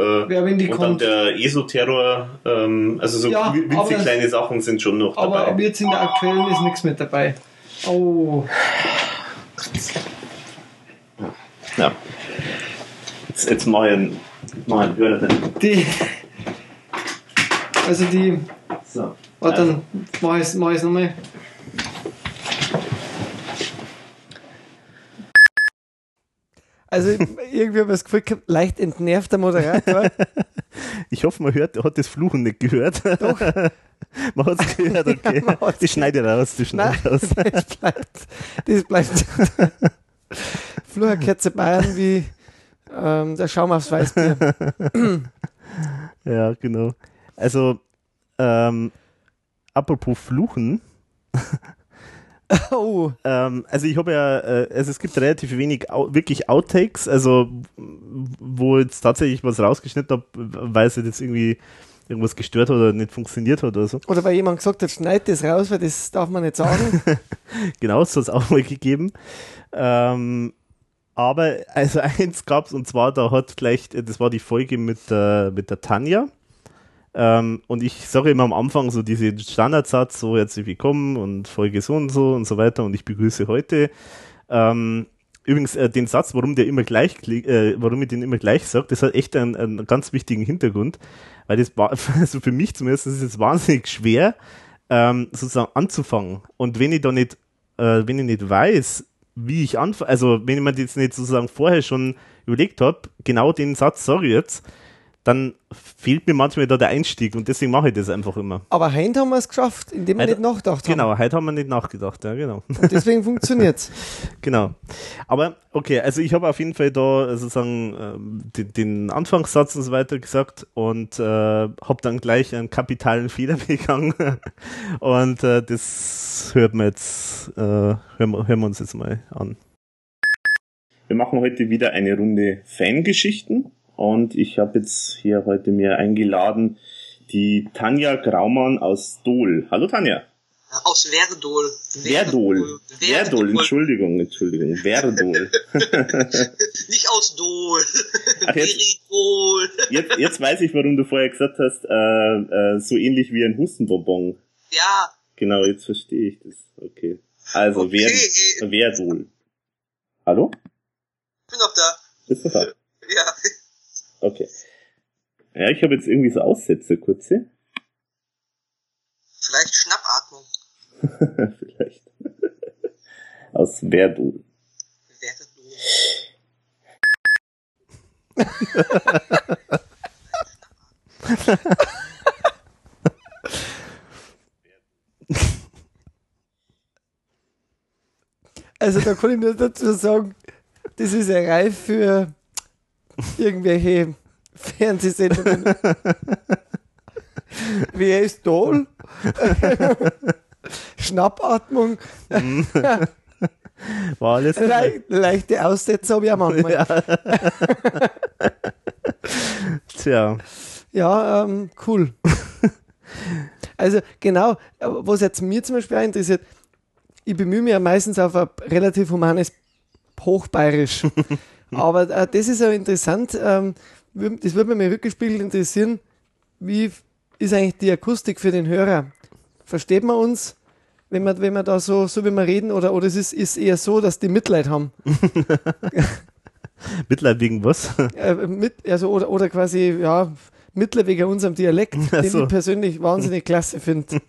Speaker 5: die
Speaker 1: und dann
Speaker 5: kommt.
Speaker 1: der ESO-Terror. Ähm, also so
Speaker 5: Ja,
Speaker 1: winzig
Speaker 5: aber-
Speaker 1: kleine Sachen sind schon noch dabei.
Speaker 5: Aber ab jetzt in der aktuellen ist nichts mit dabei. Oh.
Speaker 1: Ja. Jetzt, jetzt mal ein, mal ein Hörer drin.
Speaker 5: Die. Also die.
Speaker 1: So.
Speaker 5: Warte, dann mach ich es mach nochmal. Also *laughs* irgendwie habe ich das Gefühl gehabt, leicht entnervter Moderator. *laughs*
Speaker 1: Ich hoffe, man hört, hat das Fluchen nicht gehört.
Speaker 5: Doch. *laughs*
Speaker 1: man hat es gehört, okay.
Speaker 5: hat's
Speaker 1: das schneide raus, das schneide raus.
Speaker 5: das bleibt. Das bleibt. Flucherkerze Bayern wie ähm, der Schaum aufs Weißbier.
Speaker 1: Ja, genau. Also, ähm, apropos Fluchen, *laughs*
Speaker 5: Oh.
Speaker 1: Ähm, also ich habe ja, äh, also es gibt relativ wenig au wirklich Outtakes, also wo jetzt tatsächlich was rausgeschnitten habe, weil es jetzt irgendwie irgendwas gestört hat oder nicht funktioniert hat oder so.
Speaker 5: Oder weil jemand gesagt hat, schneid das raus, weil das darf man nicht sagen. *laughs*
Speaker 1: genau, so hat es auch mal gegeben. Ähm, aber also *laughs* eins gab es und zwar, da hat gleich, das war die Folge mit, äh, mit der Tanja. Ähm, und ich sage immer am Anfang so diesen Standardsatz, so herzlich willkommen und Folge so und so und so weiter und ich begrüße heute. Ähm, übrigens, äh, den Satz, warum der immer gleich, äh, warum ich den immer gleich sage, das hat echt einen, einen ganz wichtigen Hintergrund, weil das *laughs* also für mich zumindest, ist es wahnsinnig schwer, ähm, sozusagen anzufangen. Und wenn ich da nicht, äh, wenn ich nicht weiß, wie ich anfange, also wenn ich mir das nicht sozusagen vorher schon überlegt habe, genau den Satz sage ich jetzt, dann fehlt mir manchmal da der Einstieg und deswegen mache ich das einfach immer.
Speaker 5: Aber heute haben wir es geschafft, indem wir
Speaker 1: Heute-
Speaker 5: nicht nachgedacht haben.
Speaker 1: Genau, heute haben wir nicht nachgedacht, ja, genau.
Speaker 5: Und deswegen *laughs* funktioniert's.
Speaker 1: genau. Aber okay, also ich habe auf jeden Fall da sozusagen ähm, den, den Anfangssatz und so weiter gesagt und äh, habe dann gleich einen kapitalen Fehler *laughs* begangen. und äh, das hört man jetzt, äh, hören, wir- hören wir uns jetzt mal an.
Speaker 11: Wir machen heute wieder eine Runde Fangeschichten und ich habe jetzt hier heute mir eingeladen die Tanja Graumann aus Dol. Hallo Tanja.
Speaker 14: Aus Verdol.
Speaker 11: Verdol. Verdol, Entschuldigung, Entschuldigung. Verdol. *laughs*
Speaker 14: Nicht aus Dol.
Speaker 11: Ach, jetzt,
Speaker 14: Veridol.
Speaker 11: jetzt, jetzt weiß ich, warum du vorher gesagt hast, äh, äh, so ähnlich wie ein Hustenbonbon.
Speaker 14: Ja,
Speaker 11: Genau, jetzt verstehe ich das. Okay. Also, Ver Verdol. Hallo?
Speaker 14: ich bin noch da.
Speaker 11: Bist du da?
Speaker 14: Ja.
Speaker 11: Okay. Ja, ich habe jetzt irgendwie so Aussätze, kurze.
Speaker 14: Vielleicht Schnappatmung. *laughs*
Speaker 11: Vielleicht. Aus Verdol.
Speaker 5: Also da kann ich nur dazu sagen, das ist ja reif für irgendwelche Fernsehsendungen. *laughs* Wer ist Dol? *laughs* Schnappatmung. *laughs*
Speaker 1: War alles
Speaker 5: Le leichte Aussätze habe ich auch manchmal.
Speaker 1: Tja.
Speaker 5: Ja, ähm, cool. also genau, was jetzt mir zum Beispiel auch interessiert, ich bemühe mich ja meistens auf ein relativ humanes Hochbayerisch. *laughs* Aber äh, das ist ja interessant, ähm, das würde mich rückgespiegelt interessieren, wie ist eigentlich die Akustik für den Hörer? Versteht man uns, wenn wir, wenn wir da so, so wie wir reden, oder, oder es ist, ist eher so, dass die Mitleid haben? *laughs*
Speaker 1: Mitleid wegen was? *laughs*
Speaker 5: äh, mit, also oder, oder quasi, ja, Mitleid wegen unserem Dialekt,
Speaker 1: Ach
Speaker 5: den
Speaker 1: so.
Speaker 5: ich persönlich wahnsinnig klasse finde.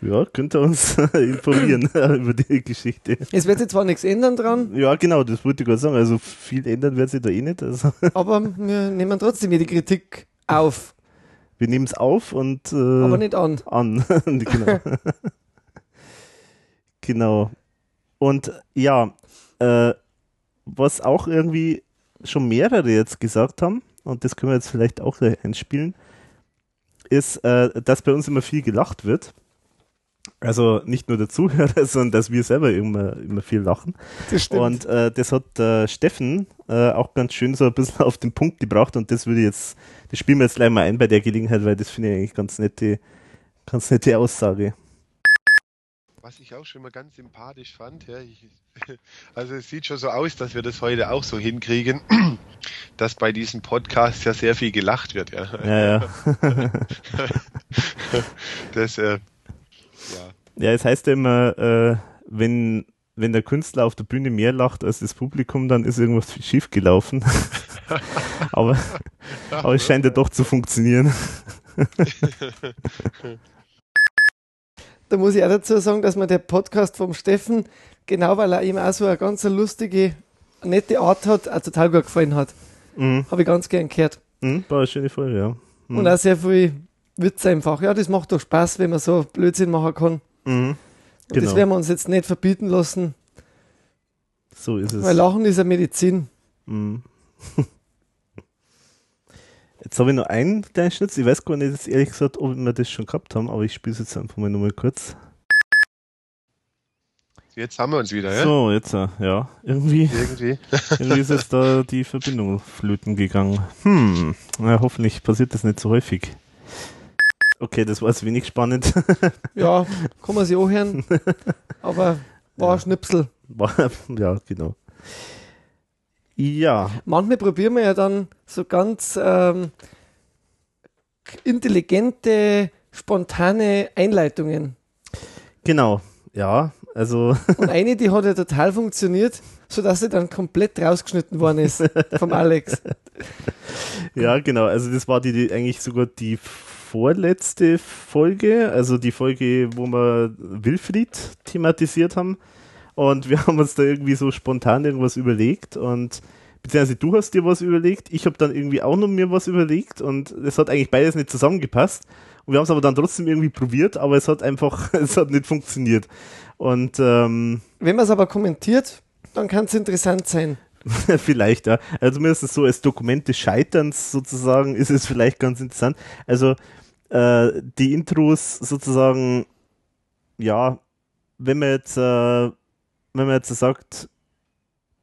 Speaker 1: Ja, könnt ihr uns *laughs* informieren *laughs* über die Geschichte.
Speaker 5: Es wird sich zwar nichts ändern dran,
Speaker 1: Ja, genau, das wollte ich gerade sagen. Also viel ändern wird sich da eh nicht. Also, *laughs*
Speaker 5: aber wir nehmen trotzdem die Kritik auf.
Speaker 1: wir nehmen es auf und äh,
Speaker 5: Aber nicht an.
Speaker 1: An, genau. genau. Und ja, äh, was auch irgendwie schon mehrere jetzt gesagt haben, und das können wir jetzt vielleicht auch einspielen, ist, äh, dass bei uns immer viel gelacht wird. Also nicht nur der Zuhörer, *laughs* sondern dass wir selber immer, immer viel lachen.
Speaker 5: Das stimmt.
Speaker 1: Und äh, das hat äh, Steffen äh, auch ganz schön so ein bisschen *laughs* auf den Punkt gebracht und das würde ich jetzt, das spielen wir jetzt gleich mal ein bei der Gelegenheit, weil das finde ich eigentlich ganz nette, ganz nette Aussage.
Speaker 15: Was ich auch schon mal ganz sympathisch fand, ja, ich, *laughs* also es sieht schon so aus, dass wir das heute auch so hinkriegen, *clears throat* dass bei diesem Podcast ja sehr viel gelacht wird, ja.
Speaker 1: Ja, ja. *laughs*
Speaker 15: das, äh,
Speaker 1: Ja, es heißt ja immer, äh, wenn, wenn der Künstler auf der Bühne mehr lacht als das Publikum, dann ist irgendwas schief gelaufen. *laughs* aber, aber es scheint ja doch zu funktionieren.
Speaker 5: Da muss ich auch dazu sagen, dass mir der Podcast vom Steffen, genau weil er eben auch so eine ganz lustige, nette Art hat, auch total gut gefallen hat.
Speaker 1: Mhm.
Speaker 5: Habe ich ganz gern gehört.
Speaker 1: Mhm, war eine schöne Folge, ja. Mhm.
Speaker 5: Und auch sehr viel Witz einfach. Ja, das macht doch Spaß, wenn man so Blödsinn machen kann.
Speaker 1: Mhm.
Speaker 5: Und
Speaker 1: Genau.
Speaker 5: das werden wir uns jetzt nicht verbieten lassen,
Speaker 1: So ist es.
Speaker 5: weil Lachen ist eine Medizin.
Speaker 1: Mhm. *laughs* Jetzt habe ich noch einen kleinen Schnitz. Ich weiß gar nicht, jetzt ehrlich gesagt, ob wir das schon gehabt haben, aber ich spiele es jetzt einfach mal nochmal kurz.
Speaker 15: Jetzt haben wir uns wieder, ja?
Speaker 1: So, jetzt, äh, ja, irgendwie,
Speaker 15: Irgendwie. *laughs*
Speaker 1: irgendwie ist jetzt da die Verbindung flöten gegangen. Hm, na, hoffentlich passiert das nicht so häufig. Okay, das war jetzt wenig spannend. *laughs*
Speaker 5: Ja, kann man sich auch hören. *laughs* Aber war ein Schnipsel.
Speaker 1: War- ja, genau. Ja,
Speaker 5: Manchmal probieren wir ja dann so ganz ähm, intelligente, spontane Einleitungen.
Speaker 1: genau. Ja, also *laughs*
Speaker 5: Und eine, die hat ja total funktioniert, sodass sie dann komplett rausgeschnitten worden ist vom Alex.
Speaker 1: Ja, genau. Also das war die, die eigentlich sogar die vorletzte Folge, also die Folge, wo wir Wilfried thematisiert haben. Und wir haben uns da irgendwie so spontan irgendwas überlegt und beziehungsweise du hast dir was überlegt, ich habe dann irgendwie auch noch mir was überlegt und es hat eigentlich beides nicht zusammengepasst. Und wir haben es aber dann trotzdem irgendwie probiert, aber es hat einfach, *laughs* es hat nicht funktioniert. Und ähm,
Speaker 5: Wenn man es aber kommentiert, dann kann es interessant sein. *laughs*
Speaker 1: vielleicht, ja. Also zumindest so als Dokument des Scheiterns sozusagen ist es vielleicht ganz interessant. Also äh, die Intros sozusagen, ja, wenn man jetzt, äh, wenn man jetzt sagt,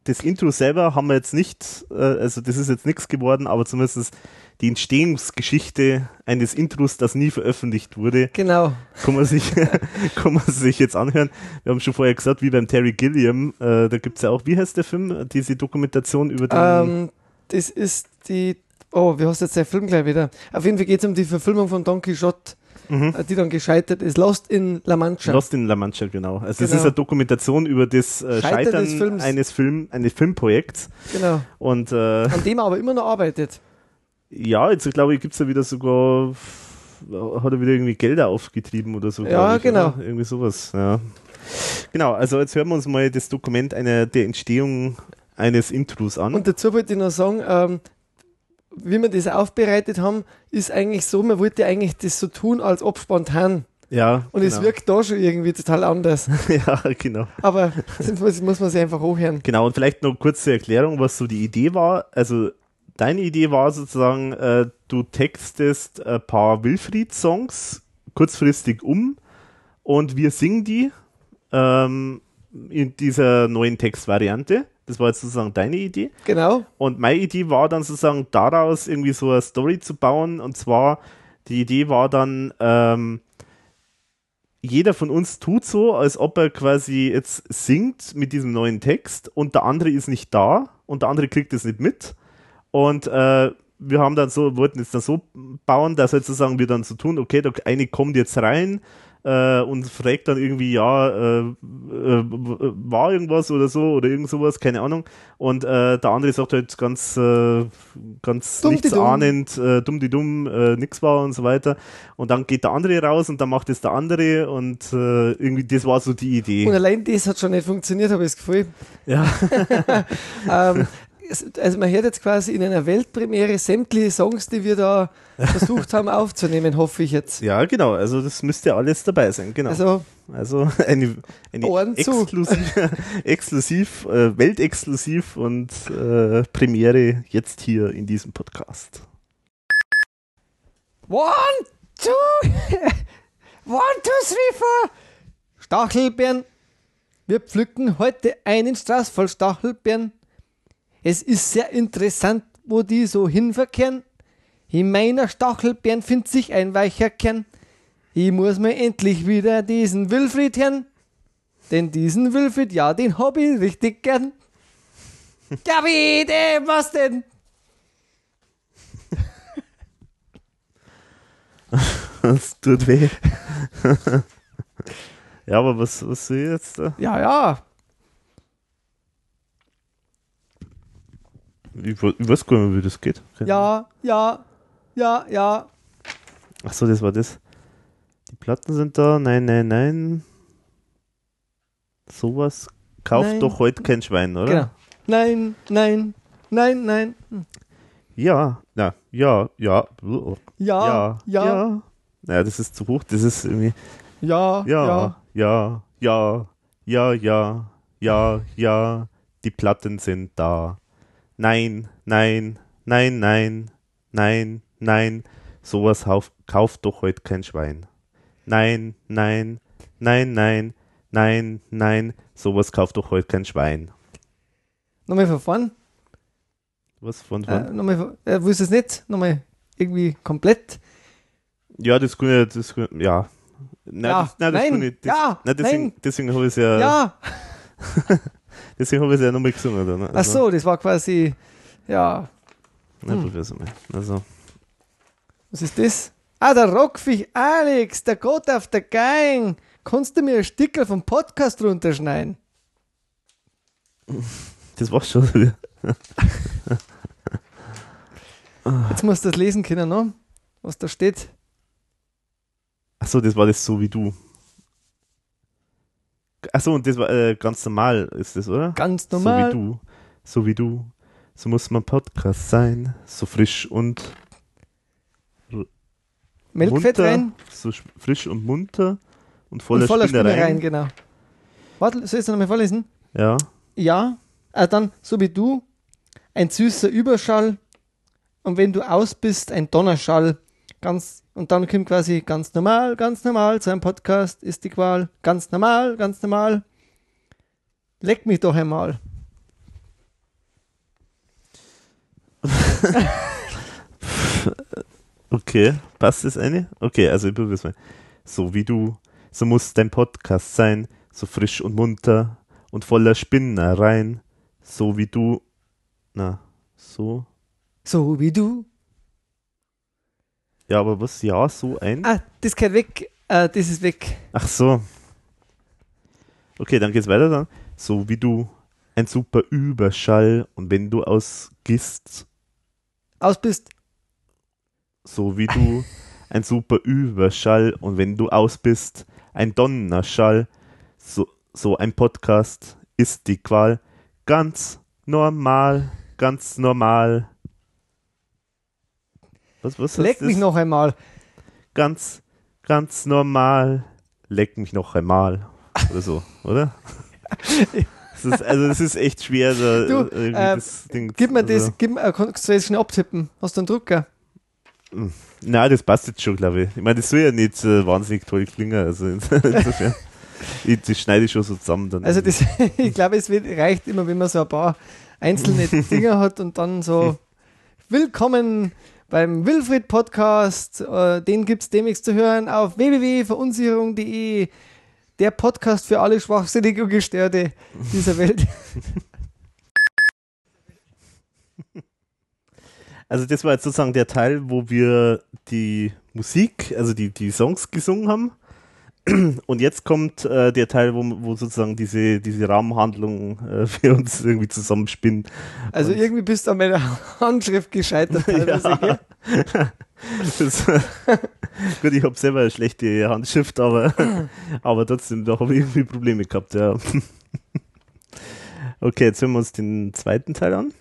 Speaker 1: das Intro selber haben wir jetzt nicht, äh, also das ist jetzt nichts geworden, aber zumindest die Entstehungsgeschichte eines Intros, das nie veröffentlicht wurde,
Speaker 5: Genau.
Speaker 1: kann man sich, *laughs* kann man sich jetzt anhören. Wir haben schon vorher gesagt, wie beim Terry Gilliam, äh, da gibt's ja auch, wie heißt der Film, diese Dokumentation über den,
Speaker 5: Ähm, das ist die. Oh, wie heißt jetzt der Film gleich wieder? Auf jeden Fall geht es um die Verfilmung von Don Quixote,
Speaker 1: Mhm.
Speaker 5: äh, die dann gescheitert ist. Lost in La Mancha.
Speaker 1: Lost in La Mancha, genau. Also es
Speaker 5: Genau.
Speaker 1: ist eine Dokumentation über das äh,
Speaker 5: Scheitern
Speaker 1: Scheitern eines Film, eines Filmprojekts.
Speaker 5: Genau.
Speaker 1: Und äh,
Speaker 5: An dem er aber immer noch arbeitet.
Speaker 1: ja, jetzt glaube ich, gibt's ja wieder sogar, hat er wieder irgendwie Gelder aufgetrieben oder so.
Speaker 5: Ja,
Speaker 1: ich,
Speaker 5: genau.
Speaker 1: Oder? Irgendwie sowas, ja. Genau, also jetzt hören wir uns mal das Dokument einer der Entstehung eines Intros an.
Speaker 5: Und dazu wollte ich noch sagen, ähm, wie wir das aufbereitet haben, ist eigentlich so, man wollte eigentlich das so tun, als ob spontan.
Speaker 1: ja,
Speaker 5: Und es
Speaker 1: genau.
Speaker 5: wirkt da schon irgendwie total anders. *laughs*
Speaker 1: ja, genau.
Speaker 5: Aber das muss, muss man sich einfach hochhören.
Speaker 1: Genau, und vielleicht noch kurze Erklärung, was so die Idee war. Also, deine Idee war sozusagen, äh, du textest ein paar Wilfried-Songs kurzfristig um und wir singen die ähm, in dieser neuen Textvariante. Das war jetzt sozusagen deine Idee.
Speaker 5: Genau.
Speaker 1: Und meine Idee war dann sozusagen daraus irgendwie so eine Story zu bauen. Und zwar, die Idee war dann, ähm, jeder von uns tut so, als ob er quasi jetzt singt mit diesem neuen Text und der andere ist nicht da und der andere kriegt es nicht mit. Und äh, wir haben dann so, wollten jetzt dann so bauen, dass halt sozusagen wir dann so tun, okay, der eine kommt jetzt rein äh, und fragt dann irgendwie, ja, äh, äh, war irgendwas oder so oder irgend sowas, keine Ahnung. Und äh, der andere sagt halt ganz, äh, ganz
Speaker 5: Dumm
Speaker 1: nichts
Speaker 5: dumm.
Speaker 1: ahnend, dumm die dumm, nix war und so weiter. Und dann geht der andere raus und dann macht es der andere und äh, irgendwie, das war so die Idee.
Speaker 5: Und allein das hat schon nicht funktioniert, habe ich das Gefühl.
Speaker 1: Ja. *laughs*
Speaker 5: ähm, also man hört jetzt quasi in einer Weltpremiere sämtliche Songs, die wir da *laughs* versucht haben aufzunehmen, hoffe ich jetzt.
Speaker 1: Ja, genau. Also das müsste alles dabei sein, genau.
Speaker 5: Also,
Speaker 1: also *laughs* eine, eine exklusiv, *laughs* exklusiv äh, weltexklusiv und äh, Premiere jetzt hier in diesem Podcast.
Speaker 5: One, two, one, two, three, four. Stachelbeeren. Wir pflücken heute einen Strauß voll Stachelbeeren. Es ist sehr interessant, wo die so hinverkehren. In meiner Stachelbeeren findet sich ein weicher Kern. Ich muss mir endlich wieder diesen Wilfried hören. Denn diesen Wilfried, ja, den hab ich richtig gern. *laughs* Ja, wie denn, was denn?
Speaker 1: Das tut weh. *laughs* ja, aber was, was sehe ich jetzt da?
Speaker 5: Ja, ja.
Speaker 1: Ich, ich weiß gar nicht mehr, wie das geht.
Speaker 5: Ja, ja, ja, ja.
Speaker 1: Achso, das war das. Die Platten sind da. Nein, nein, nein. Sowas kauft
Speaker 5: Nein.
Speaker 1: doch heute kein Schwein, oder?
Speaker 5: Genau. Nein, nein, nein, nein. Hm.
Speaker 1: Ja, na, ja, ja.
Speaker 5: Ja,
Speaker 1: ja,
Speaker 5: ja.
Speaker 1: ja. Naja, das ist zu hoch. Das ist irgendwie.
Speaker 5: Ja,
Speaker 1: Ja, ja, ja, ja, ja, ja, ja, die Platten sind da. Nein, nein, nein, nein, nein, nein, sowas kauft doch heute kein Schwein. Nein, nein, nein, nein, Nein, nein, sowas kauft doch heute kein Schwein.
Speaker 5: Nochmal von vorn.
Speaker 1: Was von
Speaker 5: Äh,
Speaker 1: wann?
Speaker 5: nochmal von, äh, willst du es nicht? Nochmal irgendwie komplett.
Speaker 1: Ja, das kann ich, das kann, ja. Nein,
Speaker 5: Ja,
Speaker 1: das, nein, das
Speaker 5: nein,
Speaker 1: kann ich, das,
Speaker 5: ja,
Speaker 1: nein, deswegen,
Speaker 5: nein.
Speaker 1: deswegen habe ich es ja,
Speaker 5: Ja. *laughs*
Speaker 1: deswegen habe ich es ja nochmal gesungen. Dann, ne?
Speaker 5: Ach so, das war quasi, ja,
Speaker 1: Na,
Speaker 5: Hm.
Speaker 1: probier's mal. Also,
Speaker 5: was ist das? Ah, der Rockfisch Alex, der Gott auf der Gang. Kannst du mir ein Stickel vom Podcast runterschneiden?
Speaker 1: das war's schon.
Speaker 5: Jetzt musst du das lesen können, ne? was da steht.
Speaker 1: Ach so, das war das so wie du. Ach so, und das war äh, ganz normal, ist das, oder?
Speaker 5: Ganz normal.
Speaker 1: So wie du. So wie du. So muss man Podcast sein. So frisch und
Speaker 5: Melkfett rein
Speaker 1: So sch- frisch und munter und voller,
Speaker 5: und voller
Speaker 1: Spinnereien.
Speaker 5: Spinnereien, genau. Warte, soll ich es nochmal vorlesen?
Speaker 1: Ja.
Speaker 5: Ja, äh, dann so wie du, ein süßer Überschall und wenn du aus bist, ein Donnerschall. Ganz, und dann kommt quasi ganz normal, ganz normal, zu einem Podcast ist die Qual. Ganz normal, ganz normal. Leck mich doch einmal. *laughs*
Speaker 1: Okay, passt das eine? Okay, also ich probier's mal. So wie du, so muss dein Podcast sein, so frisch und munter und voller Spinnereien, so wie du, na, so,
Speaker 5: So wie du.
Speaker 1: Ja, aber was, ja, so ein?
Speaker 5: Ah, das geht weg. Äh, das ist weg.
Speaker 1: Ach so. Okay, dann geht's weiter dann. So wie du, ein super Überschall und wenn du ausgehst,
Speaker 5: Aus bist.
Speaker 1: so wie du, *laughs* ein super Überschall und wenn du aus bist, ein Donnerschall, so, so ein Podcast ist die Qual, ganz normal, ganz normal. Was, was
Speaker 5: Leck
Speaker 1: das?
Speaker 5: mich noch einmal.
Speaker 1: Ganz, ganz normal, leck mich noch einmal. Oder so, oder? Das ist, also das ist echt schwer, da
Speaker 5: Du, äh,
Speaker 1: das Ding
Speaker 5: Gib mir das, gib mir, äh, kannst du jetzt schnell abtippen? Hast du einen Drucker?
Speaker 1: Na, das passt jetzt schon, glaube ich. Ich meine, das soll ja nicht äh, wahnsinnig toll klingen. Also *laughs* insofern, ich, das schneide ich schon so zusammen. Dann
Speaker 5: Also das, *laughs* ich glaube, es wird, reicht immer, wenn man so ein paar einzelne *laughs* Dinger hat und dann so Willkommen beim Wilfried Podcast. Äh, den gibt es demnächst zu hören auf www.verunsicherung.de. Der Podcast für alle schwachsinnigen und Gestörte dieser Welt. *laughs*
Speaker 1: Also das war jetzt sozusagen der Teil, wo wir die Musik, also die, die Songs gesungen haben. *clears throat* Und jetzt kommt äh, der Teil, wo, wo sozusagen diese, diese Rahmenhandlung äh, *laughs* für uns irgendwie zusammenspinnen.
Speaker 5: Also
Speaker 1: Und-
Speaker 5: irgendwie bist du an meiner *laughs* Handschrift gescheitert. *laughs* Gell?
Speaker 1: das, gut, ich habe selber eine schlechte Handschrift, aber, *clears throat* aber trotzdem, da habe ich irgendwie Probleme gehabt, ja. Okay, jetzt hören wir uns den zweiten Teil an.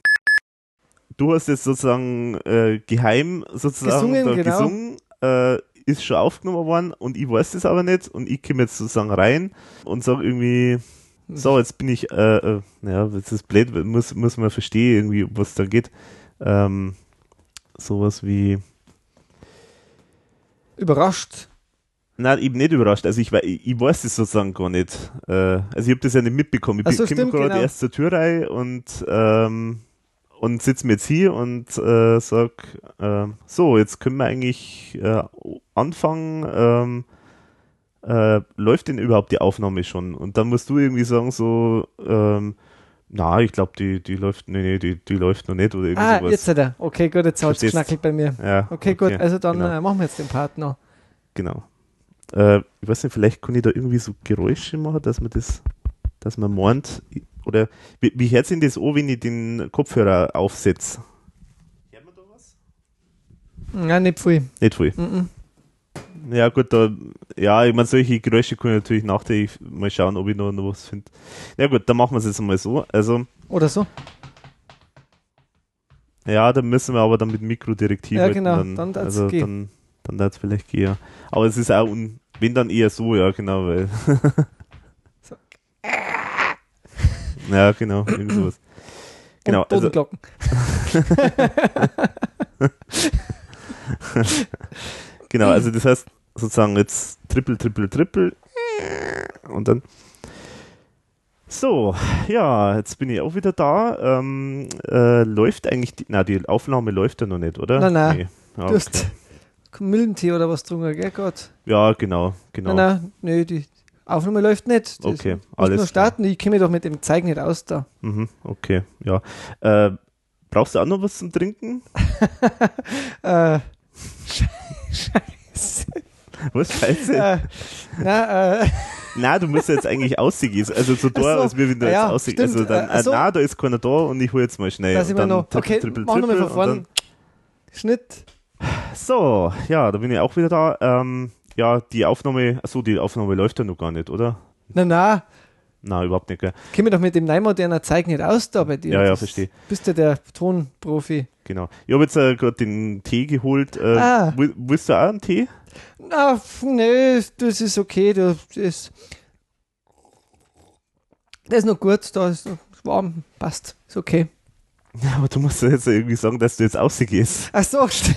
Speaker 1: Du hast jetzt sozusagen äh, geheim sozusagen
Speaker 5: Gesungen, genau.
Speaker 1: gesungen, äh, ist schon aufgenommen worden und ich weiß das aber nicht und ich komme jetzt sozusagen rein und sage irgendwie, so, jetzt bin ich, äh, äh, naja, das ist blöd, muss, muss man verstehen irgendwie, was da geht. Ähm, sowas wie,
Speaker 5: Überrascht.
Speaker 1: Nein, eben nicht überrascht. Also ich, ich, ich weiß das sozusagen gar nicht. Äh, also ich habe das ja nicht mitbekommen. Ich
Speaker 5: so,
Speaker 1: bin
Speaker 5: stimmt,
Speaker 1: gerade
Speaker 5: genau.
Speaker 1: erst zur Tür rein und, ähm, und sitze mir jetzt hier und äh, sag, äh, so, jetzt können wir eigentlich äh, anfangen. Ähm, äh, läuft denn überhaupt die Aufnahme schon? Und dann musst du irgendwie sagen so, ähm, na, ich glaube, die, die läuft, nee, nee, die, die läuft noch nicht oder irgendwie
Speaker 5: Ah,
Speaker 1: sowas.
Speaker 5: jetzt hat er. Okay, gut, jetzt hat es geschnackelt bei mir.
Speaker 1: Ja,
Speaker 5: okay, gut,
Speaker 1: okay,
Speaker 5: also dann
Speaker 1: genau.
Speaker 5: äh, machen wir jetzt den Part noch.
Speaker 1: Genau. Äh, ich weiß nicht, vielleicht kann ich da irgendwie so Geräusche machen, dass man das, dass man meint, oder wie, wie hört sich das an, wenn ich den Kopfhörer aufsetze?
Speaker 5: Ja, nicht viel.
Speaker 1: Nicht viel.
Speaker 5: Mhm.
Speaker 1: Ja, gut, da, ja, ich meine, solche Geräusche kann ich natürlich nachher mal schauen, ob ich noch, noch was finde. Ja, gut, dann machen wir es jetzt einmal so. Also,
Speaker 5: Oder so.
Speaker 1: ja, dann müssen wir aber dann mit Mikro direkt
Speaker 5: Ja,
Speaker 1: halten,
Speaker 5: genau,
Speaker 1: Dann,
Speaker 5: dann darf's
Speaker 1: also,
Speaker 5: gehen.
Speaker 1: dann, dann darf es vielleicht gehen. Aber es ist auch, un, wenn dann eher so, ja, genau, weil. *laughs* ja, genau, irgend sowas. Genau,
Speaker 5: Und
Speaker 1: also,
Speaker 5: Bodenglocken. *laughs*
Speaker 1: genau, also das heißt sozusagen jetzt Triple, Triple, Triple und dann So, ja, jetzt bin ich auch wieder da. Ähm, äh, läuft eigentlich, die, na, die Aufnahme läuft ja noch nicht, oder?
Speaker 5: Nein, nein.
Speaker 1: Nee. Ja,
Speaker 5: Du hast
Speaker 1: okay.
Speaker 5: Oder was drunter, gell, Gott?
Speaker 1: ja, genau, genau.
Speaker 5: Nein, nein, nee, die Aufnahme läuft nicht. Das
Speaker 1: Okay,
Speaker 5: muss
Speaker 1: alles
Speaker 5: nur starten. Ich kenne mich doch mit dem Zeig nicht aus da.
Speaker 1: Mhm, okay, ja. Äh, brauchst du auch noch was zum Trinken? *laughs*
Speaker 5: äh, Scheiße.
Speaker 1: Was, Scheiße?
Speaker 5: Äh, na, äh, *laughs*
Speaker 1: Na, du musst jetzt eigentlich aussehen. Also so da,
Speaker 5: so,
Speaker 1: als wir du
Speaker 5: ja,
Speaker 1: jetzt aussehen. Also dann,
Speaker 5: äh, so.
Speaker 1: na, da ist keiner da und ich hole jetzt mal schnell.
Speaker 5: da
Speaker 1: und
Speaker 5: sind wir
Speaker 1: dann
Speaker 5: noch.
Speaker 1: Triple,
Speaker 5: Okay,
Speaker 1: Triple,
Speaker 5: machen wir mal
Speaker 1: Triple
Speaker 5: von vorn.
Speaker 1: und
Speaker 5: Schnitt.
Speaker 1: So, ja, da bin ich auch wieder da. Ähm, ja, die Aufnahme, achso, die Aufnahme läuft ja noch gar nicht, oder?
Speaker 5: Na, na,
Speaker 1: Na, überhaupt nicht, gell?
Speaker 5: kenne mich doch mit dem neumoderner Zeig nicht aus da bei dir.
Speaker 1: Ja, ja, verstehe.
Speaker 5: Bist du der Tonprofi?
Speaker 1: Genau. Ich habe jetzt äh, gerade den Tee geholt. Äh,
Speaker 5: Ah.
Speaker 1: will- Willst du auch einen Tee?
Speaker 5: Na, nee, das ist okay. Das ist, das ist noch gut, da ist noch warm, passt, ist okay.
Speaker 1: Ja, *laughs* aber du musst jetzt irgendwie sagen, dass du jetzt rausgehst.
Speaker 5: Ach so, *laughs* stimmt.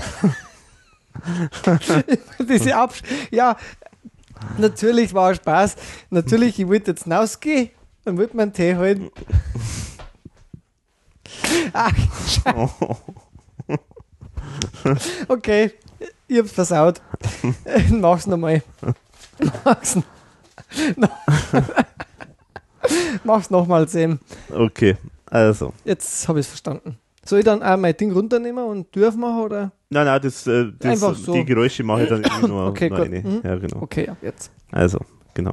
Speaker 5: *laughs* Diese Absch Ja, natürlich war Spaß. Natürlich, ich wollte jetzt rausgehen und wollte mir einen Tee holen. Ach, *laughs* Scheiße. Okay, ich hab's versaut. *laughs* Mach's nochmal. Mach's, no Mach's nochmal, Sam.
Speaker 1: Okay, also.
Speaker 5: Jetzt habe ich's verstanden. Soll ich dann auch mein Ding runternehmen und durchmachen oder?
Speaker 1: Nein, nein, das, äh, das,
Speaker 5: so.
Speaker 1: die Geräusche mache ich dann irgendwie nur, *laughs*
Speaker 5: Okay,
Speaker 1: nur eine.
Speaker 5: Mhm.
Speaker 1: Ja, genau.
Speaker 5: Okay, ab jetzt.
Speaker 1: Also, genau.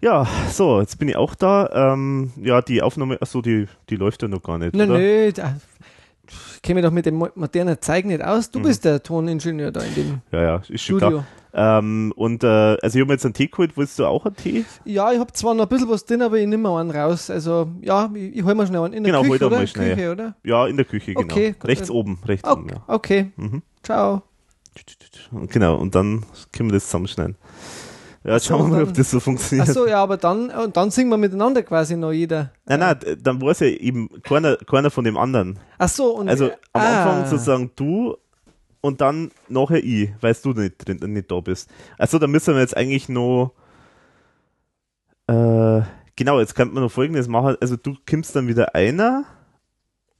Speaker 1: Ja, so, jetzt bin ich auch da. Ähm, ja, die Aufnahme, achso, die, die läuft ja noch gar nicht. Oder?
Speaker 5: nö, da, ich kenne mich doch mit dem mo- modernen Zeig nicht aus. Du
Speaker 1: Mhm.
Speaker 5: bist der Toningenieur da in dem
Speaker 1: Ja, ja, ist schon
Speaker 5: Studio.
Speaker 1: klar. Ähm, und äh, also ich habe jetzt einen Tee geholt. Willst du auch einen Tee?
Speaker 5: Ja, ich habe zwar noch ein bisschen was drin, aber ich nehme einen raus. Also, ja, ich, ich hol mir schnell einen in der
Speaker 1: genau,
Speaker 5: Küche, oder?
Speaker 1: mal schnell.
Speaker 5: Küche, oder?
Speaker 1: Ja, in der Küche, genau.
Speaker 5: Okay, gut.
Speaker 1: rechts oben, rechts
Speaker 5: Okay,
Speaker 1: oben, ja.
Speaker 5: okay.
Speaker 1: Mhm.
Speaker 5: ciao.
Speaker 1: Genau, und dann können wir das zusammenschneiden. Ja, jetzt schauen wir mal,
Speaker 5: dann-
Speaker 1: ob das so funktioniert.
Speaker 5: Achso, ja, aber dann, und dann singen wir miteinander quasi noch jeder.
Speaker 1: Nein, nein, dann war es ja eben keiner, keiner von dem anderen.
Speaker 5: Ach so, und
Speaker 1: Also am
Speaker 5: ah.
Speaker 1: Anfang sozusagen du und dann nachher ich, weil du nicht, drin, nicht da bist. Also da müssen wir jetzt eigentlich noch äh, genau, jetzt könnte man noch folgendes machen. Also du kommst dann wieder einer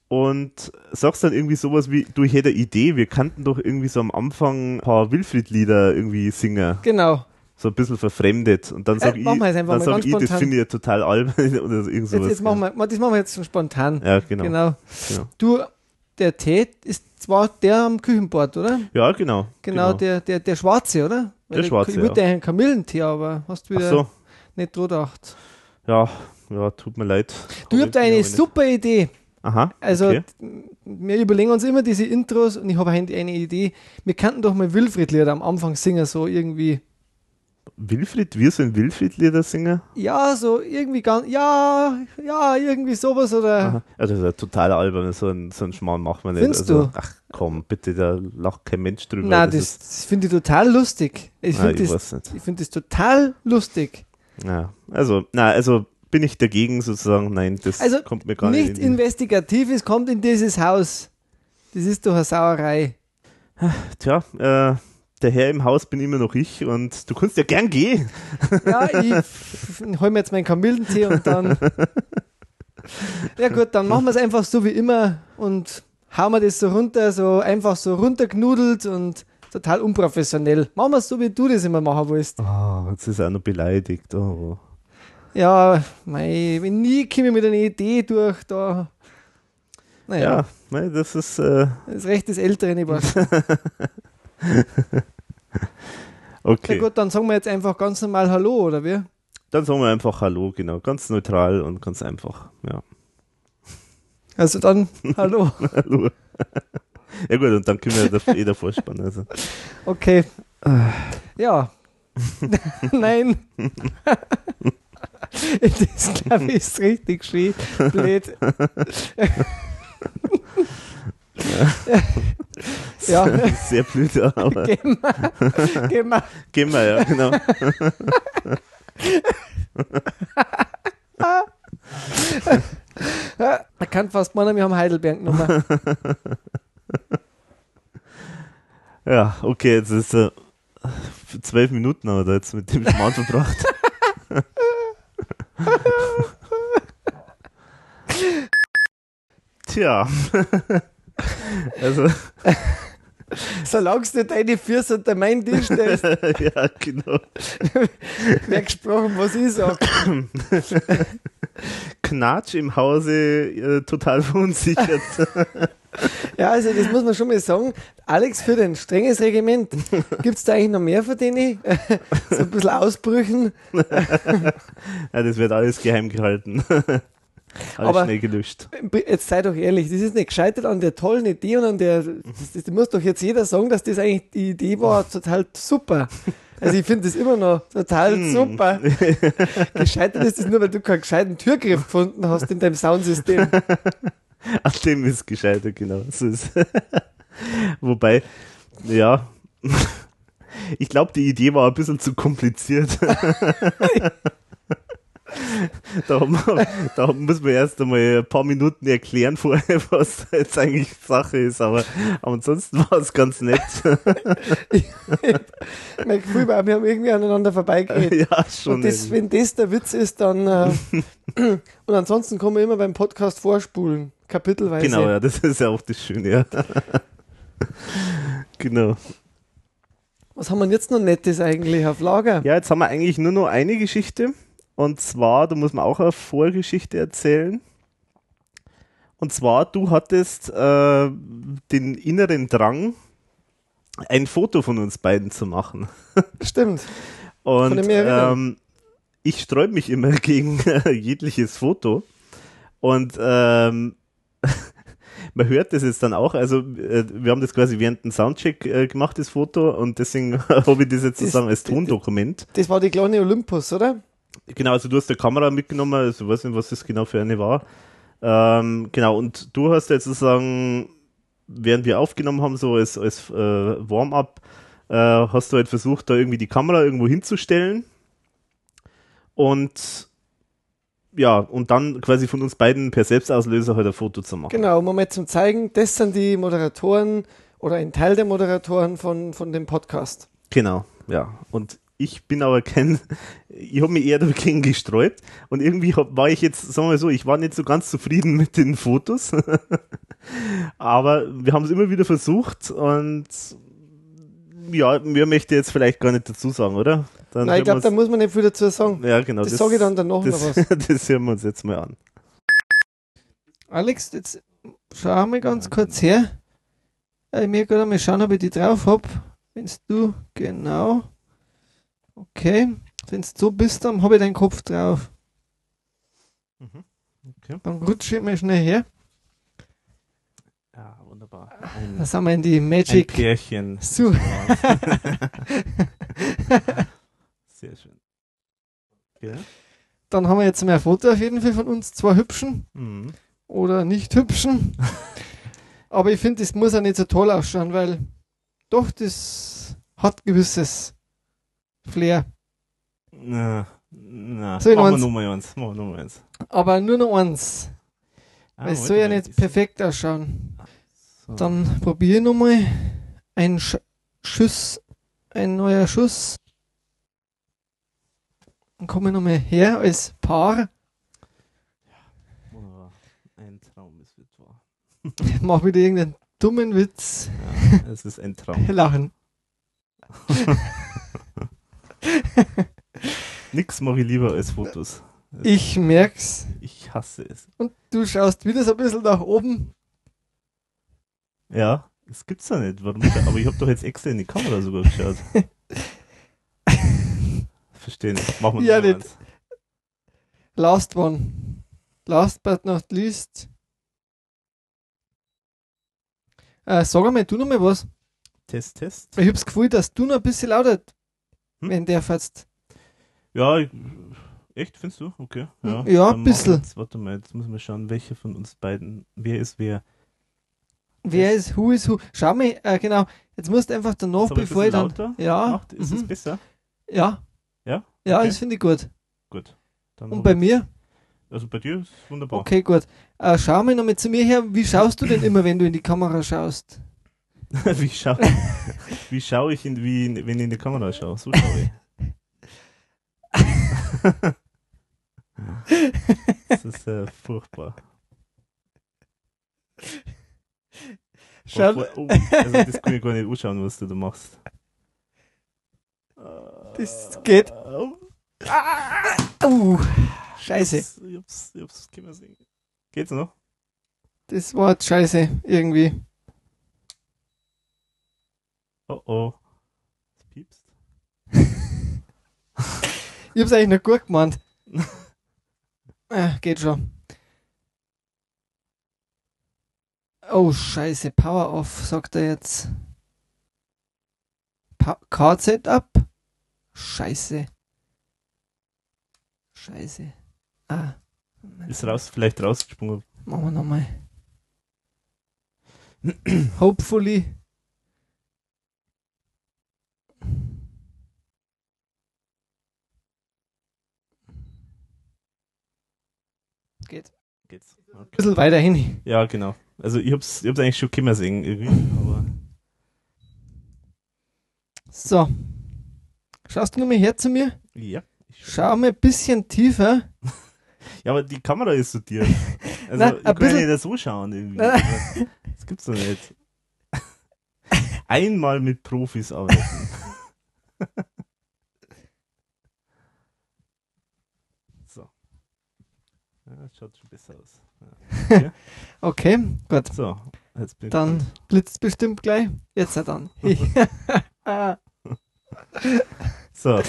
Speaker 1: und sagst dann irgendwie sowas wie, du ich hätte eine Idee, wir kannten doch irgendwie so am Anfang ein paar Wilfried-Lieder irgendwie singen.
Speaker 5: Genau.
Speaker 1: So ein bisschen verfremdet. Und dann sag
Speaker 5: Äh,
Speaker 1: ich, dann sag ich das finde ich ja total albern *laughs* oder so irgend
Speaker 5: Jetzt, jetzt machen wir, das machen wir jetzt schon spontan.
Speaker 1: Ja, genau.
Speaker 5: genau.
Speaker 1: Genau.
Speaker 5: Du, der Tee ist zwar der am Küchenbord, oder?
Speaker 1: Ja, genau.
Speaker 5: Genau, Der, der, der schwarze, oder?
Speaker 1: Der schwarze,
Speaker 5: Ich würde
Speaker 1: ja.
Speaker 5: einen Kamillentee, aber hast wieder
Speaker 1: Ach so.
Speaker 5: nicht dran gedacht.
Speaker 1: Ja, ja, tut mir leid.
Speaker 5: Du
Speaker 1: Hab
Speaker 5: habt eine
Speaker 1: aber nicht-
Speaker 5: super Idee.
Speaker 1: Aha.
Speaker 5: Also,
Speaker 1: okay.
Speaker 5: wir überlegen uns immer diese Intros und ich habe eine eine Idee. Wir könnten doch mal Wilfried-Lieder am Anfang singen, so irgendwie.
Speaker 1: Wilfried, wir sind Wilfried-Lieder singen.
Speaker 5: Ja, so irgendwie ganz, ja, ja, irgendwie sowas oder.
Speaker 1: Aha. Also das ist ein totaler albern, so ein, so ein Schmarrn macht man nicht.
Speaker 5: Findest
Speaker 1: also,
Speaker 5: du?
Speaker 1: Ach komm, bitte, da lacht kein Mensch drüber.
Speaker 5: Nein, das,
Speaker 1: ist,
Speaker 5: das finde ich total lustig. Ich finde das, ich find das total lustig.
Speaker 1: ja, also, na, also bin ich dagegen sozusagen, nein, das
Speaker 5: Also
Speaker 1: kommt mir gar
Speaker 5: nicht
Speaker 1: nicht in die,
Speaker 5: Investigatives kommt in dieses Haus. Das ist doch eine Sauerei.
Speaker 1: Tja, äh, der Herr im Haus bin immer noch ich und du kannst ja gern gehen.
Speaker 5: Ja, ich hol mir jetzt meinen Kamillentee und dann. *laughs* Ja, gut, dann machen wir es einfach so wie immer und hauen wir das so runter, so einfach so runterknudelt und total unprofessionell. Machen wir es so, wie du das immer machen willst.
Speaker 1: Oh, jetzt ist er auch noch beleidigt. Oh.
Speaker 5: Ja, mei, wenn nie komme ich mit einer Idee durch, da. Naja,
Speaker 1: Ja, nein, das ist. Äh,
Speaker 5: das Recht des Älteren, ich. *laughs* *laughs* *laughs*
Speaker 1: okay.
Speaker 5: Ja gut, dann sagen wir jetzt einfach ganz normal Hallo, oder wie?
Speaker 1: Dann sagen wir einfach Hallo, genau. Ganz neutral und ganz einfach. Ja.
Speaker 5: Also dann *laughs* Hallo.
Speaker 1: Hallo. *laughs* ja gut, und dann können wir da eh davor spannen. Also.
Speaker 5: Okay. Ja. Nein. das glaube ich ist richtig schön. Blöd. *laughs* ja. *laughs*
Speaker 1: Sehr blöd, aber.
Speaker 5: Gehen wir. Gehen wir.
Speaker 1: Gehen wir, ja, genau. *laughs*
Speaker 5: Man kann fast meinen, wir haben Heidelberg genommen.
Speaker 1: ja, okay, jetzt ist äh, zwölf Minuten haben wir da jetzt mit dem Schmarrn verbracht. Tja. *laughs* also. *laughs*
Speaker 5: Solange du deine Füße unter meinen Tisch stellst, *laughs*
Speaker 1: ja, genau.
Speaker 5: wird gesprochen, was ich sag.
Speaker 1: Knatsch im Hause äh, total verunsichert.
Speaker 5: Ja, also das muss man schon mal sagen. Alex führt ein strenges Regiment. Gibt es da eigentlich noch mehr von denen? so ein bisschen Ausbrüchen.
Speaker 1: ja, das wird alles geheim gehalten. Alles
Speaker 5: Aber-
Speaker 1: schnell gelöscht.
Speaker 5: Jetzt sei doch ehrlich, das ist nicht gescheitert an der tollen Idee und an der, das, das muss doch jetzt jeder sagen, dass das eigentlich die Idee war, total super. Also ich finde das immer noch total
Speaker 1: Hm.
Speaker 5: super. *laughs* Gescheitert ist das nur, weil du keinen gescheiten Türgriff gefunden hast in deinem Soundsystem. *laughs*
Speaker 1: An dem ist gescheitert, genau. So ist. *laughs* Wobei, ja, ich glaube, die Idee war ein bisschen zu kompliziert. *laughs* da, wir, da muss man erst einmal ein paar Minuten erklären vorher, *laughs* was da jetzt eigentlich Sache ist, aber, aber ansonsten war es ganz nett.
Speaker 5: mein Gefühl war, wir haben irgendwie aneinander vorbeigeredet.
Speaker 1: Ja, schon
Speaker 5: Und das, wenn das der Witz ist, dann äh, *laughs* und ansonsten kann man immer beim Podcast vorspulen, kapitelweise.
Speaker 1: Genau, ja, das ist ja auch das Schöne, ja. genau.
Speaker 5: Was haben wir jetzt noch Nettes eigentlich auf Lager?
Speaker 1: Ja, jetzt haben wir eigentlich nur noch eine Geschichte. Und zwar, da muss man auch eine Vorgeschichte erzählen. Und zwar, du hattest äh, den inneren Drang, ein Foto von uns beiden zu machen.
Speaker 5: Stimmt.
Speaker 1: Und ähm, ich sträube mich immer *laughs* gegen jegliches Foto. Und ähm, *laughs* man hört das jetzt dann auch. Also, äh, wir haben das quasi während dem Soundcheck äh, gemacht, das Foto. Und deswegen *laughs* habe ich das jetzt
Speaker 5: Das-
Speaker 1: sozusagen als Tondokument.
Speaker 5: Das war die kleine Olympus, oder?
Speaker 1: Genau, also du hast eine Kamera mitgenommen, also ich weiß nicht, was das genau für eine war. Ähm, genau, und du hast jetzt sozusagen, während wir aufgenommen haben, so als, als äh, Warm-up, äh, hast du halt versucht, da irgendwie die Kamera irgendwo hinzustellen. Und ja, und dann quasi von uns beiden per Selbstauslöser halt ein Foto zu machen.
Speaker 5: Genau, um mal zum Zeigen, das sind die Moderatoren oder ein Teil der Moderatoren von, von dem Podcast.
Speaker 1: Genau, ja. Und ich bin aber kein, ich habe mich eher dagegen gesträubt und irgendwie hab, war ich jetzt, sagen wir mal so, ich war nicht so ganz zufrieden mit den Fotos. *laughs* aber wir haben es immer wieder versucht und ja, mehr möchte ich jetzt vielleicht gar nicht dazu sagen, oder? Dann
Speaker 5: Nein, ich glaube, da muss man nicht viel dazu sagen.
Speaker 1: ja, genau.
Speaker 5: das sage ich dann danach
Speaker 1: das,
Speaker 5: noch was. *laughs*
Speaker 1: das hören wir uns jetzt mal an.
Speaker 5: Alex, jetzt schau mal ganz kurz her. Äh, mir gerade mal schauen, ob ich die drauf hab. Wenn's du, genau. Okay. Wenn's so bist, dann habe ich deinen Kopf drauf.
Speaker 1: Okay.
Speaker 5: Dann rutsche ich mal schnell her.
Speaker 1: Ja, wunderbar. Ein,
Speaker 5: Da sind wir in die
Speaker 1: ein
Speaker 5: Magic.
Speaker 1: Pärchen.
Speaker 5: So. *laughs*
Speaker 1: Sehr schön. Okay.
Speaker 5: Dann haben wir jetzt mal ein Foto auf jeden Fall von uns, zwei hübschen
Speaker 1: Mhm.
Speaker 5: oder nicht hübschen. *laughs* Aber ich finde, das muss auch nicht so toll ausschauen, weil doch, das hat gewisses Flair.
Speaker 1: Na, na.
Speaker 5: Noch
Speaker 1: machen wir
Speaker 5: eins?
Speaker 1: Nummer eins. Machen wir Nummer eins.
Speaker 5: Aber nur noch eins.
Speaker 1: Ah,
Speaker 5: es soll ja nicht perfekt ausschauen.
Speaker 1: So.
Speaker 5: Dann probiere ich nochmal. Ein Sch Schuss, ein neuer Schuss. Dann komme ich nochmal her als Paar.
Speaker 1: Wunderbar. Ein Traum, es wird wahr. *laughs*
Speaker 5: Mach wieder irgendeinen dummen Witz.
Speaker 1: Ja, es ist ein Traum. *laughs*
Speaker 5: Lachen. *laughs* *laughs*
Speaker 1: Nix mache ich lieber als Fotos.
Speaker 5: Ich merk's.
Speaker 1: Ich hasse es.
Speaker 5: Und du schaust wieder so ein bisschen nach oben.
Speaker 1: Ja, das gibt's ja nicht. Warum? Aber ich habe doch jetzt extra in die Kamera sogar geschaut. *laughs* Verstehe nicht. Machen wir
Speaker 5: Ja, nicht.
Speaker 1: eins.
Speaker 5: Last one. Last but not least. Äh, sag einmal, du noch mal was.
Speaker 1: Test, Test.
Speaker 5: Ich hab's Gefühl, dass du noch ein bisschen lauter,
Speaker 1: Hm?
Speaker 5: wenn der fährst.
Speaker 1: Ja, echt, findest du? Okay. Ja,
Speaker 5: Ja,
Speaker 1: dann machen
Speaker 5: bisschen.
Speaker 1: Jetzt, warte mal, jetzt müssen wir schauen, welche von uns beiden, wer ist wer.
Speaker 5: Wer ist, who is who? Schau mal, äh, genau. Jetzt musst du einfach danach,
Speaker 1: ein
Speaker 5: bevor ich dann.
Speaker 1: lauter
Speaker 5: Ja.
Speaker 1: gemacht? Ist es
Speaker 5: mhm.
Speaker 1: besser?
Speaker 5: Ja.
Speaker 1: Ja?
Speaker 5: Ja,
Speaker 1: Okay.
Speaker 5: das finde ich gut.
Speaker 1: Gut. Dann
Speaker 5: Und bei mir?
Speaker 1: Also bei dir ist es wunderbar.
Speaker 5: Okay, gut. Äh, schau mal nochmal zu mir her. Wie schaust du denn immer, wenn du in die Kamera schaust? *laughs*
Speaker 1: wie schaue *laughs* wie schau ich, in, wie, in- wenn ich in die Kamera schaue? So schaue ich. *laughs* Das ist äh, furchtbar.
Speaker 5: Schau-
Speaker 1: Oh, also das kann ich gar nicht anschauen, was du da machst.
Speaker 5: Das geht.
Speaker 1: Oh.
Speaker 5: Uh, scheiße.
Speaker 1: Ich hab's, ich hab's, ich hab's sehen. Geht's noch?
Speaker 5: Das war scheiße, irgendwie.
Speaker 1: Oh oh. Es piepst. *laughs*
Speaker 5: Ich hab's eigentlich noch gut gemeint. *laughs* äh, geht schon. Oh, scheiße, Power off, sagt er jetzt. Pa Card Setup? Scheiße. Scheiße. Ah,
Speaker 1: Ist raus, vielleicht rausgesprungen.
Speaker 5: machen wir nochmal. *clears throat* Hopefully. Geht.
Speaker 1: Geht's.
Speaker 5: Ein
Speaker 1: Okay.
Speaker 5: bisschen weiter hin.
Speaker 1: Ja, genau. Also ich hab's, ich hab's eigentlich schon können sehen irgendwie,
Speaker 5: So. Schaust du nochmal her zu mir?
Speaker 1: ja.
Speaker 5: Schau mal ein bisschen tiefer. *laughs*
Speaker 1: Ja, aber die Kamera ist so dir. *laughs* Also
Speaker 5: Na,
Speaker 1: ich
Speaker 5: ein
Speaker 1: kann ja
Speaker 5: bisschen-
Speaker 1: nicht so schauen irgendwie. Das gibt's doch nicht. *laughs* Einmal mit Profis arbeiten. so. Ja, das schaut schon besser aus. *laughs* Ja. Okay.
Speaker 5: Okay, gut.
Speaker 1: So, jetzt bin
Speaker 5: Dann blitzt bestimmt gleich. Jetzt ja dann. Ah. *laughs*
Speaker 1: So,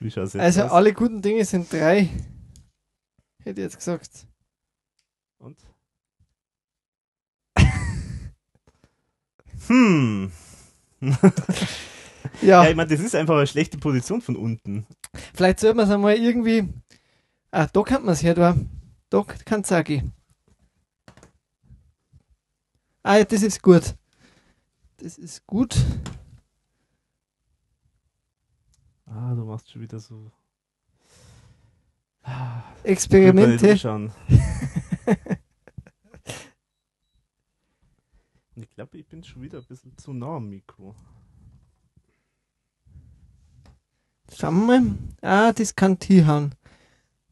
Speaker 1: wie schaut's jetzt
Speaker 5: also
Speaker 1: aus?
Speaker 5: alle guten Dinge sind drei. Hätte ich jetzt gesagt.
Speaker 1: Und? *laughs* Hm.
Speaker 5: Ja.
Speaker 1: ja, ich meine, das ist einfach eine schlechte Position von unten.
Speaker 5: Vielleicht sollte man es einmal irgendwie. Ah, da kann man es her, da. Auch gehen. Ah, ja, das ist gut. Das ist gut.
Speaker 1: Ah, du machst schon wieder so.
Speaker 5: Experimente.
Speaker 1: Schauen. *laughs* ich glaube, ich bin schon wieder ein bisschen zu nah am Mikro.
Speaker 5: Schauen wir mal. Ah, das kann hinhauen.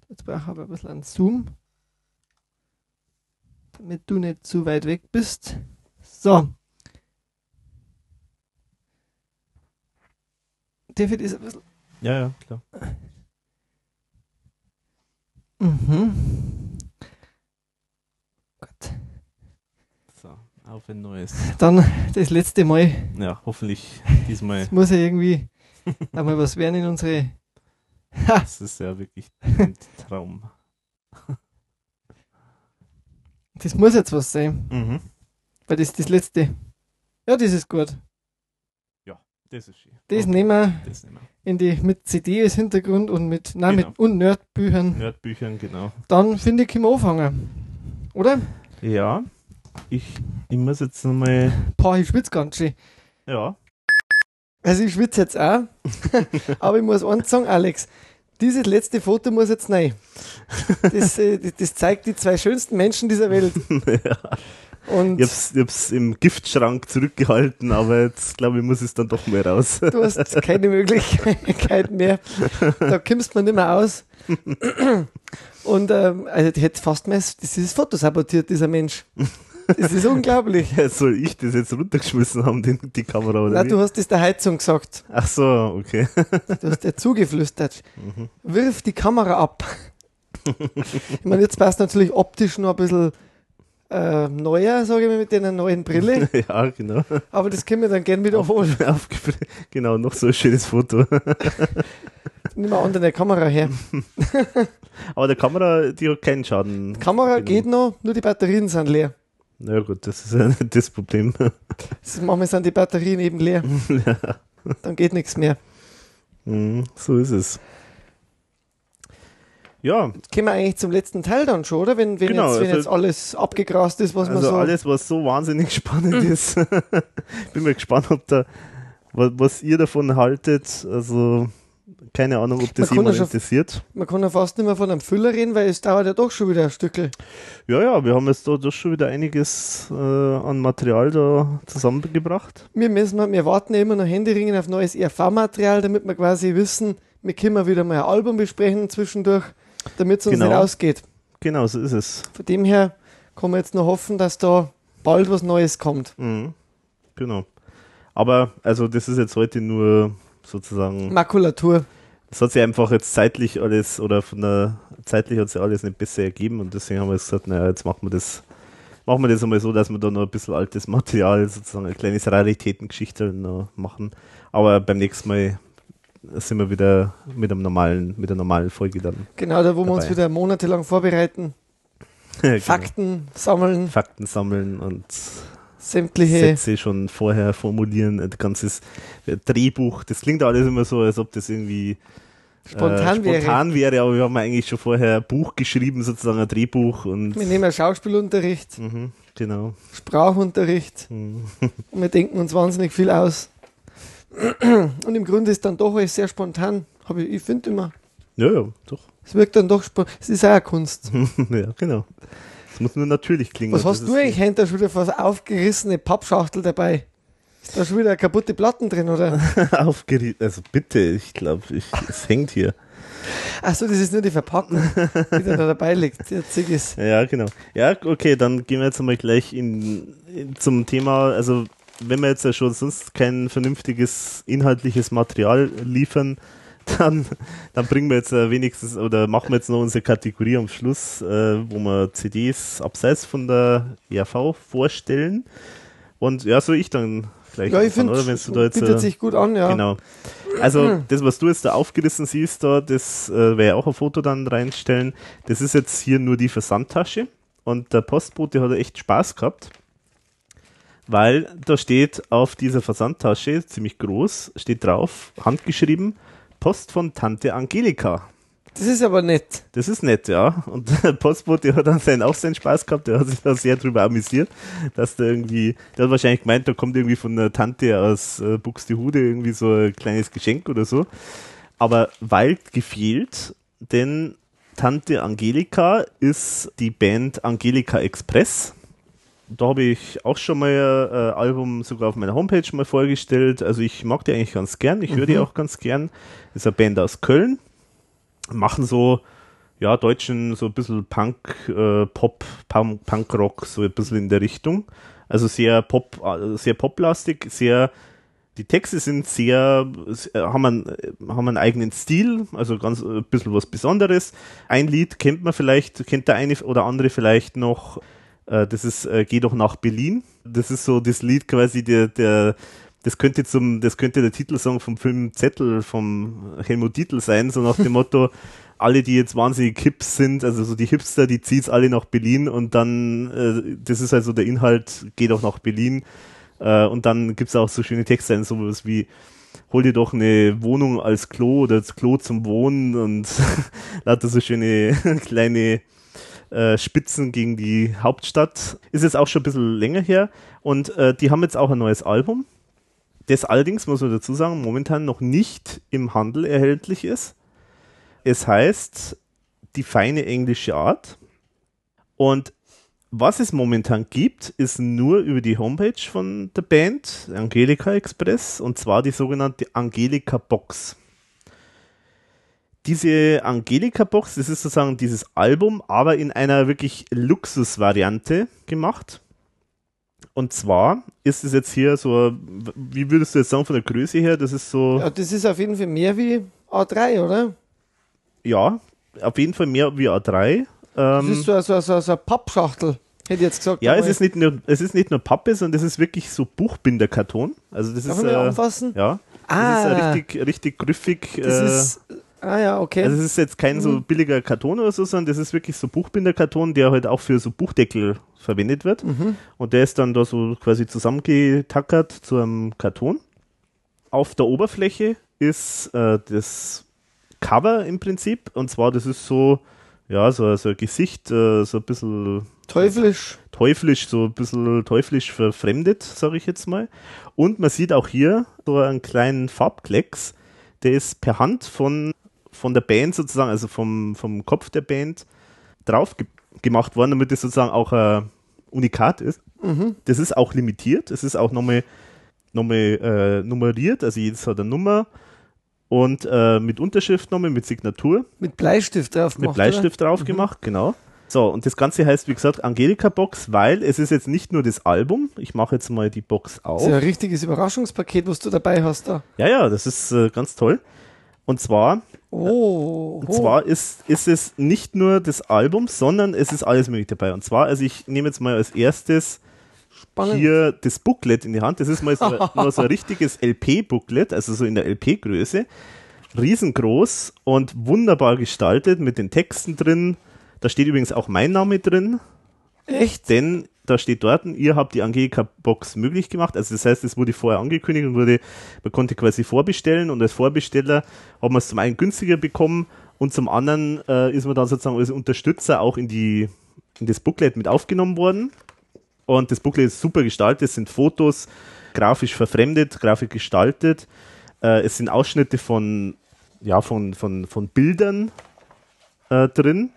Speaker 5: Jetzt brauche ich aber ein bisschen einen Zoom. Damit du nicht zu weit weg bist. So. David ist ein bisschen.
Speaker 1: Ja, ja, klar.
Speaker 5: Mhm.
Speaker 1: So, auf ein neues.
Speaker 5: Dann das letzte Mal.
Speaker 1: Ja, hoffentlich diesmal.
Speaker 5: Es muss ja irgendwie einmal was werden in unsere.
Speaker 1: Das *laughs* ist ja wirklich ein Traum.
Speaker 5: Das muss jetzt was sein.
Speaker 1: Mhm.
Speaker 5: Weil das ist das letzte. Ja, das ist gut.
Speaker 1: Ja, das ist schön.
Speaker 5: Das
Speaker 1: Okay,
Speaker 5: nehmen wir
Speaker 1: Das nehmen wir.
Speaker 5: in die mit CD als Hintergrund und mit nein,
Speaker 1: Genau.
Speaker 5: mit und Nerdbüchern.
Speaker 1: Nerdbüchern, genau.
Speaker 5: Dann finde ich, können wir anfangen. Oder?
Speaker 1: Ja, ich, ich muss jetzt nochmal.
Speaker 5: Boah, ich schwitze ganz schön.
Speaker 1: Ja.
Speaker 5: Also ich schwitze jetzt auch. *laughs* aber ich muss eins sagen, Alex. Dieses letzte Foto muss jetzt. Das, äh, das- das zeigt die zwei schönsten Menschen dieser Welt. *laughs*
Speaker 1: ja.
Speaker 5: Und
Speaker 1: Ich hab's, ich hab's im Giftschrank zurückgehalten, aber jetzt glaube ich, muss es dann doch mal raus.
Speaker 5: du hast keine Möglichkeit mehr. Da kommst man nicht mehr aus. Und ähm, also ich hätte fast mal ist Foto sabotiert, dieser Mensch. Das ist unglaublich. *laughs*
Speaker 1: Ja, Soll ich das jetzt runtergeschmissen haben, den, die Kamera oder
Speaker 5: Na,
Speaker 1: wie?
Speaker 5: du hast das der Heizung gesagt.
Speaker 1: Ach so, okay.
Speaker 5: Du hast dir zugeflüstert.
Speaker 1: Mhm.
Speaker 5: Wirf die Kamera ab. ich meine, jetzt passt natürlich optisch noch ein bisschen äh, neuer, sage ich mal, mit der neuen Brille. *laughs*
Speaker 1: ja, genau.
Speaker 5: Aber das können wir dann gerne wiederholen. *laughs*
Speaker 1: Aufgefre- genau, noch so ein schönes Foto.
Speaker 5: Nimm mal an deine Kamera her.
Speaker 1: aber der Kamera, die hat keinen Schaden.
Speaker 5: Die Kamera geht noch, nur die Batterien sind leer.
Speaker 1: Na gut, das ist ja nicht *laughs* das Problem.
Speaker 5: Das- Manchmal sind die Batterien eben leer. *laughs*
Speaker 1: ja.
Speaker 5: Dann geht nichts mehr.
Speaker 1: Mhm, so ist es. Ja,
Speaker 5: Kommen wir eigentlich zum letzten Teil dann schon, oder? Wenn, wenn,
Speaker 1: Genau,
Speaker 5: jetzt, wenn
Speaker 1: also-
Speaker 5: jetzt alles abgegrast ist, was man
Speaker 1: also
Speaker 5: so.
Speaker 1: alles, was so wahnsinnig *laughs* spannend ist. Bin mal gespannt, ob da, was, was ihr davon haltet. Also, keine Ahnung, ob das jemand
Speaker 5: schon-
Speaker 1: interessiert.
Speaker 5: Man kann ja fast nicht mehr von einem Füller reden, weil es dauert ja doch schon wieder ein Stückel.
Speaker 1: Ja, ja, wir haben jetzt da doch schon wieder einiges äh, an Material da zusammengebracht.
Speaker 5: Wir müssen, wir warten immer noch Händeringen auf neues ERV-Material, damit wir quasi wissen, wir können wieder mal ein Album besprechen zwischendurch. damit es uns
Speaker 1: Genau.
Speaker 5: nicht ausgeht.
Speaker 1: Genau, so ist es.
Speaker 5: Von dem her kann man jetzt nur hoffen, dass da bald was Neues kommt.
Speaker 1: Mhm. Genau. Aber, also, das ist jetzt heute nur sozusagen.
Speaker 5: Makulatur.
Speaker 1: Es hat sich einfach jetzt zeitlich alles, oder von der, zeitlich hat sich alles nicht besser ergeben und deswegen haben wir gesagt, naja, jetzt machen wir das, machen wir das einmal so, dass wir da noch ein bisschen altes Material, sozusagen ein kleines Raritätengeschichte noch machen. Aber beim nächsten Mal sind wir wieder mit einem normalen, mit der normalen Folge dann.
Speaker 5: Genau, da wo wir uns
Speaker 1: dabei.
Speaker 5: wieder monatelang vorbereiten, *laughs*
Speaker 1: Genau.
Speaker 5: Fakten sammeln,
Speaker 1: Fakten sammeln und
Speaker 5: sämtliche.
Speaker 1: Sätze schon vorher formulieren, ein ganzes Drehbuch. Das klingt alles immer so, als ob das irgendwie
Speaker 5: Spontan
Speaker 1: äh,
Speaker 5: wäre.
Speaker 1: spontan wäre, aber wir haben eigentlich schon vorher ein Buch geschrieben, sozusagen ein Drehbuch und
Speaker 5: Wir nehmen Schauspielunterricht,
Speaker 1: Mhm, genau.
Speaker 5: Sprachunterricht
Speaker 1: Mhm.
Speaker 5: und *laughs* wir denken uns wahnsinnig viel aus. Und im Grunde ist dann doch alles sehr spontan. Ich ich finde immer,
Speaker 1: Ja, ja, doch.
Speaker 5: es wirkt dann doch spontan. Es ist auch eine Kunst. *laughs*
Speaker 1: ja, genau. Es muss nur natürlich klingen.
Speaker 5: Was hast du eigentlich hinter schon wieder für eine aufgerissene Pappschachtel dabei? Ist da schon wieder kaputte Platten drin, oder? *laughs*
Speaker 1: Aufgerieben. Also bitte, ich glaube, ich, es hängt hier.
Speaker 5: Achso, das ist nur die Verpackung, die da dabei liegt. Ich's.
Speaker 1: Ja, genau. Ja, okay, dann gehen wir jetzt einmal gleich in, in, zum Thema. Also, wenn wir jetzt ja schon sonst kein vernünftiges inhaltliches Material liefern, dann, dann bringen wir jetzt wenigstens oder machen wir jetzt noch unsere Kategorie am Schluss, äh, wo wir CDs abseits von der ERV vorstellen. Und ja, so ich dann gleich.
Speaker 5: Ja, ich finde,
Speaker 1: jetzt,
Speaker 5: bietet
Speaker 1: äh,
Speaker 5: sich gut an, ja.
Speaker 1: Genau. Also das, was du jetzt da aufgerissen siehst, da, das äh, werde ich auch ein Foto dann reinstellen. Das ist jetzt hier nur die Versandtasche und der Postbote hat echt Spaß gehabt, weil da steht auf dieser Versandtasche, ziemlich groß, steht drauf, handgeschrieben, Post von Tante Angelika.
Speaker 5: Das ist aber nett.
Speaker 1: Das ist nett, ja. Und *laughs* der Postbote hat dann seinen, auch seinen Spaß gehabt, der hat sich da sehr drüber amüsiert, dass da irgendwie, der hat wahrscheinlich gemeint, da kommt irgendwie von der Tante aus äh, Buxtehude irgendwie so ein kleines Geschenk oder so. Aber weit gefehlt, denn Tante Angelika ist die Band Angelika Express. Da habe ich auch schon mal ein äh, Album sogar auf meiner Homepage mal vorgestellt. Also ich mag die eigentlich ganz gern, ich höre die
Speaker 5: Mhm.
Speaker 1: auch ganz gern. ist eine Band aus Köln machen so, ja, deutschen, so ein bisschen Punk, äh, Pop, Punk, Punkrock, so ein bisschen in der Richtung. Also sehr Pop, äh, sehr poplastig, sehr, die Texte sind sehr, äh, haben einen, haben einen eigenen Stil, also ganz äh, ein bisschen was Besonderes. Ein Lied kennt man vielleicht, kennt der eine oder andere vielleicht noch, das ist Geh doch nach Berlin. Das ist so das Lied quasi der, der, das könnte zum, das könnte der Titelsong vom Film Zettel vom Helmut Dietl sein, so nach dem Motto, *laughs* alle, die jetzt wahnsinnig hips sind, also so die Hipster, die zieht's alle nach Berlin und dann, äh, das ist also der Inhalt, geh doch nach Berlin. Äh, und dann gibt's auch so schöne Texte, sowas wie, hol dir doch eine Wohnung als Klo oder das Klo zum Wohnen und *laughs* lauter so schöne *laughs* kleine äh, Spitzen gegen die Hauptstadt. Ist jetzt auch schon ein bisschen länger her und äh, die haben jetzt auch ein neues Album, das allerdings, muss man dazu sagen, momentan noch nicht im Handel erhältlich ist. Es heißt die feine englische Art. Und was es momentan gibt, ist nur über die Homepage von der Band, Angelika Express, und zwar die sogenannte Angelika Box. Diese Angelika Box, das ist sozusagen dieses Album, aber in einer wirklich Luxusvariante gemacht. Und zwar ist es jetzt hier so, wie würdest du jetzt sagen von der Größe her? Das ist so.
Speaker 5: Ja, das ist auf jeden Fall mehr wie A3, oder?
Speaker 1: Ja, auf jeden Fall mehr wie A3.
Speaker 5: Das
Speaker 1: Ähm,
Speaker 5: ist so, so, so, so eine Pappschachtel, hätte ich jetzt gesagt.
Speaker 1: ja, es ist, nicht nur, es ist nicht nur Pappe, sondern es ist wirklich so Buchbinderkarton. Also das
Speaker 5: Darf
Speaker 1: ist äh,
Speaker 5: anfassen?
Speaker 1: Ja.
Speaker 5: Ah.
Speaker 1: Das ist äh, richtig, richtig griffig.
Speaker 5: Das
Speaker 1: äh,
Speaker 5: ist, ah ja, okay.
Speaker 1: Also es ist jetzt kein so
Speaker 5: Mhm.
Speaker 1: billiger Karton oder so, sondern das ist wirklich so Buchbinderkarton, der halt auch für so Buchdeckel verwendet wird.
Speaker 5: Mhm.
Speaker 1: Und der ist dann da so quasi zusammengetackert zu einem Karton. Auf der Oberfläche ist äh, das Cover im Prinzip. Und zwar, das ist so, ja, so, so ein Gesicht, äh, so ein bisschen
Speaker 5: Teuflisch.
Speaker 1: teuflisch, so ein bisschen teuflisch verfremdet, sage ich jetzt mal. Und man sieht auch hier so einen kleinen Farbklecks, der ist per Hand von, von der Band sozusagen, also vom, vom Kopf der Band, drauf ge gemacht worden, damit es sozusagen auch ein Unikat ist.
Speaker 5: Mhm.
Speaker 1: Das ist auch limitiert, es ist auch nochmal nochmal äh, nummeriert, also jedes hat eine Nummer und äh, mit Unterschriftnummer, mit Signatur.
Speaker 5: Mit Bleistift drauf
Speaker 1: Mit
Speaker 5: gemacht,
Speaker 1: Bleistift
Speaker 5: oder?
Speaker 1: drauf gemacht, genau. So, und das Ganze heißt, wie gesagt, Angelika Box, weil es ist jetzt nicht nur das Album. Ich mache jetzt mal die Box
Speaker 5: Das
Speaker 1: auf.
Speaker 5: ist ja ein richtiges Überraschungspaket, was du dabei hast da.
Speaker 1: Ja, ja, das ist äh, ganz toll. Und zwar,
Speaker 5: Oh,
Speaker 1: und zwar ist, ist es nicht nur das Album, sondern es ist alles möglich dabei. Und zwar, also ich nehme jetzt mal als erstes
Speaker 5: Spannend.
Speaker 1: hier das Booklet in die Hand. Das ist mal so, *laughs* nur so ein richtiges LP-Booklet, also so in der LP-Größe. Riesengroß und wunderbar gestaltet mit den Texten drin. Da steht übrigens auch mein Name drin.
Speaker 5: Echt?
Speaker 1: Denn da steht dort, ihr habt die Angelika-Box möglich gemacht. Also das heißt, es wurde vorher angekündigt und wurde, man konnte quasi vorbestellen und als Vorbesteller hat man es zum einen günstiger bekommen und zum anderen äh, ist man dann sozusagen als Unterstützer auch in die in das Booklet mit aufgenommen worden. Und das Booklet ist super gestaltet, es sind Fotos, grafisch verfremdet, grafisch gestaltet. Äh, es sind Ausschnitte von, ja, von, von, von Bildern äh, drin.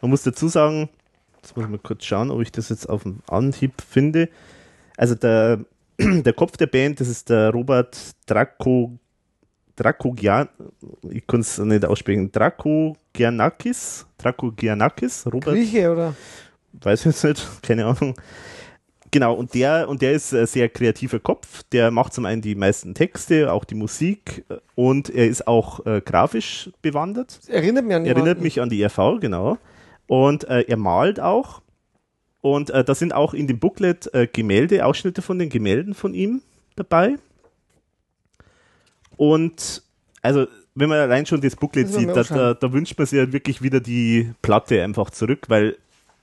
Speaker 1: Man muss dazu sagen, jetzt muss ich mal kurz schauen, ob ich das jetzt auf dem Anhieb finde. Also der, *clears throat* der Kopf der Band, das ist der Robert Draco, Dracogian, ich kann es nicht aussprechen, Dracogianakis, Dracogianakis, Robert,
Speaker 5: Grieche, oder?
Speaker 1: weiß ich jetzt nicht, keine Ahnung. Genau, und der, und der ist ein sehr kreativer Kopf. Der macht zum einen die meisten Texte, auch die Musik und er ist auch äh, grafisch bewandert.
Speaker 5: Erinnert mich an
Speaker 1: Erinnert
Speaker 5: jemanden.
Speaker 1: mich an die RV, genau. Und äh, er malt auch. Und äh, da sind auch in dem Booklet äh, Gemälde, Ausschnitte von den Gemälden von ihm dabei. Und also, wenn man allein schon das Booklet
Speaker 5: wir
Speaker 1: sieht, da, da, da wünscht man sich ja wirklich wieder die Platte einfach zurück, weil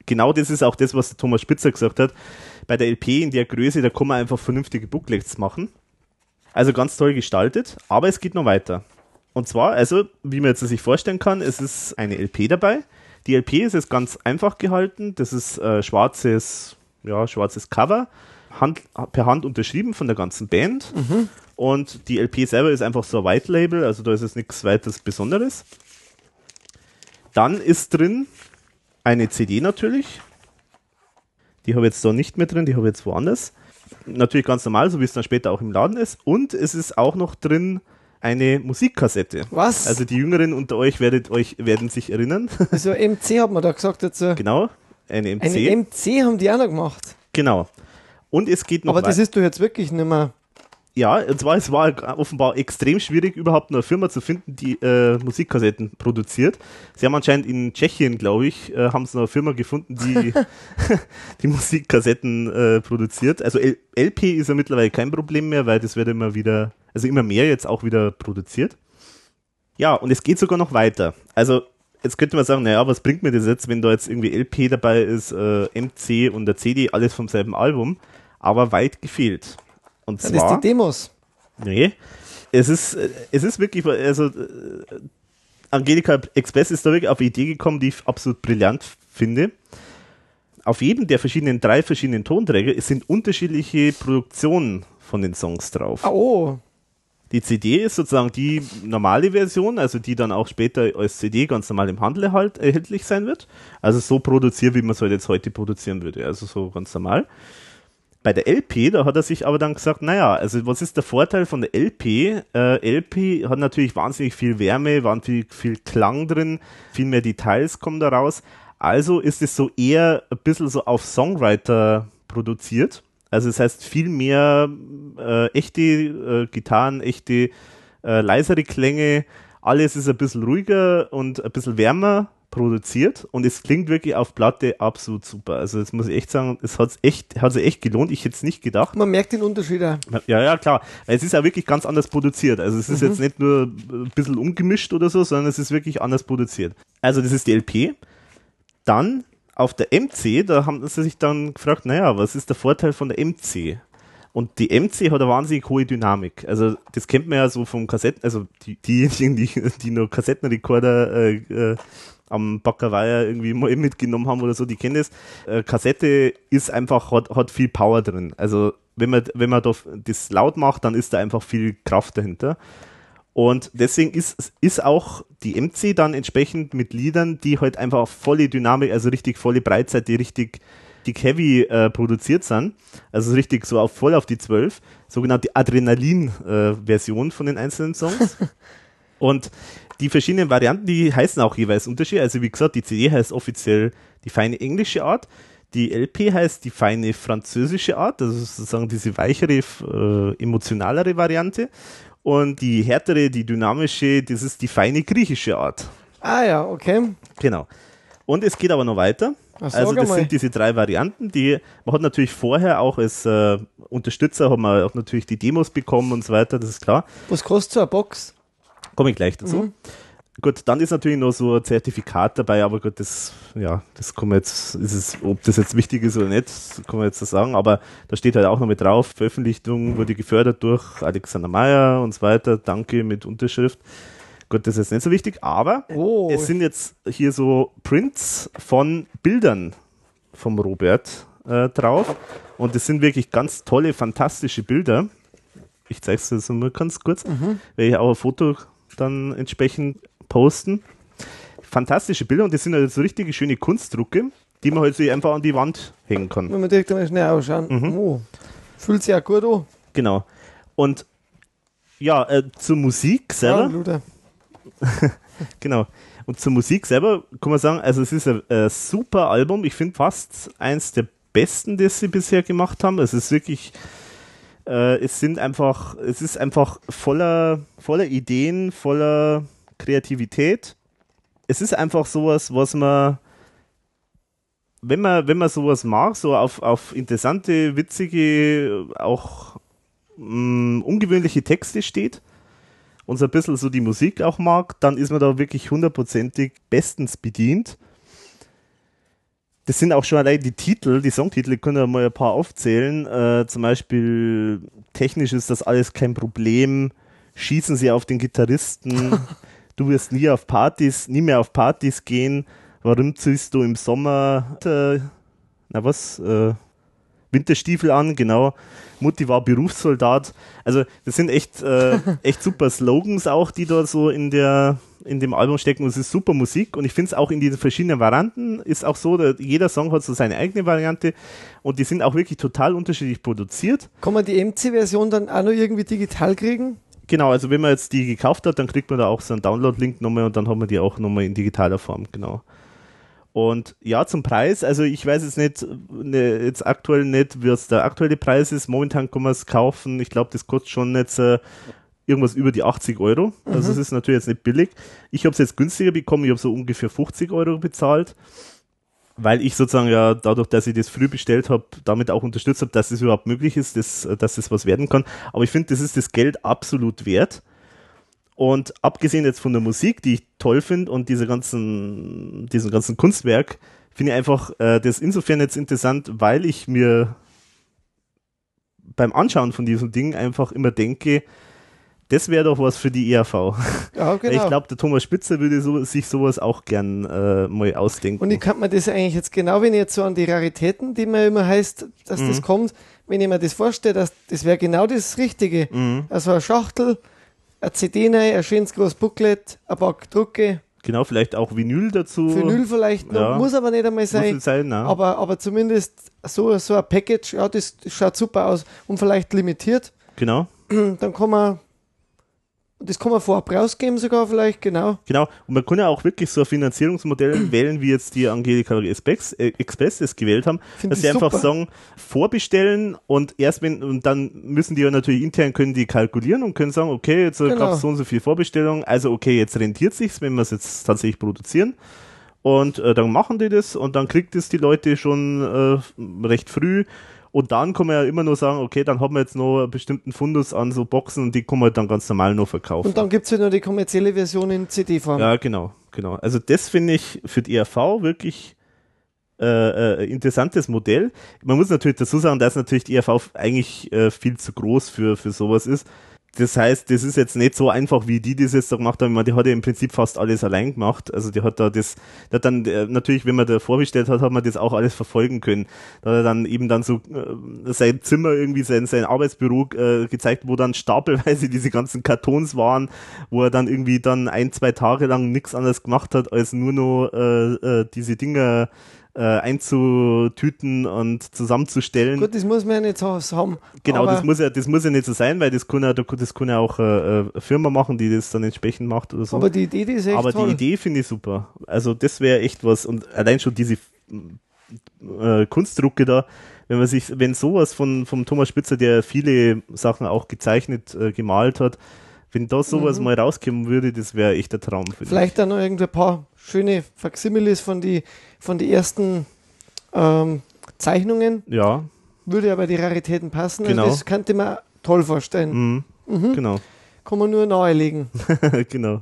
Speaker 1: genau das ist auch das, was Thomas Spitzer gesagt hat. Bei der LP in der Größe, da kann man einfach vernünftige Booklets machen. Also ganz toll gestaltet, aber es geht noch weiter. Und zwar, also, wie man jetzt sich vorstellen kann, es ist eine LP dabei. Die LP ist jetzt ganz einfach gehalten. Das ist äh, schwarzes, ja, schwarzes Cover, Hand, per Hand unterschrieben von der ganzen Band.
Speaker 5: Mhm.
Speaker 1: Und die LP selber ist einfach so ein White Label, also da ist es nichts weiteres Besonderes. Dann ist drin eine CD natürlich. Die habe ich jetzt da nicht mehr drin, die habe ich jetzt woanders. Natürlich ganz normal, so wie es dann später auch im Laden ist. Und es ist auch noch drin eine Musikkassette.
Speaker 5: Was?
Speaker 1: Also die Jüngeren unter euch werdet euch werden sich erinnern. *laughs*
Speaker 5: Also MC hat man da gesagt dazu.
Speaker 1: genau, eine MC.
Speaker 5: Eine MC haben die auch noch gemacht.
Speaker 1: genau. Und es geht noch
Speaker 5: Aber das ist doch jetzt wirklich nicht mehr.
Speaker 1: Ja, und zwar, es war offenbar extrem schwierig, überhaupt eine Firma zu finden, die äh, Musikkassetten produziert. Sie haben anscheinend in Tschechien, glaube ich, äh, haben sie eine Firma gefunden, die *laughs* *laughs* die Musikkassetten äh, produziert. Also L LP ist ja mittlerweile kein Problem mehr, weil das wird immer wieder, also immer mehr jetzt auch wieder produziert. Ja, und es geht sogar noch weiter. Also jetzt könnte man sagen, naja, was bringt mir das jetzt, wenn da jetzt irgendwie LP dabei ist, äh, MC und der CD, alles vom selben Album, aber weit gefehlt. Und
Speaker 5: Dann
Speaker 1: zwar,
Speaker 5: ist die Demos.
Speaker 1: Nee. Es ist, es ist wirklich, also äh, Angelika Express ist da wirklich auf eine Idee gekommen, die ich absolut brillant finde. Auf jedem der verschiedenen, drei verschiedenen Tonträger es sind unterschiedliche Produktionen von den Songs drauf.
Speaker 5: Oh.
Speaker 1: Die CD ist sozusagen die normale Version, also die dann auch später als CD ganz normal im Handel erhalt, erhältlich sein wird. Also so produziert, wie man es halt jetzt heute produzieren würde. Also so ganz normal. Bei der LP, da hat er sich aber dann gesagt, naja, also was ist der Vorteil von der LP? Äh, LP hat natürlich wahnsinnig viel Wärme, wahnsinnig viel Klang drin, viel mehr Details kommen da raus. Also ist es so eher ein bisschen so auf Songwriter produziert. Also das heißt viel mehr äh, echte äh, Gitarren, echte äh, leisere Klänge. Alles ist ein bisschen ruhiger und ein bisschen wärmer produziert und es klingt wirklich auf Platte absolut super. Also das muss ich echt sagen, es hat echt, hat sich echt gelohnt. Ich hätte es nicht gedacht.
Speaker 5: Man merkt den Unterschied auch.
Speaker 1: Ja, ja, klar. Es ist auch wirklich ganz anders produziert. Also es ist
Speaker 5: Mhm.
Speaker 1: jetzt nicht nur ein bisschen umgemischt oder so, sondern es ist wirklich anders produziert. Also das ist die LP. Dann auf der MC, da haben sie sich dann gefragt, naja, was ist der Vorteil von der MC? Und die MC hat eine wahnsinnig hohe Dynamik. Also das kennt man ja so vom Kassetten, also die, diejenigen, die, die noch Kassettenrekorder äh, äh, am Backerweier irgendwie mal mitgenommen haben oder so, die kennen das. Äh, Kassette ist einfach, hat, hat viel Power drin. Also wenn man, wenn man da das laut macht, dann ist da einfach viel Kraft dahinter. Und deswegen ist, ist auch die MC dann entsprechend mit Liedern, die halt einfach auf volle Dynamik, also richtig volle Breitseite, richtig dick heavy äh, produziert sind. Also richtig so auf voll auf die 12. Sogenannte Adrenalin-Version von den einzelnen Songs. *laughs* Und die verschiedenen Varianten, die heißen auch jeweils unterschiedlich. Also wie gesagt, die CD heißt offiziell die feine englische Art. Die LP heißt die feine französische Art, also sozusagen diese weichere, äh, emotionalere Variante. Und die härtere, die dynamische, das ist die feine griechische Art.
Speaker 5: Ah ja, okay.
Speaker 1: Genau. Und es geht aber noch weiter.
Speaker 5: Ach,
Speaker 1: also das sind diese drei Varianten, die man hat natürlich vorher auch als äh, Unterstützer hat man auch natürlich die Demos bekommen und so weiter, das ist klar.
Speaker 5: Was kostet so eine Box?
Speaker 1: Komme ich gleich dazu.
Speaker 5: Mhm.
Speaker 1: Gut, dann ist natürlich noch so ein Zertifikat dabei, aber gut, das, ja, das kann man jetzt, ist es, ob das jetzt wichtig ist oder nicht, kann man jetzt so sagen, aber da steht halt auch noch mit drauf, Veröffentlichung wurde gefördert durch Alexander Meyer und so weiter, danke mit Unterschrift. Gut, das ist jetzt nicht so wichtig, aber
Speaker 5: Oh.
Speaker 1: es sind jetzt hier so Prints von Bildern vom Robert äh, drauf und das sind wirklich ganz tolle, fantastische Bilder. Ich zeige es jetzt mal ganz kurz,
Speaker 5: Mhm.
Speaker 1: werde ich auch ein Foto dann entsprechend posten. Fantastische Bilder und das sind halt so richtige schöne Kunstdrucke, die man halt so einfach an die Wand hängen kann.
Speaker 5: Wenn wir direkt einmal schnell ausschauen.
Speaker 1: Mhm.
Speaker 5: Oh. Fühlt sich ja gut an.
Speaker 1: Genau. Und ja, äh, zur Musik selber.
Speaker 5: Ja, *laughs*
Speaker 1: genau. Und zur Musik selber kann man sagen, also es ist ein, ein super Album. Ich finde fast eins der besten, das sie bisher gemacht haben. Es ist wirklich, äh, es sind einfach, es ist einfach voller, voller Ideen, voller Kreativität. Es ist einfach sowas, was man, wenn man, wenn man sowas mag, so auf, auf interessante, witzige, auch mh, ungewöhnliche Texte steht und so ein bisschen so die Musik auch mag, dann ist man da wirklich hundertprozentig bestens bedient. Das sind auch schon allein die Titel, die Songtitel, kann ja mal ein paar aufzählen. Äh, zum Beispiel, technisch ist das alles kein Problem. Schießen sie auf den Gitarristen. *laughs* du wirst nie auf Partys, nie mehr auf Partys gehen. Warum ziehst du im Sommer, äh, na was, äh, Winterstiefel an, genau. Mutti war Berufssoldat. Also das sind echt, äh, *laughs* echt super Slogans auch, die da so in der in dem Album stecken. Und es ist super Musik und ich finde es auch in diesen verschiedenen Varianten ist auch so, dass jeder Song hat so seine eigene Variante und die sind auch wirklich total unterschiedlich produziert.
Speaker 5: Kann man die MC-Version dann auch noch irgendwie digital kriegen?
Speaker 1: Genau, also wenn man jetzt die gekauft hat, dann kriegt man da auch so einen Download-Link nochmal und dann hat man die auch nochmal in digitaler Form, genau. Und ja, zum Preis, also ich weiß jetzt nicht, ne, jetzt aktuell nicht, was der aktuelle Preis ist. Momentan kann man es kaufen. Ich glaube, das kostet schon jetzt äh, irgendwas über die 80 Euro. Also
Speaker 5: Mhm.
Speaker 1: es ist natürlich jetzt nicht billig. Ich habe es jetzt günstiger bekommen. Ich habe so ungefähr 50 Euro bezahlt, weil ich sozusagen ja dadurch, dass ich das früh bestellt habe, damit auch unterstützt habe, dass es überhaupt möglich ist, dass, dass das was werden kann. Aber ich finde, das ist das Geld absolut wert. Und abgesehen jetzt von der Musik, die ich toll finde und diese ganzen, diesen ganzen Kunstwerk, finde ich einfach äh, das insofern jetzt interessant, weil ich mir beim Anschauen von diesem Ding einfach immer denke, das wäre doch was für die ERV.
Speaker 5: Ja, *laughs* genau.
Speaker 1: Ich glaube, der Thomas Spitzer würde so, sich sowas auch gern äh, mal ausdenken.
Speaker 5: Und ich kann mir das eigentlich jetzt genau, wenn ich jetzt so an die Raritäten, die man immer heißt, dass das
Speaker 1: Mhm.
Speaker 5: kommt, wenn ich mir das vorstelle, dass, das wäre genau das Richtige.
Speaker 1: Mhm.
Speaker 5: Also eine Schachtel, eine CD rein, ein schönes großes Booklet, ein paar Drucke,
Speaker 1: Genau, vielleicht auch Vinyl dazu.
Speaker 5: Vinyl vielleicht noch,
Speaker 1: Ja.
Speaker 5: muss aber nicht einmal sein.
Speaker 1: nicht sein, nein.
Speaker 5: aber, aber zumindest so, so ein Package, ja, das, das schaut super aus und vielleicht limitiert.
Speaker 1: Genau. *clears throat*
Speaker 5: Dann kann man, das kann man vorab rausgeben sogar vielleicht, genau.
Speaker 1: Genau, und man kann ja auch wirklich so ein Finanzierungsmodell *clears throat* wählen, wie jetzt die Angelika Express, äh, Express das gewählt haben,
Speaker 5: Find
Speaker 1: dass sie einfach
Speaker 5: super.
Speaker 1: sagen, vorbestellen und erst wenn, und dann müssen die ja natürlich intern können die kalkulieren und können sagen, okay, jetzt
Speaker 5: Genau.
Speaker 1: gab es so und so viel Vorbestellung, also okay, jetzt rentiert sich's, wenn wir es jetzt tatsächlich produzieren. Und äh, dann machen die das und dann kriegt es die Leute schon äh, recht früh. Und dann kann man ja immer nur sagen, okay, dann haben wir jetzt noch einen bestimmten Fundus an so Boxen und die kann man dann ganz normal noch verkaufen.
Speaker 5: Und dann gibt es halt noch die kommerzielle Version in CD-Form.
Speaker 1: Ja, genau, genau. Also das finde ich für die ERV wirklich äh, äh, interessantes Modell. Man muss natürlich dazu sagen, dass natürlich die ERV eigentlich äh, viel zu groß für, für sowas ist. Das heißt, das ist jetzt nicht so einfach, wie die das jetzt da gemacht haben. Ich meine, die hat ja im Prinzip fast alles allein gemacht. Also die hat da das, die hat dann äh, natürlich, wenn man da vorbestellt hat, hat man das auch alles verfolgen können. Da hat er dann eben dann so äh, sein Zimmer irgendwie, sein, sein Arbeitsbüro äh, gezeigt, wo dann stapelweise *laughs* diese ganzen Kartons waren, wo er dann irgendwie dann ein, zwei Tage lang nichts anderes gemacht hat, als nur noch äh, äh, diese Dinger äh, einzutüten und zusammenzustellen.
Speaker 5: Gut, das muss man ja nicht so haben.
Speaker 1: Genau, das muss ja, das muss ja nicht so sein, weil das kann ja, das kann ja auch äh, eine Firma machen, die das dann entsprechend macht oder so.
Speaker 5: Aber die Idee, die ist echt
Speaker 1: Aber
Speaker 5: toll.
Speaker 1: die Idee finde ich super. Also das wäre echt was und allein schon diese äh, Kunstdrucke da, wenn man sich, wenn sowas von vom Thomas Spitzer, der viele Sachen auch gezeichnet, äh, gemalt hat, wenn da sowas
Speaker 5: Mhm.
Speaker 1: mal rauskommen würde, das wäre echt der Traum. finde ich.
Speaker 5: Vielleicht dann noch irgendwie ein paar schöne Faksimiles von die, von die ersten ähm, Zeichnungen.
Speaker 1: Ja,
Speaker 5: Würde ja bei die Raritäten passen.
Speaker 1: Genau.
Speaker 5: Also das könnte man toll vorstellen.
Speaker 1: mhm.
Speaker 5: Mhm.
Speaker 1: genau.
Speaker 5: Kann man nur nahelegen. *laughs*
Speaker 1: genau.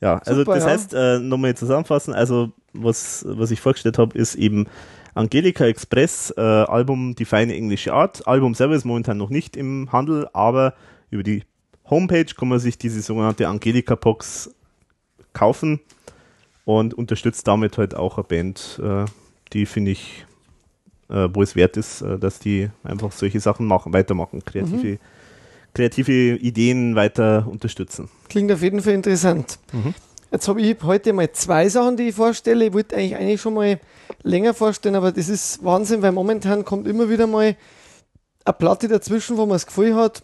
Speaker 1: Ja, also
Speaker 5: Super,
Speaker 1: das
Speaker 5: ja.
Speaker 1: heißt, äh, nochmal zusammenfassen, also was, was ich vorgestellt habe, ist eben Angelika Express, äh, Album Die feine englische Art. Album selber ist momentan noch nicht im Handel, aber über die Homepage kann man sich diese sogenannte Angelika Box kaufen und unterstützt damit halt auch eine Band, äh, die finde ich, äh, wo es wert ist, äh, dass die einfach solche Sachen machen, weitermachen, kreative, kreative Ideen weiter unterstützen.
Speaker 5: Klingt auf jeden Fall interessant.
Speaker 1: Mhm.
Speaker 5: Jetzt habe ich heute mal zwei Sachen, die ich vorstelle. Ich wollte eigentlich eigentlich schon mal länger vorstellen, aber das ist Wahnsinn, weil momentan kommt immer wieder mal eine Platte dazwischen, wo man das Gefühl hat,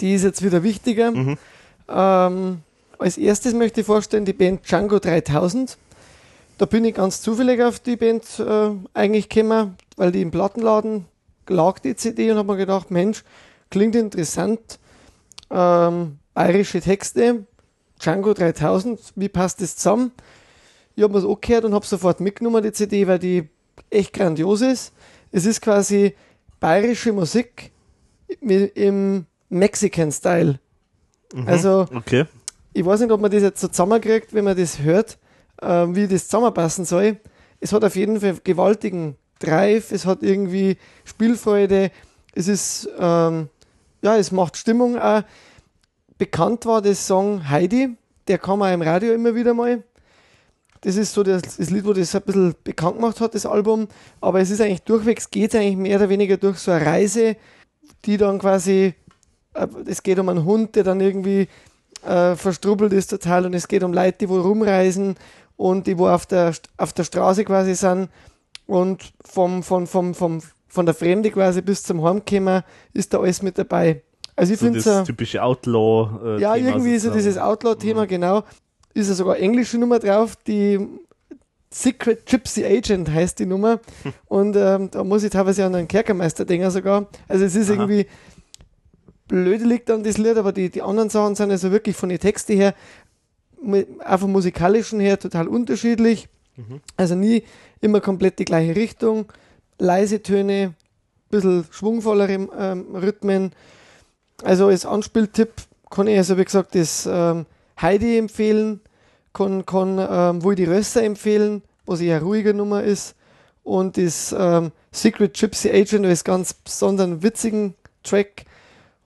Speaker 5: die ist jetzt wieder wichtiger.
Speaker 1: Mhm.
Speaker 5: Ähm, als erstes möchte ich vorstellen die Band Django 3000. Da bin ich ganz zufällig auf die Band äh, eigentlich gekommen, weil die im Plattenladen lag, die CD, und habe mir gedacht, Mensch, klingt interessant. Ähm, bayerische Texte, Django 3000, wie passt das zusammen? Ich habe mir das angehört und habe sofort mitgenommen, die CD, weil die echt grandios ist. Es ist quasi bayerische Musik im Mexican-Style.
Speaker 1: Mhm.
Speaker 5: Also,
Speaker 1: Okay.
Speaker 5: Ich weiß nicht, ob man das jetzt so zusammenkriegt, wenn man das hört, äh, wie das zusammenpassen soll. Es hat auf jeden Fall gewaltigen Drive, es hat irgendwie Spielfreude, es ist, ähm, ja, es macht Stimmung auch. Bekannt war das Song Heidi, der kam auch im Radio immer wieder mal. Das ist so das, das Lied, wo das ein bisschen bekannt gemacht hat, das Album. Aber es ist eigentlich durchwegs, geht eigentlich mehr oder weniger durch so eine Reise, die dann quasi, äh, es geht um einen Hund, der dann irgendwie äh, verstrubbelt ist total und es geht um Leute, die wo rumreisen und die wo auf der, auf der Straße quasi sind und vom, vom, vom, vom, von der Fremde quasi bis zum Heimkommen ist da alles mit dabei. Also ich
Speaker 1: so
Speaker 5: finde
Speaker 1: das
Speaker 5: es
Speaker 1: typische Outlaw. Äh,
Speaker 5: ja,
Speaker 1: Thema
Speaker 5: irgendwie so
Speaker 1: sozusagen.
Speaker 5: dieses Outlaw-Thema, genau. Ist ja sogar englische Nummer drauf, die Secret Gypsy Agent heißt die Nummer. *laughs* Und ähm, da muss ich teilweise an einen Kerkermeister denken sogar. Also es ist
Speaker 1: Aha.
Speaker 5: irgendwie blöde liegt an das Lied, aber die, die anderen Sachen sind also wirklich von den Texten her, auch vom musikalischen her total unterschiedlich.
Speaker 1: Mhm.
Speaker 5: Also nie immer komplett die gleiche Richtung. Leise Töne, bisschen schwungvollere ähm, Rhythmen. Also als Anspieltipp kann ich also, wie gesagt, das ähm, Heidi empfehlen, kann, kann ähm, wohl die Rösser empfehlen, was eher ruhige Nummer ist. Und das ähm, Secret Gypsy Agent als ganz besonderen witzigen Track.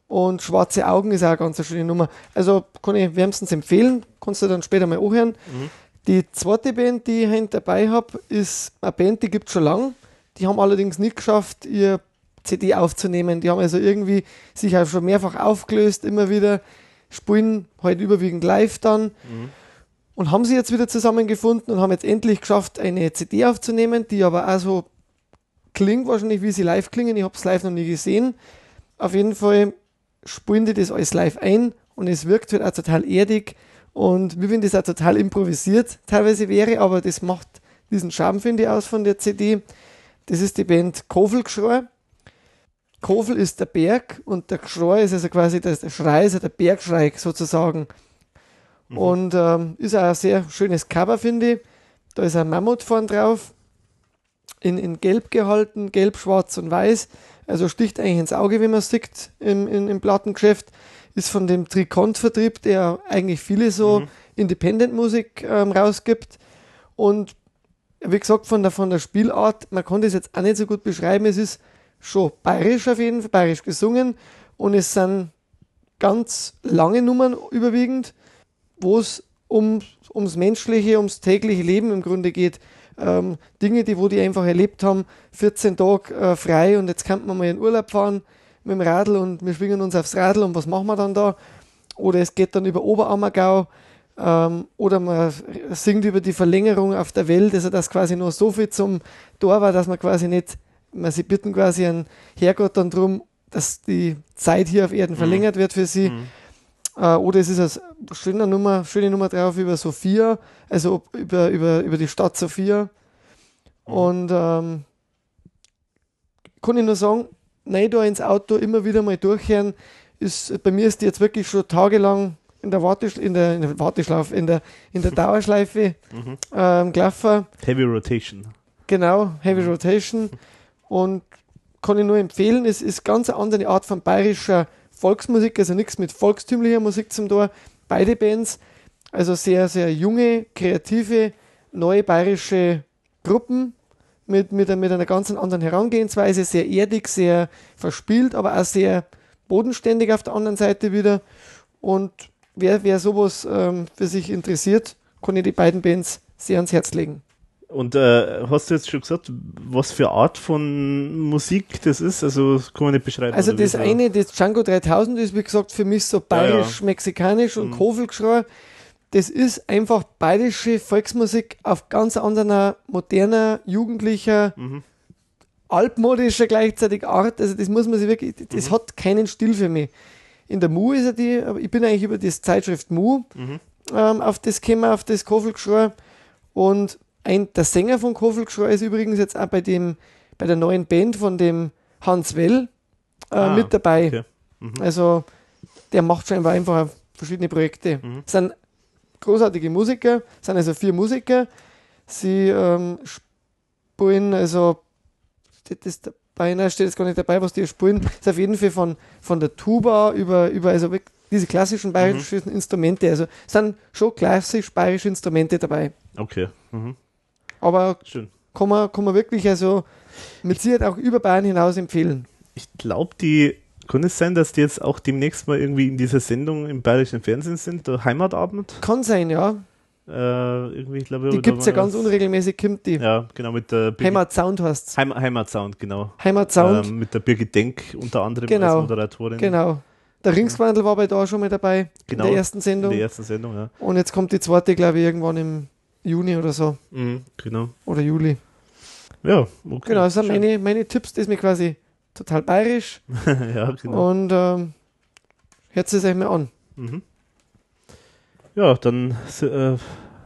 Speaker 5: Und Schwarze Augen ist auch eine ganz schöne Nummer. Also kann ich wärmstens empfehlen, kannst du dann später mal anhören.
Speaker 1: Mhm.
Speaker 5: Die zweite Band, die ich heute dabei habe, ist eine Band, die gibt es schon lange. Die haben allerdings nicht geschafft, ihr CD aufzunehmen. Die haben also irgendwie sich auch schon mehrfach aufgelöst, immer wieder spielen halt überwiegend live dann und haben sie jetzt wieder zusammengefunden und haben jetzt endlich geschafft, eine CD aufzunehmen, die aber auch so klingt wahrscheinlich, wie sie live klingen. Ich habe es live noch nie gesehen. Auf jeden Fall spielen die das alles live ein und es wirkt halt auch total erdig und wie wenn das auch total improvisiert teilweise wäre, aber das macht diesen Charme, finde ich, aus von der CD. Das ist die Band Kofelgeschrei. Kofel ist der Berg und der Geschrei ist also quasi der Schrei, ist ja der Bergschrei sozusagen. Und ähm, ist auch ein sehr schönes Cover, finde ich. Da ist ein Mammut vorn drauf, in, in Gelb gehalten, Gelb, Schwarz und Weiß. Also sticht eigentlich ins Auge, wenn man es sieht im, im, im Plattengeschäft. Ist von dem Trikont-Vertrieb, der eigentlich viele so Independent-Musik ähm, rausgibt. Und wie gesagt, von der, von der Spielart, man kann das jetzt auch nicht so gut beschreiben. Es ist schon bayerisch auf jeden Fall, bayerisch gesungen. Und es sind ganz lange Nummern überwiegend, wo es um, ums menschliche, ums tägliche Leben im Grunde geht. Ähm, Dinge, die wo die einfach erlebt haben, 14 Tage äh, frei und jetzt kann man mal in Urlaub fahren mit dem Radl und wir schwingen uns aufs Radl und was machen wir dann da? Oder es geht dann über Oberammergau, Ähm, oder man singt über die Verlängerung auf der Welt, also dass quasi nur so viel zum Tor war, dass man quasi nicht, man sie bitten quasi einen Herrgott dann drum, dass die Zeit hier auf Erden
Speaker 1: Mhm.
Speaker 5: verlängert wird für sie. Äh, oder es ist eine schöne Nummer, schöne Nummer drauf über Sophia, also ob- über, über, über die Stadt Sophia. Und ähm, kann ich nur sagen, nein, da ins Auto immer wieder mal durchhören. Ist, bei mir ist die jetzt wirklich schon tagelang in der, Wartesch in der, in der Warteschlaufe, in der, in der *laughs* Dauerschleife
Speaker 1: Mhm.
Speaker 5: ähm, gelaufen.
Speaker 1: Heavy Rotation.
Speaker 5: Genau, Heavy Rotation. Und kann ich nur empfehlen, es ist ganz eine andere Art von bayerischer Volksmusik, also nichts mit volkstümlicher Musik zum Tor. Beide Bands, also sehr, sehr junge, kreative, neue bayerische Gruppen mit, mit, mit einer ganz anderen Herangehensweise, sehr erdig, sehr verspielt, aber auch sehr bodenständig auf der anderen Seite wieder. Und wer, wer sowas ähm, für sich interessiert, kann ich die beiden Bands sehr ans Herz legen.
Speaker 1: Und äh, hast du jetzt schon gesagt, was für Art von Musik das ist? Also das kann man nicht beschreiben.
Speaker 5: Also das eine, das Django 3000 ist wie gesagt für mich so
Speaker 1: Ja, ja.
Speaker 5: bayerisch-mexikanisch und
Speaker 1: Mhm.
Speaker 5: Kofelgeschrei. Das ist einfach bayerische Volksmusik auf ganz anderer, moderner, jugendlicher,
Speaker 1: Mhm.
Speaker 5: altmodischer gleichzeitig Art. Also das muss man sich wirklich, das
Speaker 1: Mhm.
Speaker 5: hat keinen Stil für mich. In der Mu ist er die, aber ich bin eigentlich über das Zeitschrift Mu
Speaker 1: Mhm.
Speaker 5: ähm, auf das gekommen, auf das Kofelgeschrei. Und ein, der Sänger von Kofelgeschrei ist übrigens jetzt auch bei dem, bei der neuen Band von dem Hans Well äh,
Speaker 1: Ah,
Speaker 5: mit dabei.
Speaker 1: okay. Mhm.
Speaker 5: Also der macht scheinbar einfach verschiedene Projekte.
Speaker 1: Mhm.
Speaker 5: Sind großartige Musiker, sind also vier Musiker. Sie ähm, spielen, also steht das dabei, nein, steht jetzt gar nicht dabei, was die spielen. Ist auf jeden Fall von, von der Tuba über, über also diese klassischen bayerischen
Speaker 1: Mhm.
Speaker 5: Instrumente. Also sind schon klassisch bayerische Instrumente dabei.
Speaker 1: Okay. Mhm.
Speaker 5: Aber
Speaker 1: Schön.
Speaker 5: kann man, kann man wirklich also mit Sicherheit auch über Bayern hinaus empfehlen.
Speaker 1: Ich glaube, die kann es sein, dass die jetzt auch demnächst mal irgendwie in dieser Sendung im bayerischen Fernsehen sind, der Heimatabend?
Speaker 5: Kann sein, ja.
Speaker 1: Äh, irgendwie, ich glaube,
Speaker 5: Die gibt es ja ganz unregelmäßig, kommt die.
Speaker 1: Ja, genau, mit der Birgit-
Speaker 5: Heimat Sound heißt
Speaker 1: Heim, Heimatsound, genau.
Speaker 5: Heimatsound.
Speaker 1: Ähm, mit der Birgit Denk unter anderem
Speaker 5: Genau.
Speaker 1: als Moderatorin.
Speaker 5: Genau. Der Ringswandel war bei da schon mal dabei,
Speaker 1: Genau,
Speaker 5: in der ersten Sendung.
Speaker 1: In der ersten Sendung, ja.
Speaker 5: Und jetzt kommt die zweite, glaube ich, irgendwann im Juni oder so.
Speaker 1: Mhm, genau.
Speaker 5: Oder Juli.
Speaker 1: Ja, okay.
Speaker 5: Genau, das sind
Speaker 1: schön.
Speaker 5: meine, meine Tipps, das ist mir quasi total bayerisch. *laughs*
Speaker 1: ja, genau.
Speaker 5: Und ähm, hört es euch mal an.
Speaker 1: Mhm. Ja, dann äh,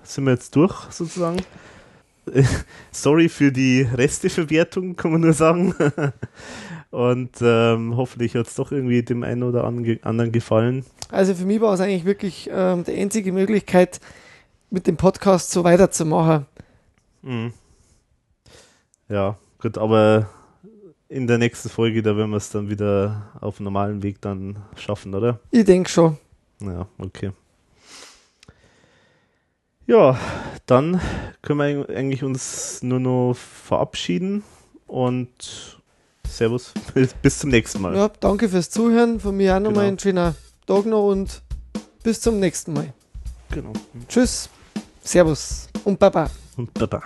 Speaker 1: sind wir jetzt durch, sozusagen. *laughs* Sorry für die Resteverwertung, kann man nur sagen. *laughs* Und ähm, hoffentlich hat es doch irgendwie dem einen oder anderen gefallen.
Speaker 5: Also für mich war es eigentlich wirklich ähm, die einzige Möglichkeit, mit dem Podcast so weiterzumachen.
Speaker 1: Mhm. Ja, gut, aber in der nächsten Folge, da werden wir es dann wieder auf normalen Weg dann schaffen, oder?
Speaker 5: Ich denke schon.
Speaker 1: Ja, okay. Ja, dann können wir eigentlich uns nur noch verabschieden und Servus, *laughs* bis, zum nächsten Mal.
Speaker 5: Ja, danke fürs Zuhören. Von mir auch nochmal
Speaker 1: Genau.
Speaker 5: einen schönen Tag noch und bis zum nächsten Mal.
Speaker 1: Genau.
Speaker 5: Tschüss, Servus und Baba.
Speaker 1: Und Baba.